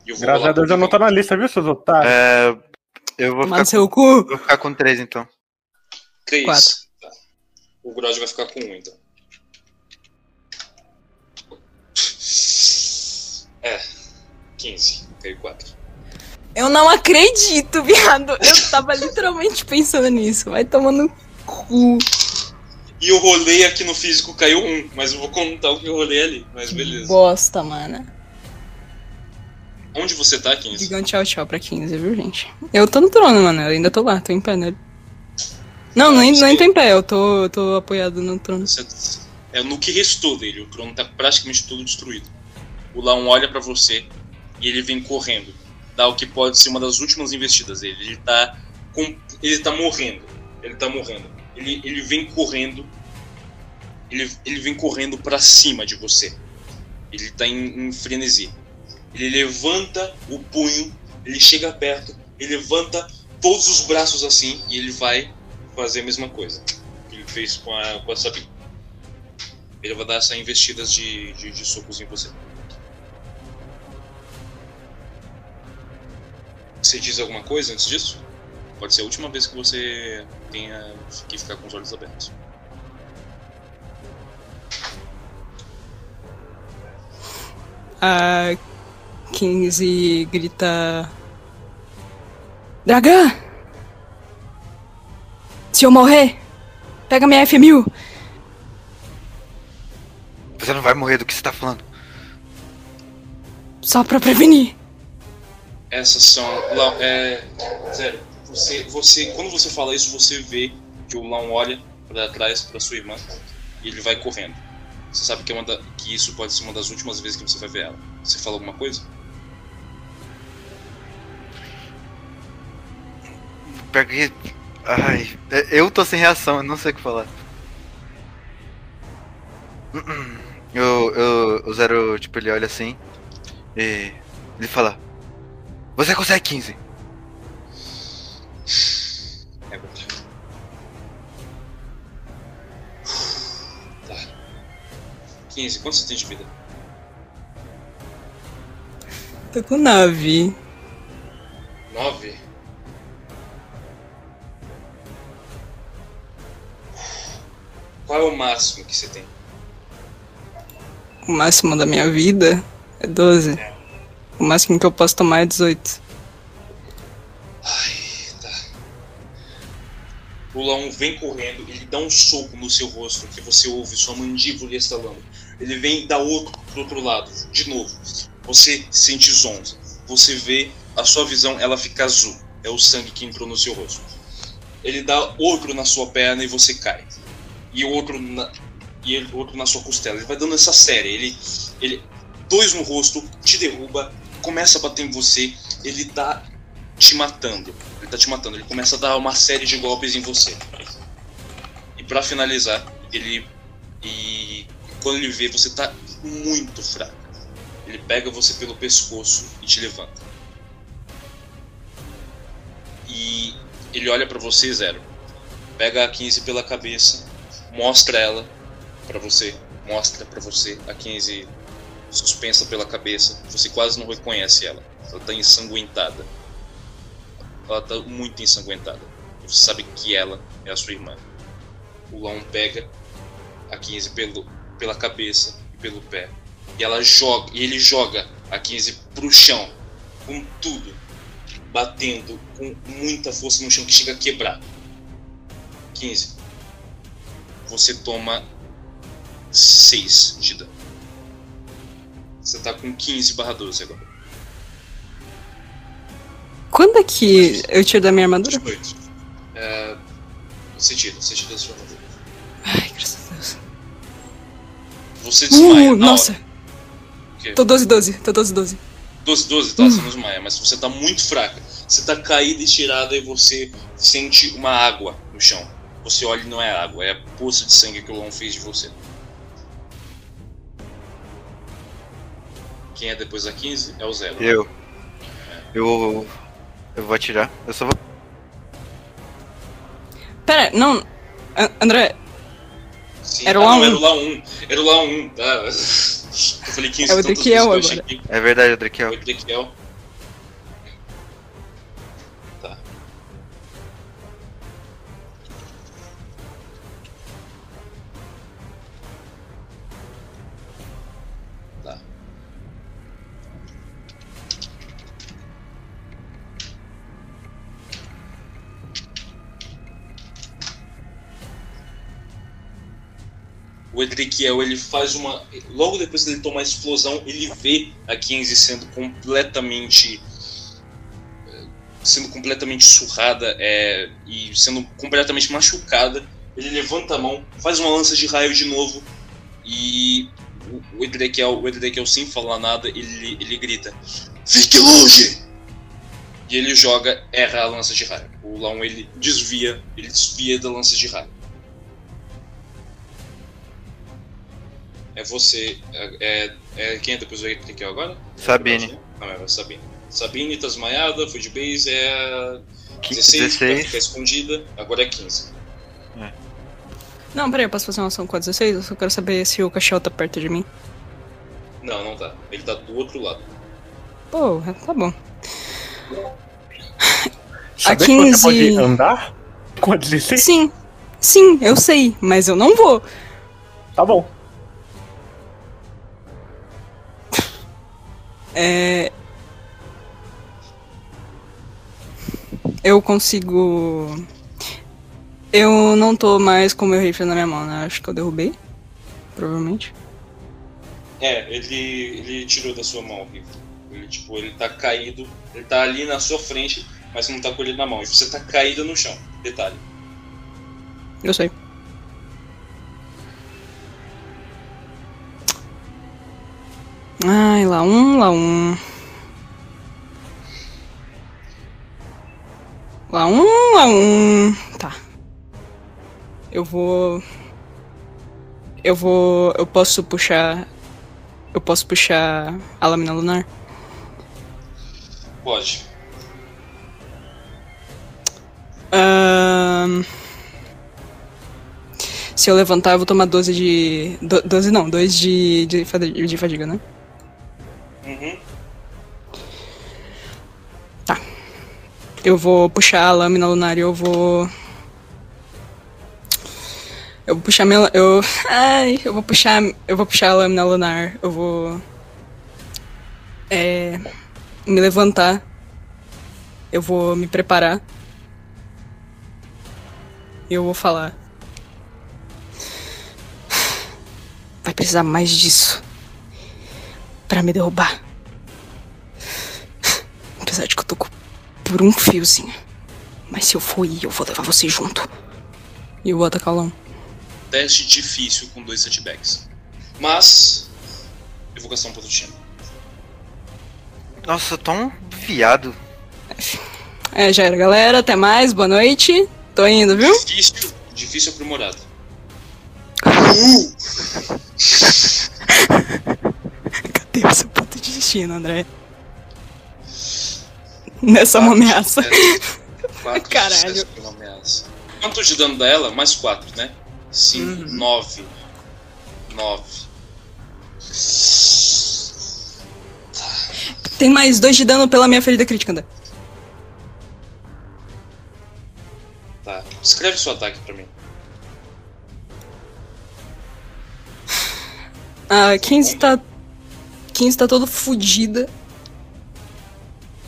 E eu vou Graças a Deus eu não tô na lista, viu, seus otários? É, eu vou ficar, seu cu. vou ficar com 3 então. 3. Quatro. Tá. O Grod vai ficar com 1 então. É. 15. Caiu 4. Eu não acredito, viado. Eu tava literalmente pensando nisso. Vai tomando cu. E eu rolei aqui no físico, caiu 1. Mas eu vou contar o que eu rolei ali. Mas beleza. Bosta, mano. Onde você tá, 15? Digam tchau, tchau pra 15, viu, gente? Eu tô no trono, mano. Eu ainda tô lá, tô em pé nele. Não, nem, Não, nem sei. tô em pé, eu tô, eu tô apoiado no trono. Você- É no que restou dele. O trono tá praticamente todo destruído. O Laon olha pra você e ele vem correndo. Dá o que pode ser uma das últimas investidas dele. Ele tá, com, ele tá morrendo. Ele tá morrendo. Ele, ele vem correndo. Ele, ele vem correndo pra cima de você. Ele tá em, em frenesi. Ele levanta o punho, ele chega perto, ele levanta todos os braços assim e ele vai fazer a mesma coisa que ele fez com a, com a Sabine. Ele vai dar essa investidas de, de, de socos em você. Você diz alguma coisa antes disso? Pode ser a última vez que você tenha que ficar com os olhos abertos. A 15 grita. Dragã! Se eu morrer, pega minha F1000. Você não vai morrer do que você tá falando. Só pra prevenir. Essas são. Lau- É, sério, você, você, quando você fala isso, você vê que o Laon olha pra trás pra sua irmã e ele vai correndo. Você sabe que, é da- que isso pode ser uma das últimas vezes que você vai ver ela. Você fala alguma coisa? Pior que. Ai, eu tô sem reação, eu não sei o que falar. *clears throat* Eu, eu, o Zero, tipo, ele olha assim e ele fala: Você consegue 15. 15. Quanto você tem de vida? Tô com nave. 9. Qual é o máximo que você tem? O máximo da minha vida é 12. O máximo que eu posso tomar é 18. Ai, tá. O Laon vem correndo, ele dá um soco no seu rosto, que você ouve sua mandíbula estalando. Ele vem dar outro pro outro lado, de novo. Você sente zonza. Você vê a sua visão, ela fica azul. É o sangue que entrou no seu rosto. Ele dá outro na sua perna e você cai. E outro na, e ele- outro na sua costela. Ele vai dando essa série. Ele, ele dois no rosto, te derruba, começa a bater em você. Ele tá te matando. Ele tá te matando. Ele começa a dar uma série de golpes em você. E pra finalizar, ele. E quando ele vê, você tá muito fraco. Ele pega você pelo pescoço e te levanta. E ele olha pra você, Zero. Pega a 15 pela cabeça, mostra ela pra você, mostra pra você a 15 suspensa pela cabeça. Você quase não reconhece ela. Ela tá ensanguentada. Ela tá muito ensanguentada. Você sabe que ela é a sua irmã. O Laon pega a 15 pelo, pela cabeça e pelo pé. E ela joga, e ele joga a 15 pro chão, com tudo, batendo com muita força no chão que chega a quebrar. 15. Você toma 6 de dano. Você tá com 15 barra 12 agora. Quando é que eu tiro da minha armadura? 18. É, você tira, você tira da sua armadura. Ai, graças a Deus. Você desmaia Uh, na nossa. hora. Tô 12, 12. Tô 12, 12. 12, 12, tá, você não desmaia, mas você tá muito fraca. Você tá caída e tirada e você sente uma água no chão. Você olha e não é água, é a poça de sangue que o Lon fez de você. Quem é depois da 15 é o Zero. né? Eu. Eu. Eu vou atirar. Eu só vou. Pera, não. André, Sim, Era o ah, não, A1. era o La1. Era o La1, *laughs* tá? Eu falei 15 É o achei agora. que É verdade, é o Drakiel. O Edriquiel, ele faz uma. Logo depois que ele toma a explosão, ele vê a 15 sendo completamente. eh, sendo completamente surrada é, e sendo completamente machucada. Ele levanta a mão, faz uma lança de raio de novo e o- Edrequiel, o Edrequiel sem falar nada, ele, ele grita: Fique longe! E ele joga, erra a lança de raio. O Laon ele desvia, ele desvia da lança de raio. É você. É, é, é- quem é depois do Edrequiel agora? Sabine. Não, é a Sabine. Sabine tá desmaiada, foi de base, é. 16. 16, pra ficar escondida, agora é 15. Não, peraí, eu posso fazer uma ação com a 16? Eu só quero saber se o cachorro tá perto de mim. Não, não tá. Ele tá do outro lado. Pô, tá bom. A que você 15. pode andar com a 16? Sim, sim, eu sei, mas eu não vou. Tá bom. É. Eu consigo. Eu não tô mais com o meu rifle na minha mão, né? Acho que eu derrubei. Provavelmente. É, ele, ele tirou da sua mão o rifle. Ele, tipo, ele tá caído, ele tá ali na sua frente, mas não tá com ele na mão. E você tá caída no chão. Detalhe. Eu sei. Ai, lá um, lá um. Lá um, lá um. Tá. Eu vou. Eu vou. Eu posso puxar. Eu posso puxar a lâmina lunar? Pode. Ahn, Se eu levantar, eu vou tomar 12 de. do- 12 não, 2 de, de fadiga, né? Uhum. Eu vou puxar a lâmina lunar e eu vou. Eu vou puxar minha. Eu. Ai, eu vou puxar. Eu vou puxar a lâmina lunar. Eu vou. É. Me levantar. Eu vou me preparar. Eu vou falar. Vai precisar mais disso. Pra me derrubar. Apesar de que eu tô por um fiozinho. Mas se eu for ir, eu vou levar você junto. E eu vou o Lão. Teste difícil com dois setbacks. Mas. Evocação produtiva. Nossa, eu tô um viado. É, já era, galera. Até mais, boa noite. Tô indo, viu? Difícil, difícil aprimorado. Cadê *laughs* *laughs* o seu ponto de destino, André? Nessa uma ameaça. 4 *laughs* Caralho. de sucesso pra uma ameaça. Quanto de dano dela? Mais 4, né? 5, 9. 9. Tem mais dois de dano pela minha ferida crítica, André. Tá. Escreve seu ataque pra mim. A 15 tá. 15 tá toda fodida.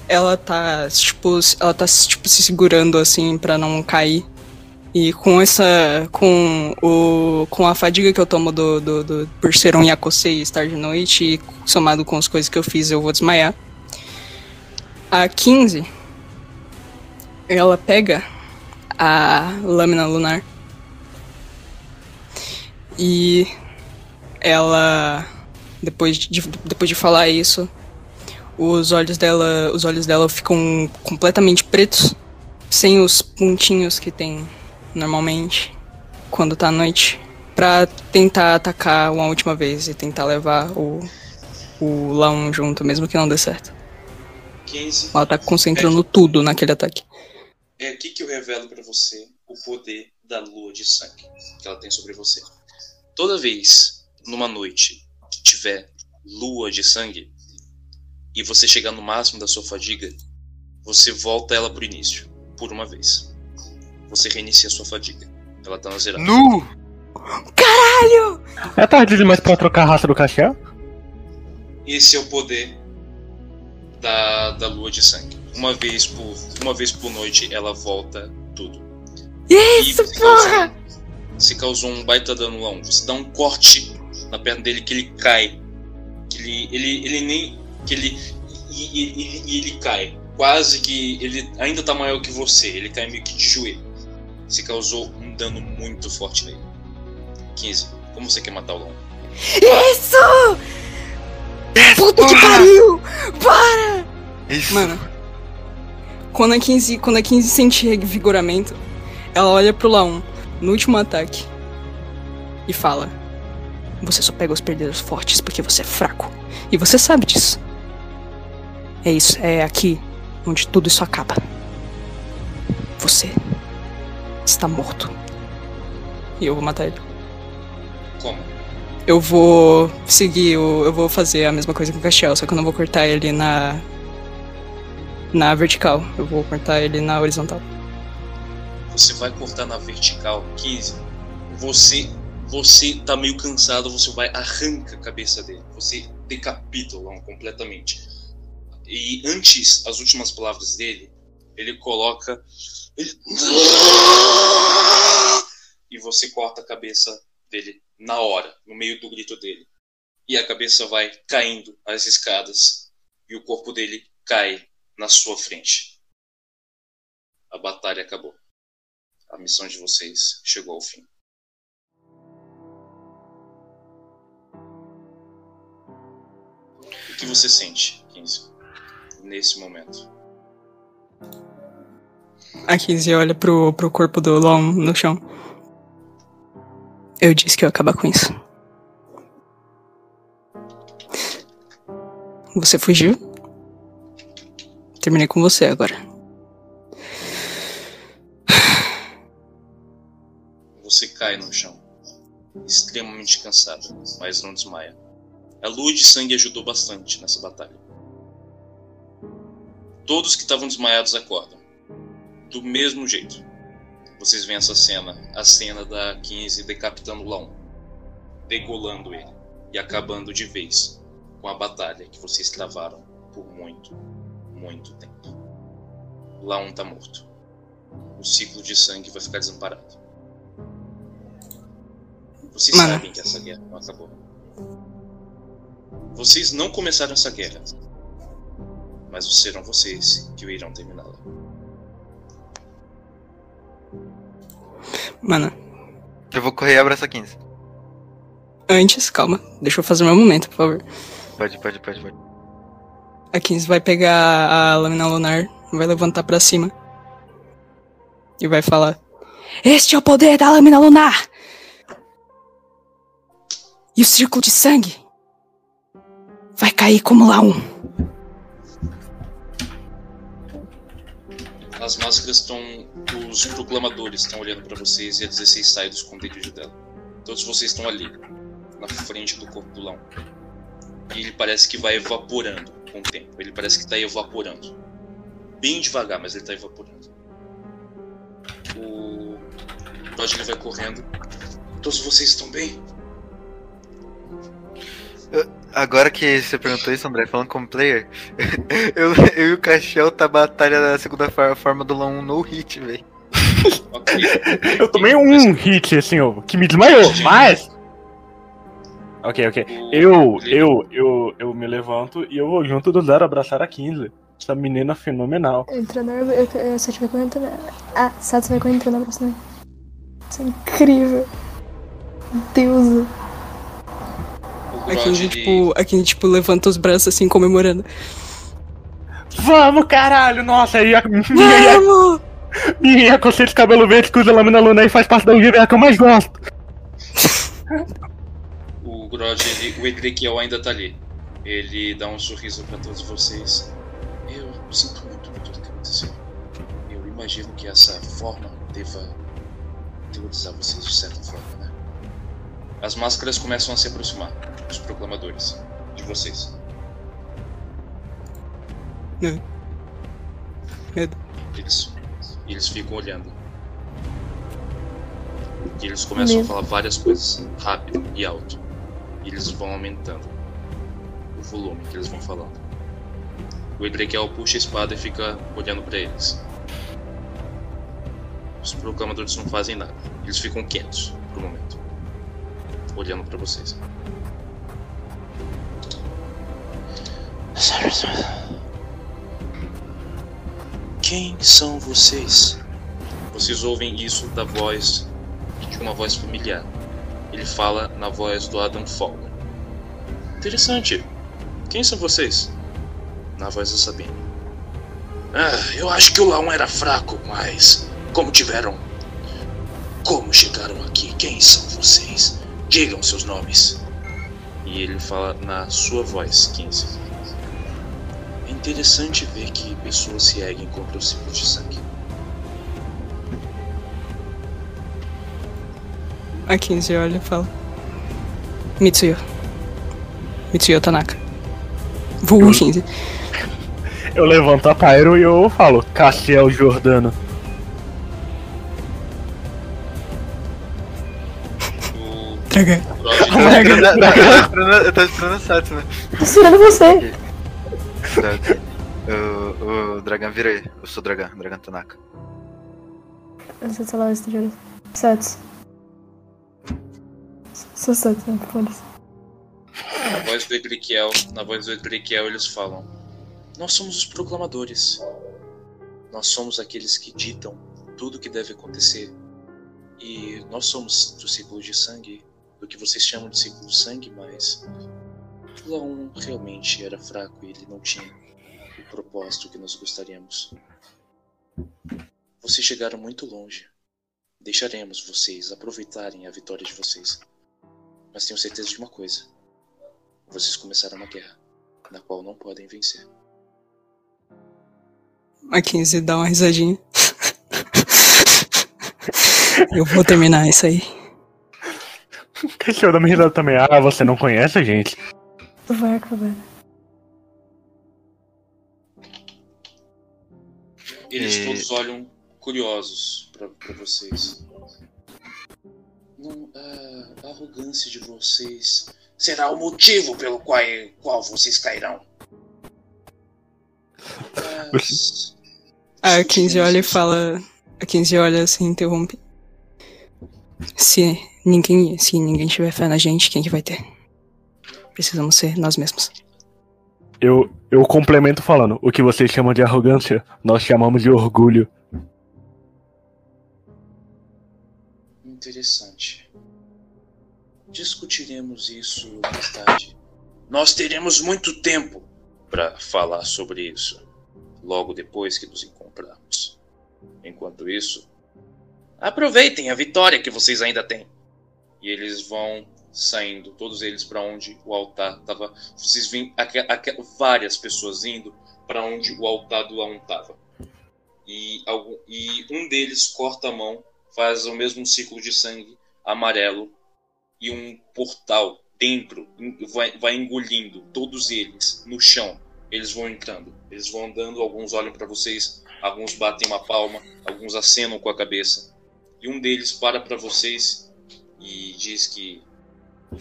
Ela tá, tipo, ela tá tipo, se segurando assim pra não cair. E com essa. com o. com a fadiga que eu tomo do, do, do- por ser um Yakosei e estar de noite, somado com as coisas que eu fiz, eu vou desmaiar. A 15. Ela pega a lâmina lunar. E ela depois de, depois de falar isso os olhos dela os olhos dela ficam completamente pretos sem os pontinhos que tem normalmente quando tá à noite Pra tentar atacar uma última vez e tentar levar o o Laon junto mesmo que não dê certo 15. ela tá concentrando tudo naquele ataque É aqui que eu revelo pra você o poder da lua de sangue que ela tem sobre você. Toda vez numa noite tiver lua de sangue e você chegar no máximo da sua fadiga, você volta ela pro início, por uma vez. Você reinicia a sua fadiga. Ela tá na zerada. Nu! É tarde demais pra trocar a raça do Caxiel? Esse é o poder da, da lua de sangue. Uma vez por uma vez por noite ela volta tudo. isso E você causou, você causou um baita dano lá. um. Você dá um corte na perna dele que ele cai. Que ele, ele, ele nem. Que ele. E, e- e- e ele cai. Quase que. Ele ainda tá maior que você. Ele cai meio que de joelho. Você causou um dano muito forte nele. 15. Como você quer matar o Lão? isso Yes, puta que pariu para Isso. Mano, quando a 15, quando a 15 sente revigoramento, ela olha pro Laon no último ataque e fala: Você só pega os perdedores fortes porque você é fraco. E você sabe disso. É isso, é aqui onde tudo isso acaba. Você está morto. E eu vou matar ele. Como? Eu vou seguir o. Eu vou fazer a mesma coisa que o Castiel, só que eu não vou cortar ele na. Na vertical. Eu vou cortar ele na horizontal. Você vai cortar na vertical 15. Você. Você tá meio cansado, você vai arranca a cabeça dele. Você decapita o completamente. E antes, as últimas palavras dele, ele coloca. ele- E você corta a cabeça dele na hora, no meio do grito dele. E a cabeça vai caindo as escadas. E o corpo dele cai na sua frente. A batalha acabou. A missão de vocês chegou ao fim. O que você sente, 15, nesse momento? A 15 olha pro, pro corpo do Lon no chão. Eu disse que eu ia acabar com isso. Você fugiu? Terminei com você agora. Você cai no chão, extremamente cansado, mas não desmaia. A lua de sangue ajudou bastante nessa batalha. Todos que estavam desmaiados acordam. Do mesmo jeito. Vocês veem essa cena, a cena da 15 decapitando o Laon, degolando ele e acabando de vez com a batalha que vocês travaram por muito, muito tempo. Laon tá morto. O ciclo de sangue vai ficar desamparado. Vocês Mano. sabem que essa guerra não acabou. Vocês não começaram essa guerra. Mas serão vocês que o irão terminá-la. Mano, Eu vou correr e abraçar 15. antes, calma. Deixa eu fazer meu momento, por favor. Pode, pode, pode, pode. A 15 vai pegar a lâmina lunar, vai levantar pra cima. E vai falar: Este é o poder da lâmina lunar! E o círculo de sangue cair como lá um. As máscaras estão. Os proclamadores estão olhando pra vocês e a 16 sai do esconderijo dela. Todos vocês estão ali, na frente do corpo do Lão. E ele parece que vai evaporando com o tempo. Ele parece que tá evaporando. Bem devagar, mas ele tá evaporando. O. Roger vai correndo. Todos vocês estão bem? Agora que você perguntou isso, André, falando como player, *laughs* eu, eu e o Cachel tá batalha da segunda for- forma do LoL 1 no hit, velho. Eu tomei um hit, assim, ó, que me desmaiou, mas. Ok, ok. Eu, eu, eu, eu me levanto e eu vou junto do Zero abraçar a 15. Essa menina fenomenal. Entrando eu, eu, entrando. na- Ah, Sato vai correr entrando na próxima. Isso é incrível. Deusa. O A Grod, 15, ele- tipo, a 15, tipo, levanta os braços assim, comemorando. Vamos, caralho! Nossa, e a Vamos! minha conceito de cabelo verde que usa lâmina luna e faz parte da UGVA que eu mais gosto. O Grod, ele, o Edrequiel ainda tá ali. Ele dá um sorriso pra todos vocês. Eu sinto muito por tudo que aconteceu. Eu imagino que essa forma deva teorizar vocês de certa forma? As máscaras começam a se aproximar, os proclamadores, de vocês. Medo. Eles, eles ficam olhando. E eles começam Medo. a falar várias coisas, rápido e alto. E eles vão aumentando o volume que eles vão falando. O Edrequiel puxa a espada e fica olhando pra eles. Os proclamadores não fazem nada. Eles ficam quietos por um momento. Olhando pra vocês. Quem são vocês? Vocês ouvem isso da voz de uma voz familiar. Ele fala na voz do Adam Fowler. Interessante. Quem são vocês? Na voz da Sabine. Ah, eu acho que o Laon era fraco, mas como tiveram? Como chegaram aqui? Quem são vocês? Digam seus nomes. E ele fala na sua voz, 15. É interessante ver que pessoas se erguem contra o ciclo de sangue. A 15 olha e fala: Mitsuyo. Mitsuyo Tanaka. Vulgo 15. Eu levanto a Pyro e eu falo, Cassiel Jordano. O Traga. Roger Eu tô esperando- esperando- esperando a Satsu, né? Tô segurando você. O, o Dragan vira aí. Eu sou o Dragan, Dragan Tanaka. Eu sou sei lá, esse de Sato. Sou Sato, né? Foda-se. Na voz do Edriquiel, na voz do Edriquiel eles falam: Nós somos os proclamadores. Nós somos aqueles que ditam tudo o que deve acontecer. E nós somos do ciclo de sangue, do que vocês chamam de ciclo de sangue, mas Laon realmente era fraco e ele não tinha o propósito que nós gostaríamos. Vocês chegaram muito longe. Deixaremos vocês aproveitarem a vitória de vocês. Mas tenho certeza de uma coisa. Vocês começaram uma guerra, na qual não podem vencer. 15 dá uma risadinha. *laughs* Eu vou terminar isso aí. Cachorro da minha risada também. Ah, você não conhece a gente? Vai acabar. Eles E- todos olham curiosos pra pra vocês. Não, a, a arrogância de vocês será o motivo pelo qual, qual vocês cairão. Mas, A 15 olha e fala. A 15 olha assim, interrompe. Se ninguém, se ninguém tiver fé na gente, quem que vai ter? Precisamos ser nós mesmos. Eu, eu complemento falando. O que vocês chamam de arrogância, nós chamamos de orgulho. Interessante. Discutiremos isso mais tarde. Nós teremos muito tempo para falar sobre isso. Logo depois que nos encontrarmos. Enquanto isso, aproveitem a vitória que vocês ainda têm. E eles vão saindo, todos eles para onde o altar estava. Vocês veem várias pessoas indo para onde o altar do Laon estava. E, e um deles corta a mão faz o mesmo ciclo de sangue amarelo e um portal dentro en- vai, vai engolindo todos eles no chão. Eles vão entrando, eles vão andando, alguns olham para vocês, alguns batem uma palma, alguns acenam com a cabeça. E um deles para para vocês e diz que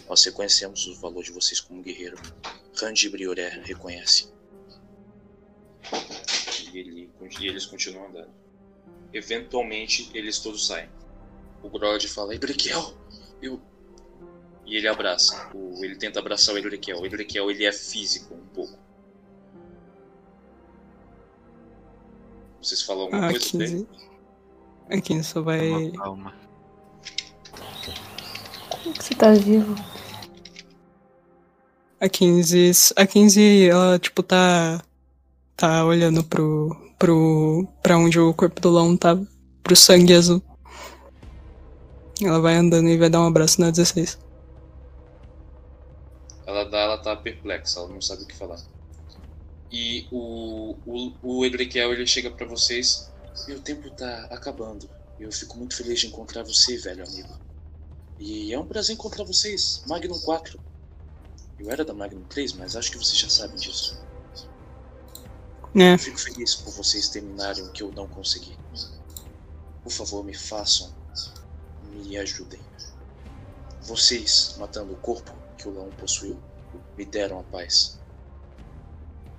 nós reconhecemos o valor de vocês como guerreiro. Randy Brioré reconhece. E, ele- e eles continuam andando. Eventualmente, eles todos saem. O Grod fala, Ebriquiel, eu... E ele abraça. O, ele tenta abraçar o Ebriquiel. O Ebriquiel, ele é físico um pouco. Vocês falam alguma A coisa dele? 15. A 15 só vai. Uma palma. Que você tá vivo? A 15. A 15, ela, tipo, tá. Tá olhando pro. pro. pra onde o corpo do Lão tava. Pro sangue azul. Ela vai andando e vai dar um abraço na 16. Ela, dá, ela tá perplexa, ela não sabe o que falar. E o, o, o Ebriquiel, ele chega pra vocês. Meu tempo tá acabando. Eu fico muito feliz de encontrar você, velho amigo. E é um prazer encontrar vocês, Magnum 4. Eu era da Magnum 3, mas acho que vocês já sabem disso. É, Eu fico feliz por vocês terminarem o que eu não consegui. Por favor, me façam, me ajudem. Vocês, matando o corpo que o Lão possuiu, me deram a paz.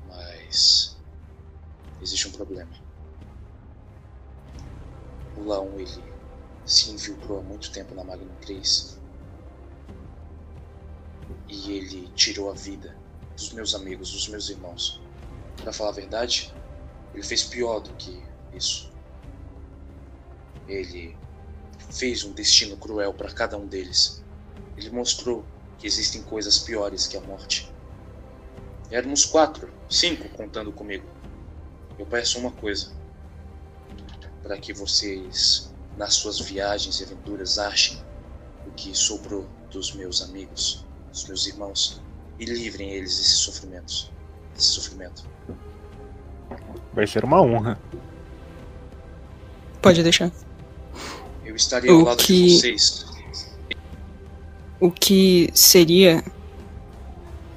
Mas existe um problema. O Laon ele se infiltrou há muito tempo na Magnum 3 e ele tirou a vida dos meus amigos, dos meus irmãos. Pra falar a verdade, ele fez pior do que isso. Ele fez um destino cruel para cada um deles. Ele mostrou que existem coisas piores que a morte. Éramos quatro, cinco contando comigo. Eu peço uma coisa: para que vocês, nas suas viagens e aventuras, achem o que sobrou dos meus amigos, dos meus irmãos, e livrem eles desses sofrimentos, desse sofrimento. Vai ser uma honra. pode deixar. Eu estarei ao O lado que- de vocês. O que seria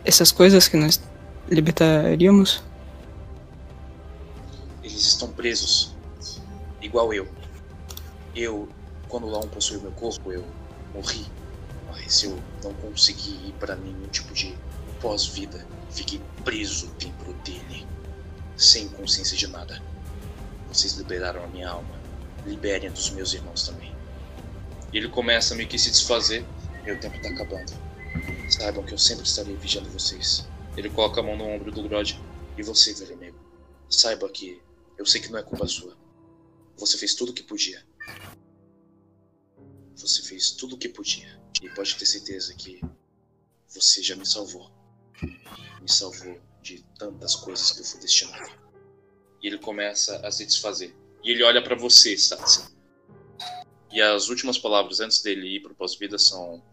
essas coisas que nós libertaríamos? Eles estão presos, igual eu. Eu, quando o Laon possuiu meu corpo, eu morri. Mas eu não consegui ir para nenhum tipo de pós-vida. Fiquei preso dentro dele, sem consciência de nada. Vocês liberaram a minha alma. Liberem a dos meus irmãos também. Ele começa a meio que se desfazer. Meu tempo tá acabando. Saibam que eu sempre estarei vigiando vocês. Ele coloca a mão no ombro do Grod. E você, velho amigo. Saiba que eu sei que não é culpa sua. Você fez tudo o que podia. Você fez tudo o que podia. E pode ter certeza que você já me salvou. Me salvou de tantas coisas que eu fui destinado. E ele começa a se desfazer. E ele olha pra você, Satsu. E as últimas palavras antes dele ir pro pós-vida são: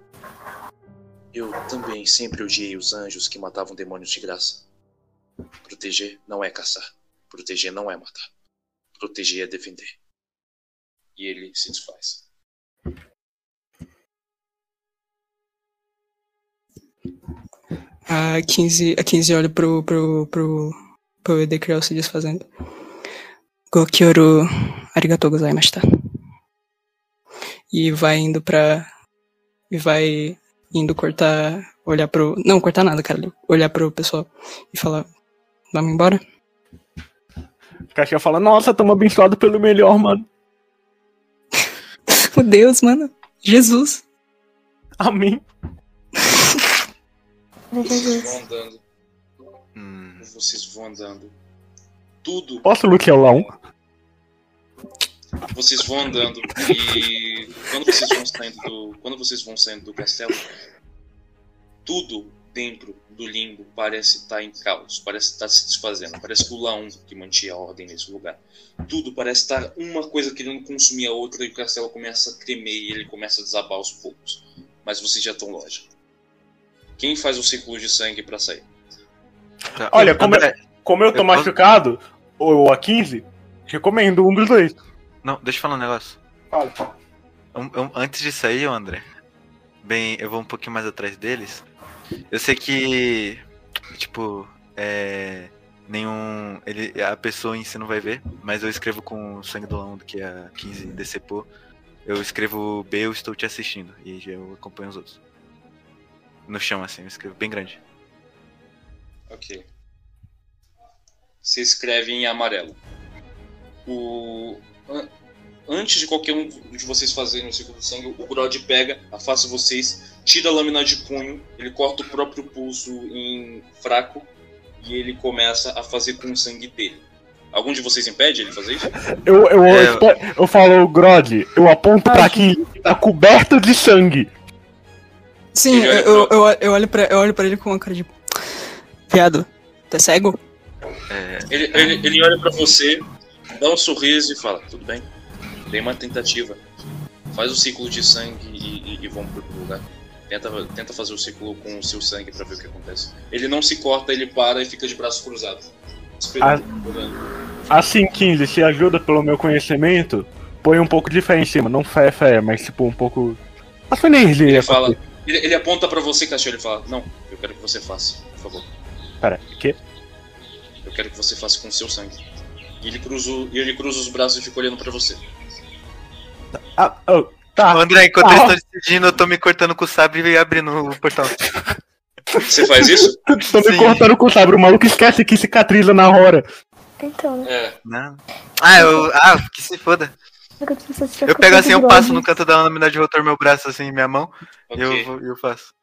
Eu também sempre odiei os anjos que matavam demônios de graça. Proteger não é caçar. Proteger não é matar. proteger e defender. E ele se desfaz. A 15, a 15 olha pro, pro, pro, pro Edecriel se desfazendo. Gokyoru arigatou gozaimashita. E vai indo pra. E vai indo cortar. Olhar pro. Não, cortar nada, cara. Olhar pro pessoal e falar: Vamos embora? O fala, nossa, tamo abençoado pelo melhor, mano. *laughs* Meu Deus, mano. Jesus. Amém. Vocês vão andando. Hum, Vocês vão andando. Tudo. Posso lutear lá um? vocês vão andando e quando vocês vão saindo do quando vocês vão saindo do castelo tudo dentro do limbo parece estar em caos parece estar se desfazendo. Parece que o Laum que mantinha a ordem nesse lugar. Tudo parece estar uma coisa querendo consumir a outra e o castelo começa a tremer e ele começa a desabar aos poucos. Mas vocês já estão longe quem faz o círculo de sangue para sair tá. Olha, como André, Como eu tô Eu posso- machucado, ou a 15, recomendo um dos dois. Não, deixa eu falar um negócio. Fala. Um- um- antes de sair, André, bem, eu vou um pouquinho mais atrás deles. Eu sei que, tipo, é, nenhum, ele, a pessoa em si não vai ver, mas eu escrevo com o sangue do Lão que a 15 decepou. Eu escrevo B, eu estou te assistindo e eu acompanho os outros. No chão, assim, eu escrevo bem grande. Ok. Se escreve em amarelo. O... an- Antes de qualquer um de vocês fazerem o ciclo do sangue, o Grod pega, afasta vocês, tira a lâmina de punho, ele corta o próprio pulso em fraco e ele começa a fazer com o sangue dele. Algum de vocês impede ele fazer isso? Eu, eu, É. eu, eu falo, Grod, eu aponto pra quem tá coberto de sangue. Sim, eu, eu, pro- eu, eu olho pra, eu olho pra ele com uma cara de. Viado, tá cego? Ele, ele, ele olha pra você, dá um sorriso e fala: Tudo bem, dei uma tentativa. Faz o ciclo de sangue e, e, e vamos pro outro lugar. Tenta, tenta fazer o ciclo com o seu sangue pra ver o que acontece. Ele não se corta, ele para e fica de braços cruzados. Esperando. olhando. Assim, 15, se ajuda pelo meu conhecimento, põe um pouco de fé em cima. Não fé, fé, mas tipo um pouco. A sua energia. Ele fala. Ele, ele aponta pra você, Cachorro, ele fala: Não, eu quero que você faça, por favor. Pera, que? Eu quero que você faça com o seu sangue. E ele cruza, o- ele cruza os braços e fica olhando pra você. Ah, oh, tá. André, enquanto Ah. eu estou decidindo, eu tô me cortando com o sabre e abrindo o portal. Você faz isso? *laughs* Tô me Sim. cortando com o sabre. O maluco esquece que cicatriza na hora. Então, né? É. Não. Ah, eu. Ah, que se foda. Eu pego assim, eu passo no canto da lâmina de rotor meu braço assim em minha mão Ok. e eu, eu faço.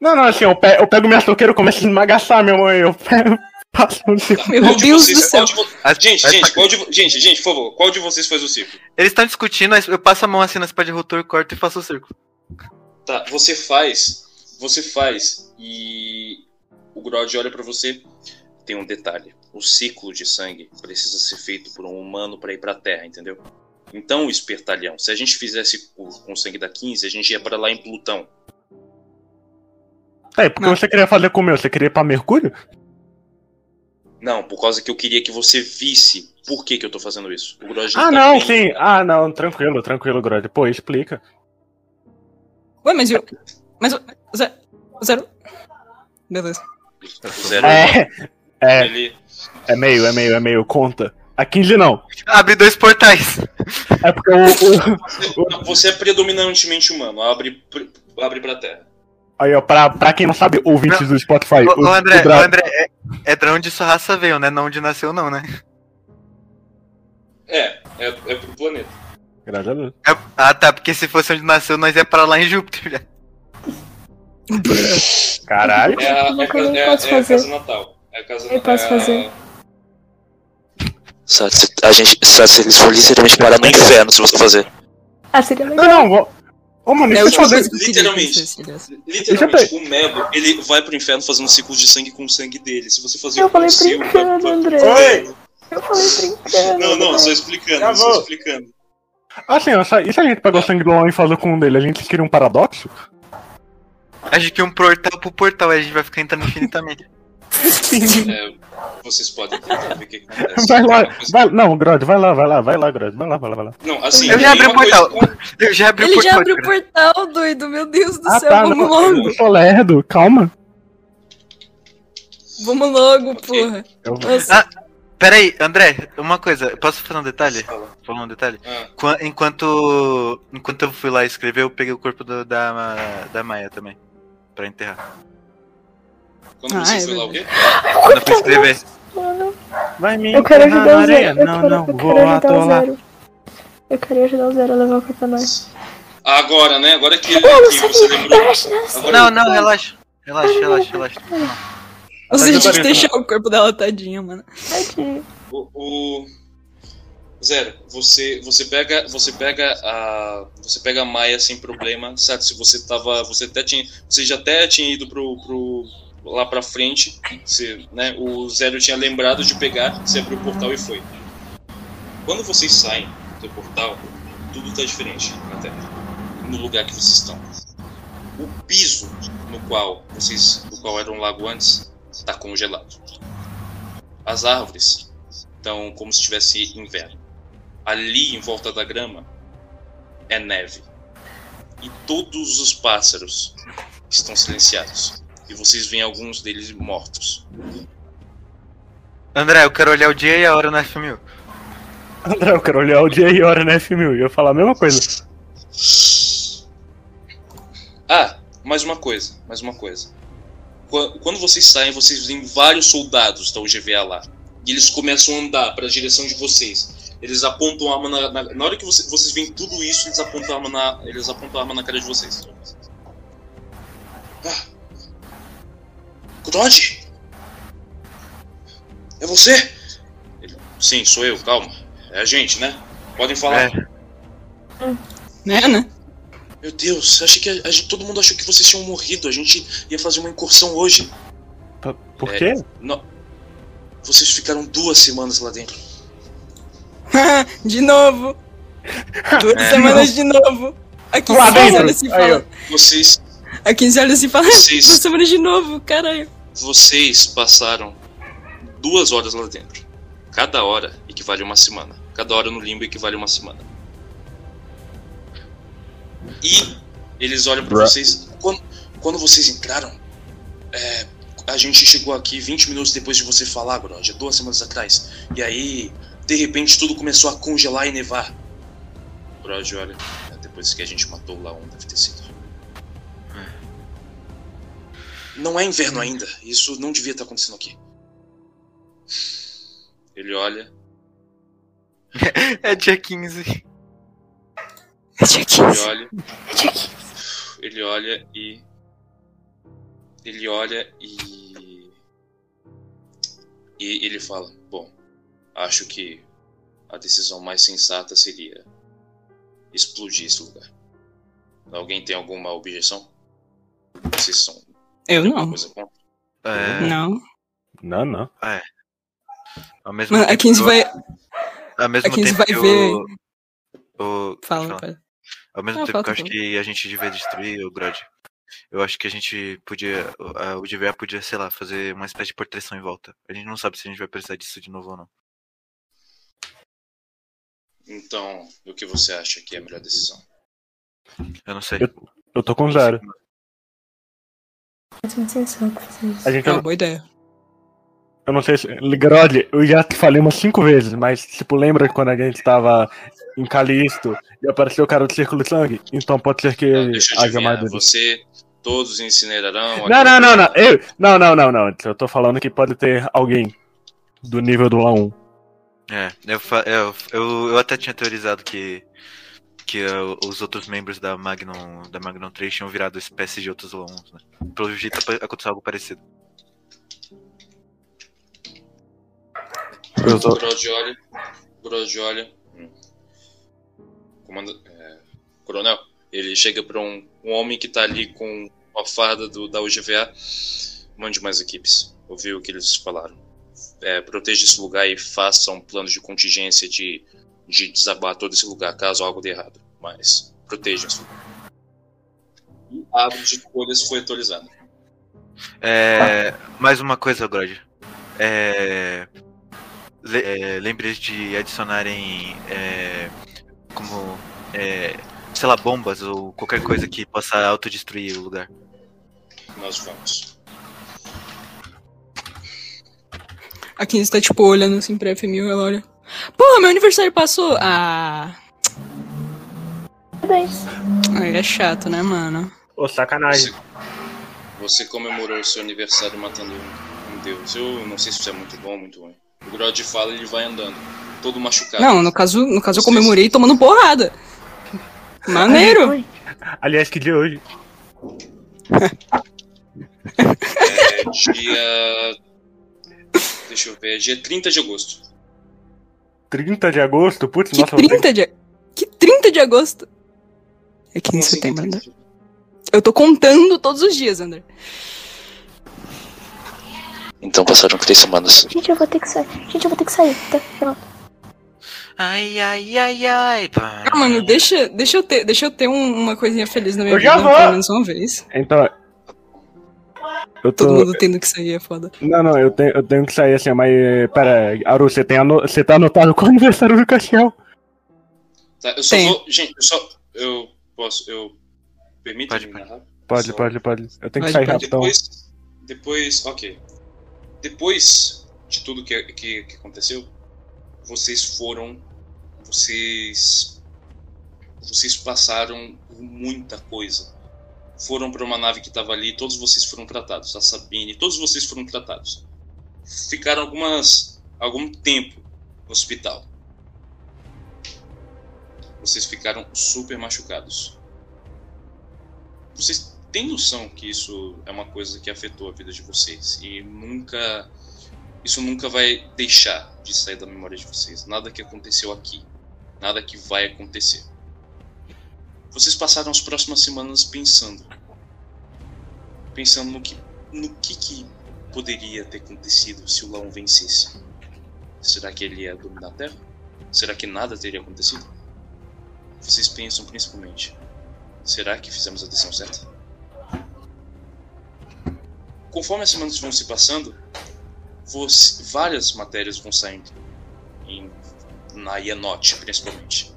Não, não, assim, eu pego, eu pego minha soqueira e começo a esmagaçar minha mãe. Eu pego, *laughs* passo ciclo. Meu Qual Deus vocês- do céu. vo- Gente, gente, qual de, gente, gente, por favor, qual de vocês faz o círculo? Eles estão discutindo, eu passo a mão assim na espada de rotor, corto e faço o círculo. Tá, você faz, você faz e o Grod olha pra você. Tem um detalhe: o ciclo de sangue precisa ser feito por um humano pra ir pra Terra, entendeu? Então, espertalhão, se a gente fizesse com com o sangue da 15, a gente ia pra lá em Plutão. É, porque Não. você queria fazer com o meu? Você queria ir pra Mercúrio? Não, por causa que eu queria que você visse por que, que eu tô fazendo isso. O Grod Ah, tá não, bem- sim. Ah, não, tranquilo, tranquilo, Grod. Pô, explica. Ué, mas eu. Mas o. Zero. o Zero. Beleza. O Zero, É, é, ele, é meio, é meio, é meio, conta. A 15 não. Abre dois portais. É porque o. o- Não, Você é predominantemente humano, abre, abre pra terra. aí, ó, pra, pra quem não sabe, ouvintes do Spotify. Ô, o, André, o Dra- André, é, é da onde sua raça veio, né? Não onde nasceu, não, né? É, é, é pro planeta. Graças a Deus. É- ah, tá, porque se fosse onde nasceu, nós ia pra lá em Júpiter. já. Caralho. É a, é a, é, é a fazer. casa natal. É a casa Eu posso é a- fazer. Se- a gente, sabe, se eles vão literalmente parar no inferno se você fazer. Ah, seria legal. Não, não, vou. Ô, mano, É deixa eu última fazer. Literalmente. Literalmente, o Mego, ele vai pro inferno fazendo ciclos de sangue com o sangue dele. Se você fazer Eu o falei vai- vai- André. Oi! Eu falei brincando. Não, não, só explicando, só explicando. Assim, e se a gente pegar o sangue do Lão e fazer com um dele? A gente queria um paradoxo? Acho que um portal pro portal, aí a gente vai ficar entrando infinitamente. É, vocês podem tentar ver o que que acontece. Vai lá, vai, não, Grod, vai lá, vai lá, vai lá, Grod, vai lá, vai lá, vai lá. Não, assim, Eu já abri o uma coisa- portal. Eu já abri o Ele portal. já abriu o portal, doido. Meu Deus do Ah, céu, tá, vamos não, logo. eu sou lerdo, calma. Vamos logo, Ok. porra. Eu- Ah, Pera aí, André, uma coisa, posso falar um detalhe? Fala. Falar um detalhe? Ah, Qua- Enquanto, enquanto eu fui lá escrever, eu peguei o corpo do- da, da Maia também. Pra enterrar. Quando Ah, você é foi lá o quê? Quando eu fui escrever. mano. Vai me Eu quero ajudar na o areia. Zero. Eu Não, quero, não, eu vou quero ajudar o atolar. Zero. Eu queria ajudar o Zero a levar o corpo pra nós. Agora, né? Agora que, Mano, que você lembrou. Agora, Não, não, relaxa. Relaxa, relaxa, relaxa. Nossa, a gente Mas eu deixar o corpo dela tadinha, mano. Tadinho. O, o- Zero, você você pega você pega a você pega a Maia sem problema, certo? Se você tava você até tinha você já até tinha ido pro, pro lá pra frente, você, né? O Zero tinha lembrado de pegar, você abriu o portal e foi. Quando vocês saem do portal, tudo tá diferente na Terra, no lugar que vocês estão. O piso no qual vocês, no qual era um lago antes, está congelado. As árvores estão como se estivesse inverno. Ali em volta da grama é neve. E todos os pássaros estão silenciados. E vocês veem alguns deles mortos. André, eu quero olhar o dia e a hora no F1000. André, eu quero olhar o dia e hora na F1000 e eu ia falar a mesma coisa. Ah, mais uma coisa, mais uma coisa. Qua- Quando vocês saem, vocês veem vários soldados da UGVA lá. E eles começam a andar para a direção de vocês. Eles apontam a arma na, na, na hora que você- vocês veem tudo isso, eles apontam a arma na, eles apontam a arma na cara de vocês. Ah. Grod? É você? Ele, Sim, sou eu, calma. É a gente, né? Podem falar. É. Né, né? Meu Deus, achei que a- a gente- todo mundo achou que vocês tinham morrido. A gente ia fazer uma incursão hoje. P- Por É. quê? Não. Vocês ficaram duas semanas lá dentro. *laughs* de novo. *laughs* Duas É. semanas de novo. A 15 Lá dentro. Aí. Vocês, A 15 olha se fala. Vocês- Duas semanas de novo, caralho. vocês passaram duas horas lá dentro. Cada hora equivale a uma semana. Cada hora no limbo equivale a uma semana. E eles olham pra Bra- vocês. Quando, quando vocês entraram, é, a gente chegou aqui 20 minutos depois de você falar, Grod, há duas semanas atrás. E aí, de repente, tudo começou a congelar e nevar. Grod, olha, é depois que a gente matou lá um, deve ter sido. Não é inverno ainda. Isso não devia estar acontecendo aqui. Ele olha. *laughs* É dia 15. Dia Ele 15. olha. Ele olha e. Ele olha e. E ele fala: Bom, acho que a decisão mais sensata seria explodir esse lugar. Alguém tem alguma objeção? Vocês são. Eu não. É, Não. Não, não. ao mesmo Mano, a tempo 15 que eu- vai. Ao mesmo a 15 tempo vai que ver. eu- o- Fala, fala. cara. Ao mesmo Não, tempo que eu acho que a gente devia destruir o Grod, eu acho que a gente podia. a- O GVA podia, sei lá, fazer uma espécie de proteção em volta. A gente não sabe se a gente vai precisar disso de novo ou não. Então, o que você acha que é a melhor decisão? Eu não sei. Eu- Eu tô com zero. Faz fazer isso. A gente, É uma boa ideia. eu não sei se. Grod, eu já te falei umas cinco vezes, mas, tipo, lembra quando a gente tava em Calisto e apareceu o cara do Círculo de Sangue? Então pode ser que Não, eu haja mais deles. Você, todos incinerarão. Não, não, não, não. Eu, não, não, não, não. Eu tô falando que pode ter alguém do nível do La1. É, eu, fa- eu, eu, eu até tinha teorizado que, que uh, os outros membros da Magnum, da Magnum 3 tinham virado espécie de outros Lons, né? Pelo jeito aconteceu algo parecido. Eu tô- olha. Hum. Comanda, é, coronel, ele chega pra um, um homem que tá ali com a farda do, da UGVA. Mande mais equipes. Ouviu o que eles falaram. É, proteja esse lugar e faça um plano de contingência de, de desabar todo esse lugar, caso algo dê errado. Mas proteja esse lugar. E a árvore de folhas foi atualizada. É, mais uma coisa, Grod. É, le- é, lembre de adicionarem é, como, é, sei lá, bombas ou qualquer coisa que possa autodestruir o lugar. Nós vamos. A 15 tá, tipo, olhando assim pra FMU, ela olha. Porra, meu aniversário passou! Ah. Parabéns. Aí é chato, né, mano? Ô, sacanagem. Você, você comemorou o seu aniversário matando um, deus. Eu não sei se isso é muito bom ou muito ruim. O Grod fala e ele vai andando, todo machucado. Não, no caso, no caso eu comemorei tomando porrada. Maneiro! Aliás, que dia é hoje? É dia. *laughs* Deixa eu ver, é dia 30 de agosto. 30 de agosto? Putz, Que nossa, eu vou ter 30 de. Que 30 de agosto? É 15 de setembro, André. 30? Eu tô contando todos os dias, André. Então passaram três semanas. Gente, eu vou ter que sair. Gente, eu vou ter que sair. Tá? Pronto. Ai, ai, ai, ai. Ah, mano, deixa, deixa eu ter, deixa eu ter um- uma coisinha feliz na minha Eu já vida, vou! pelo menos uma vez. Então. Eu Todo tô. mundo tendo que sair é foda. Não, não, eu tenho, eu tenho que sair assim, mas. Pera, Aru, você, tem ano... você tá anotado com o aniversário do Castiel. Tá, eu só Tem. vou. Gente, eu só. Eu posso. Eu. Permite Pode, rápido? Pode, Só- pode, pode. Eu tenho Pode, que sair pode. rapidão. Depois. Depois. Ok. Depois de tudo que, que, que aconteceu, vocês foram. Vocês. Vocês passaram por muita coisa. Foram para uma nave que estava ali, todos vocês foram tratados. A Sabine, todos vocês foram tratados. Ficaram algumas. algum tempo no hospital. Vocês ficaram super machucados. Vocês têm noção que isso é uma coisa que afetou a vida de vocês e nunca isso nunca vai deixar de sair da memória de vocês. Nada que aconteceu aqui, nada que vai acontecer. Vocês passaram as próximas semanas pensando, pensando no que no que, que poderia ter acontecido se o Laon vencesse. Será que ele ia dominar a Terra? Será que nada teria acontecido? Vocês pensam principalmente, será que fizemos a decisão certa? Conforme as semanas vão se passando, você- várias matérias vão saindo, em, na IANOT principalmente.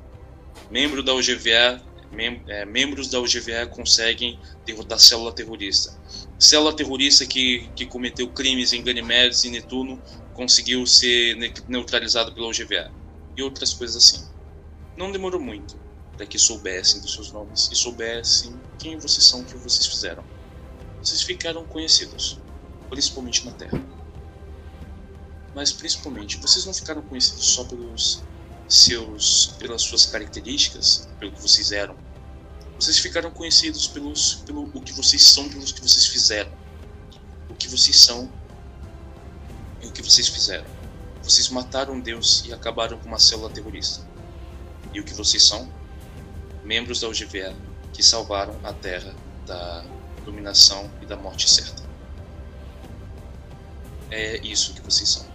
Membro da UGVA, mem- é, membros da UGVA conseguem derrotar célula terrorista. Célula terrorista que, que cometeu crimes em Ganymedes e Netuno conseguiu ser ne- neutralizado pela UGVA. E outras coisas assim. Não demorou muito para que soubessem dos seus nomes e soubessem quem vocês são, o que vocês fizeram. Vocês ficaram conhecidos, principalmente na Terra. Mas principalmente, vocês não ficaram conhecidos só pelos seus, pelas suas características, pelo que vocês eram. Vocês ficaram conhecidos pelos, pelo o que vocês são, pelos que vocês fizeram. O que vocês são e o que vocês fizeram. Vocês mataram Deus e acabaram com uma célula terrorista. E o que vocês são? Membros da UGVA que salvaram a Terra da dominação e da morte certa. É isso que vocês são.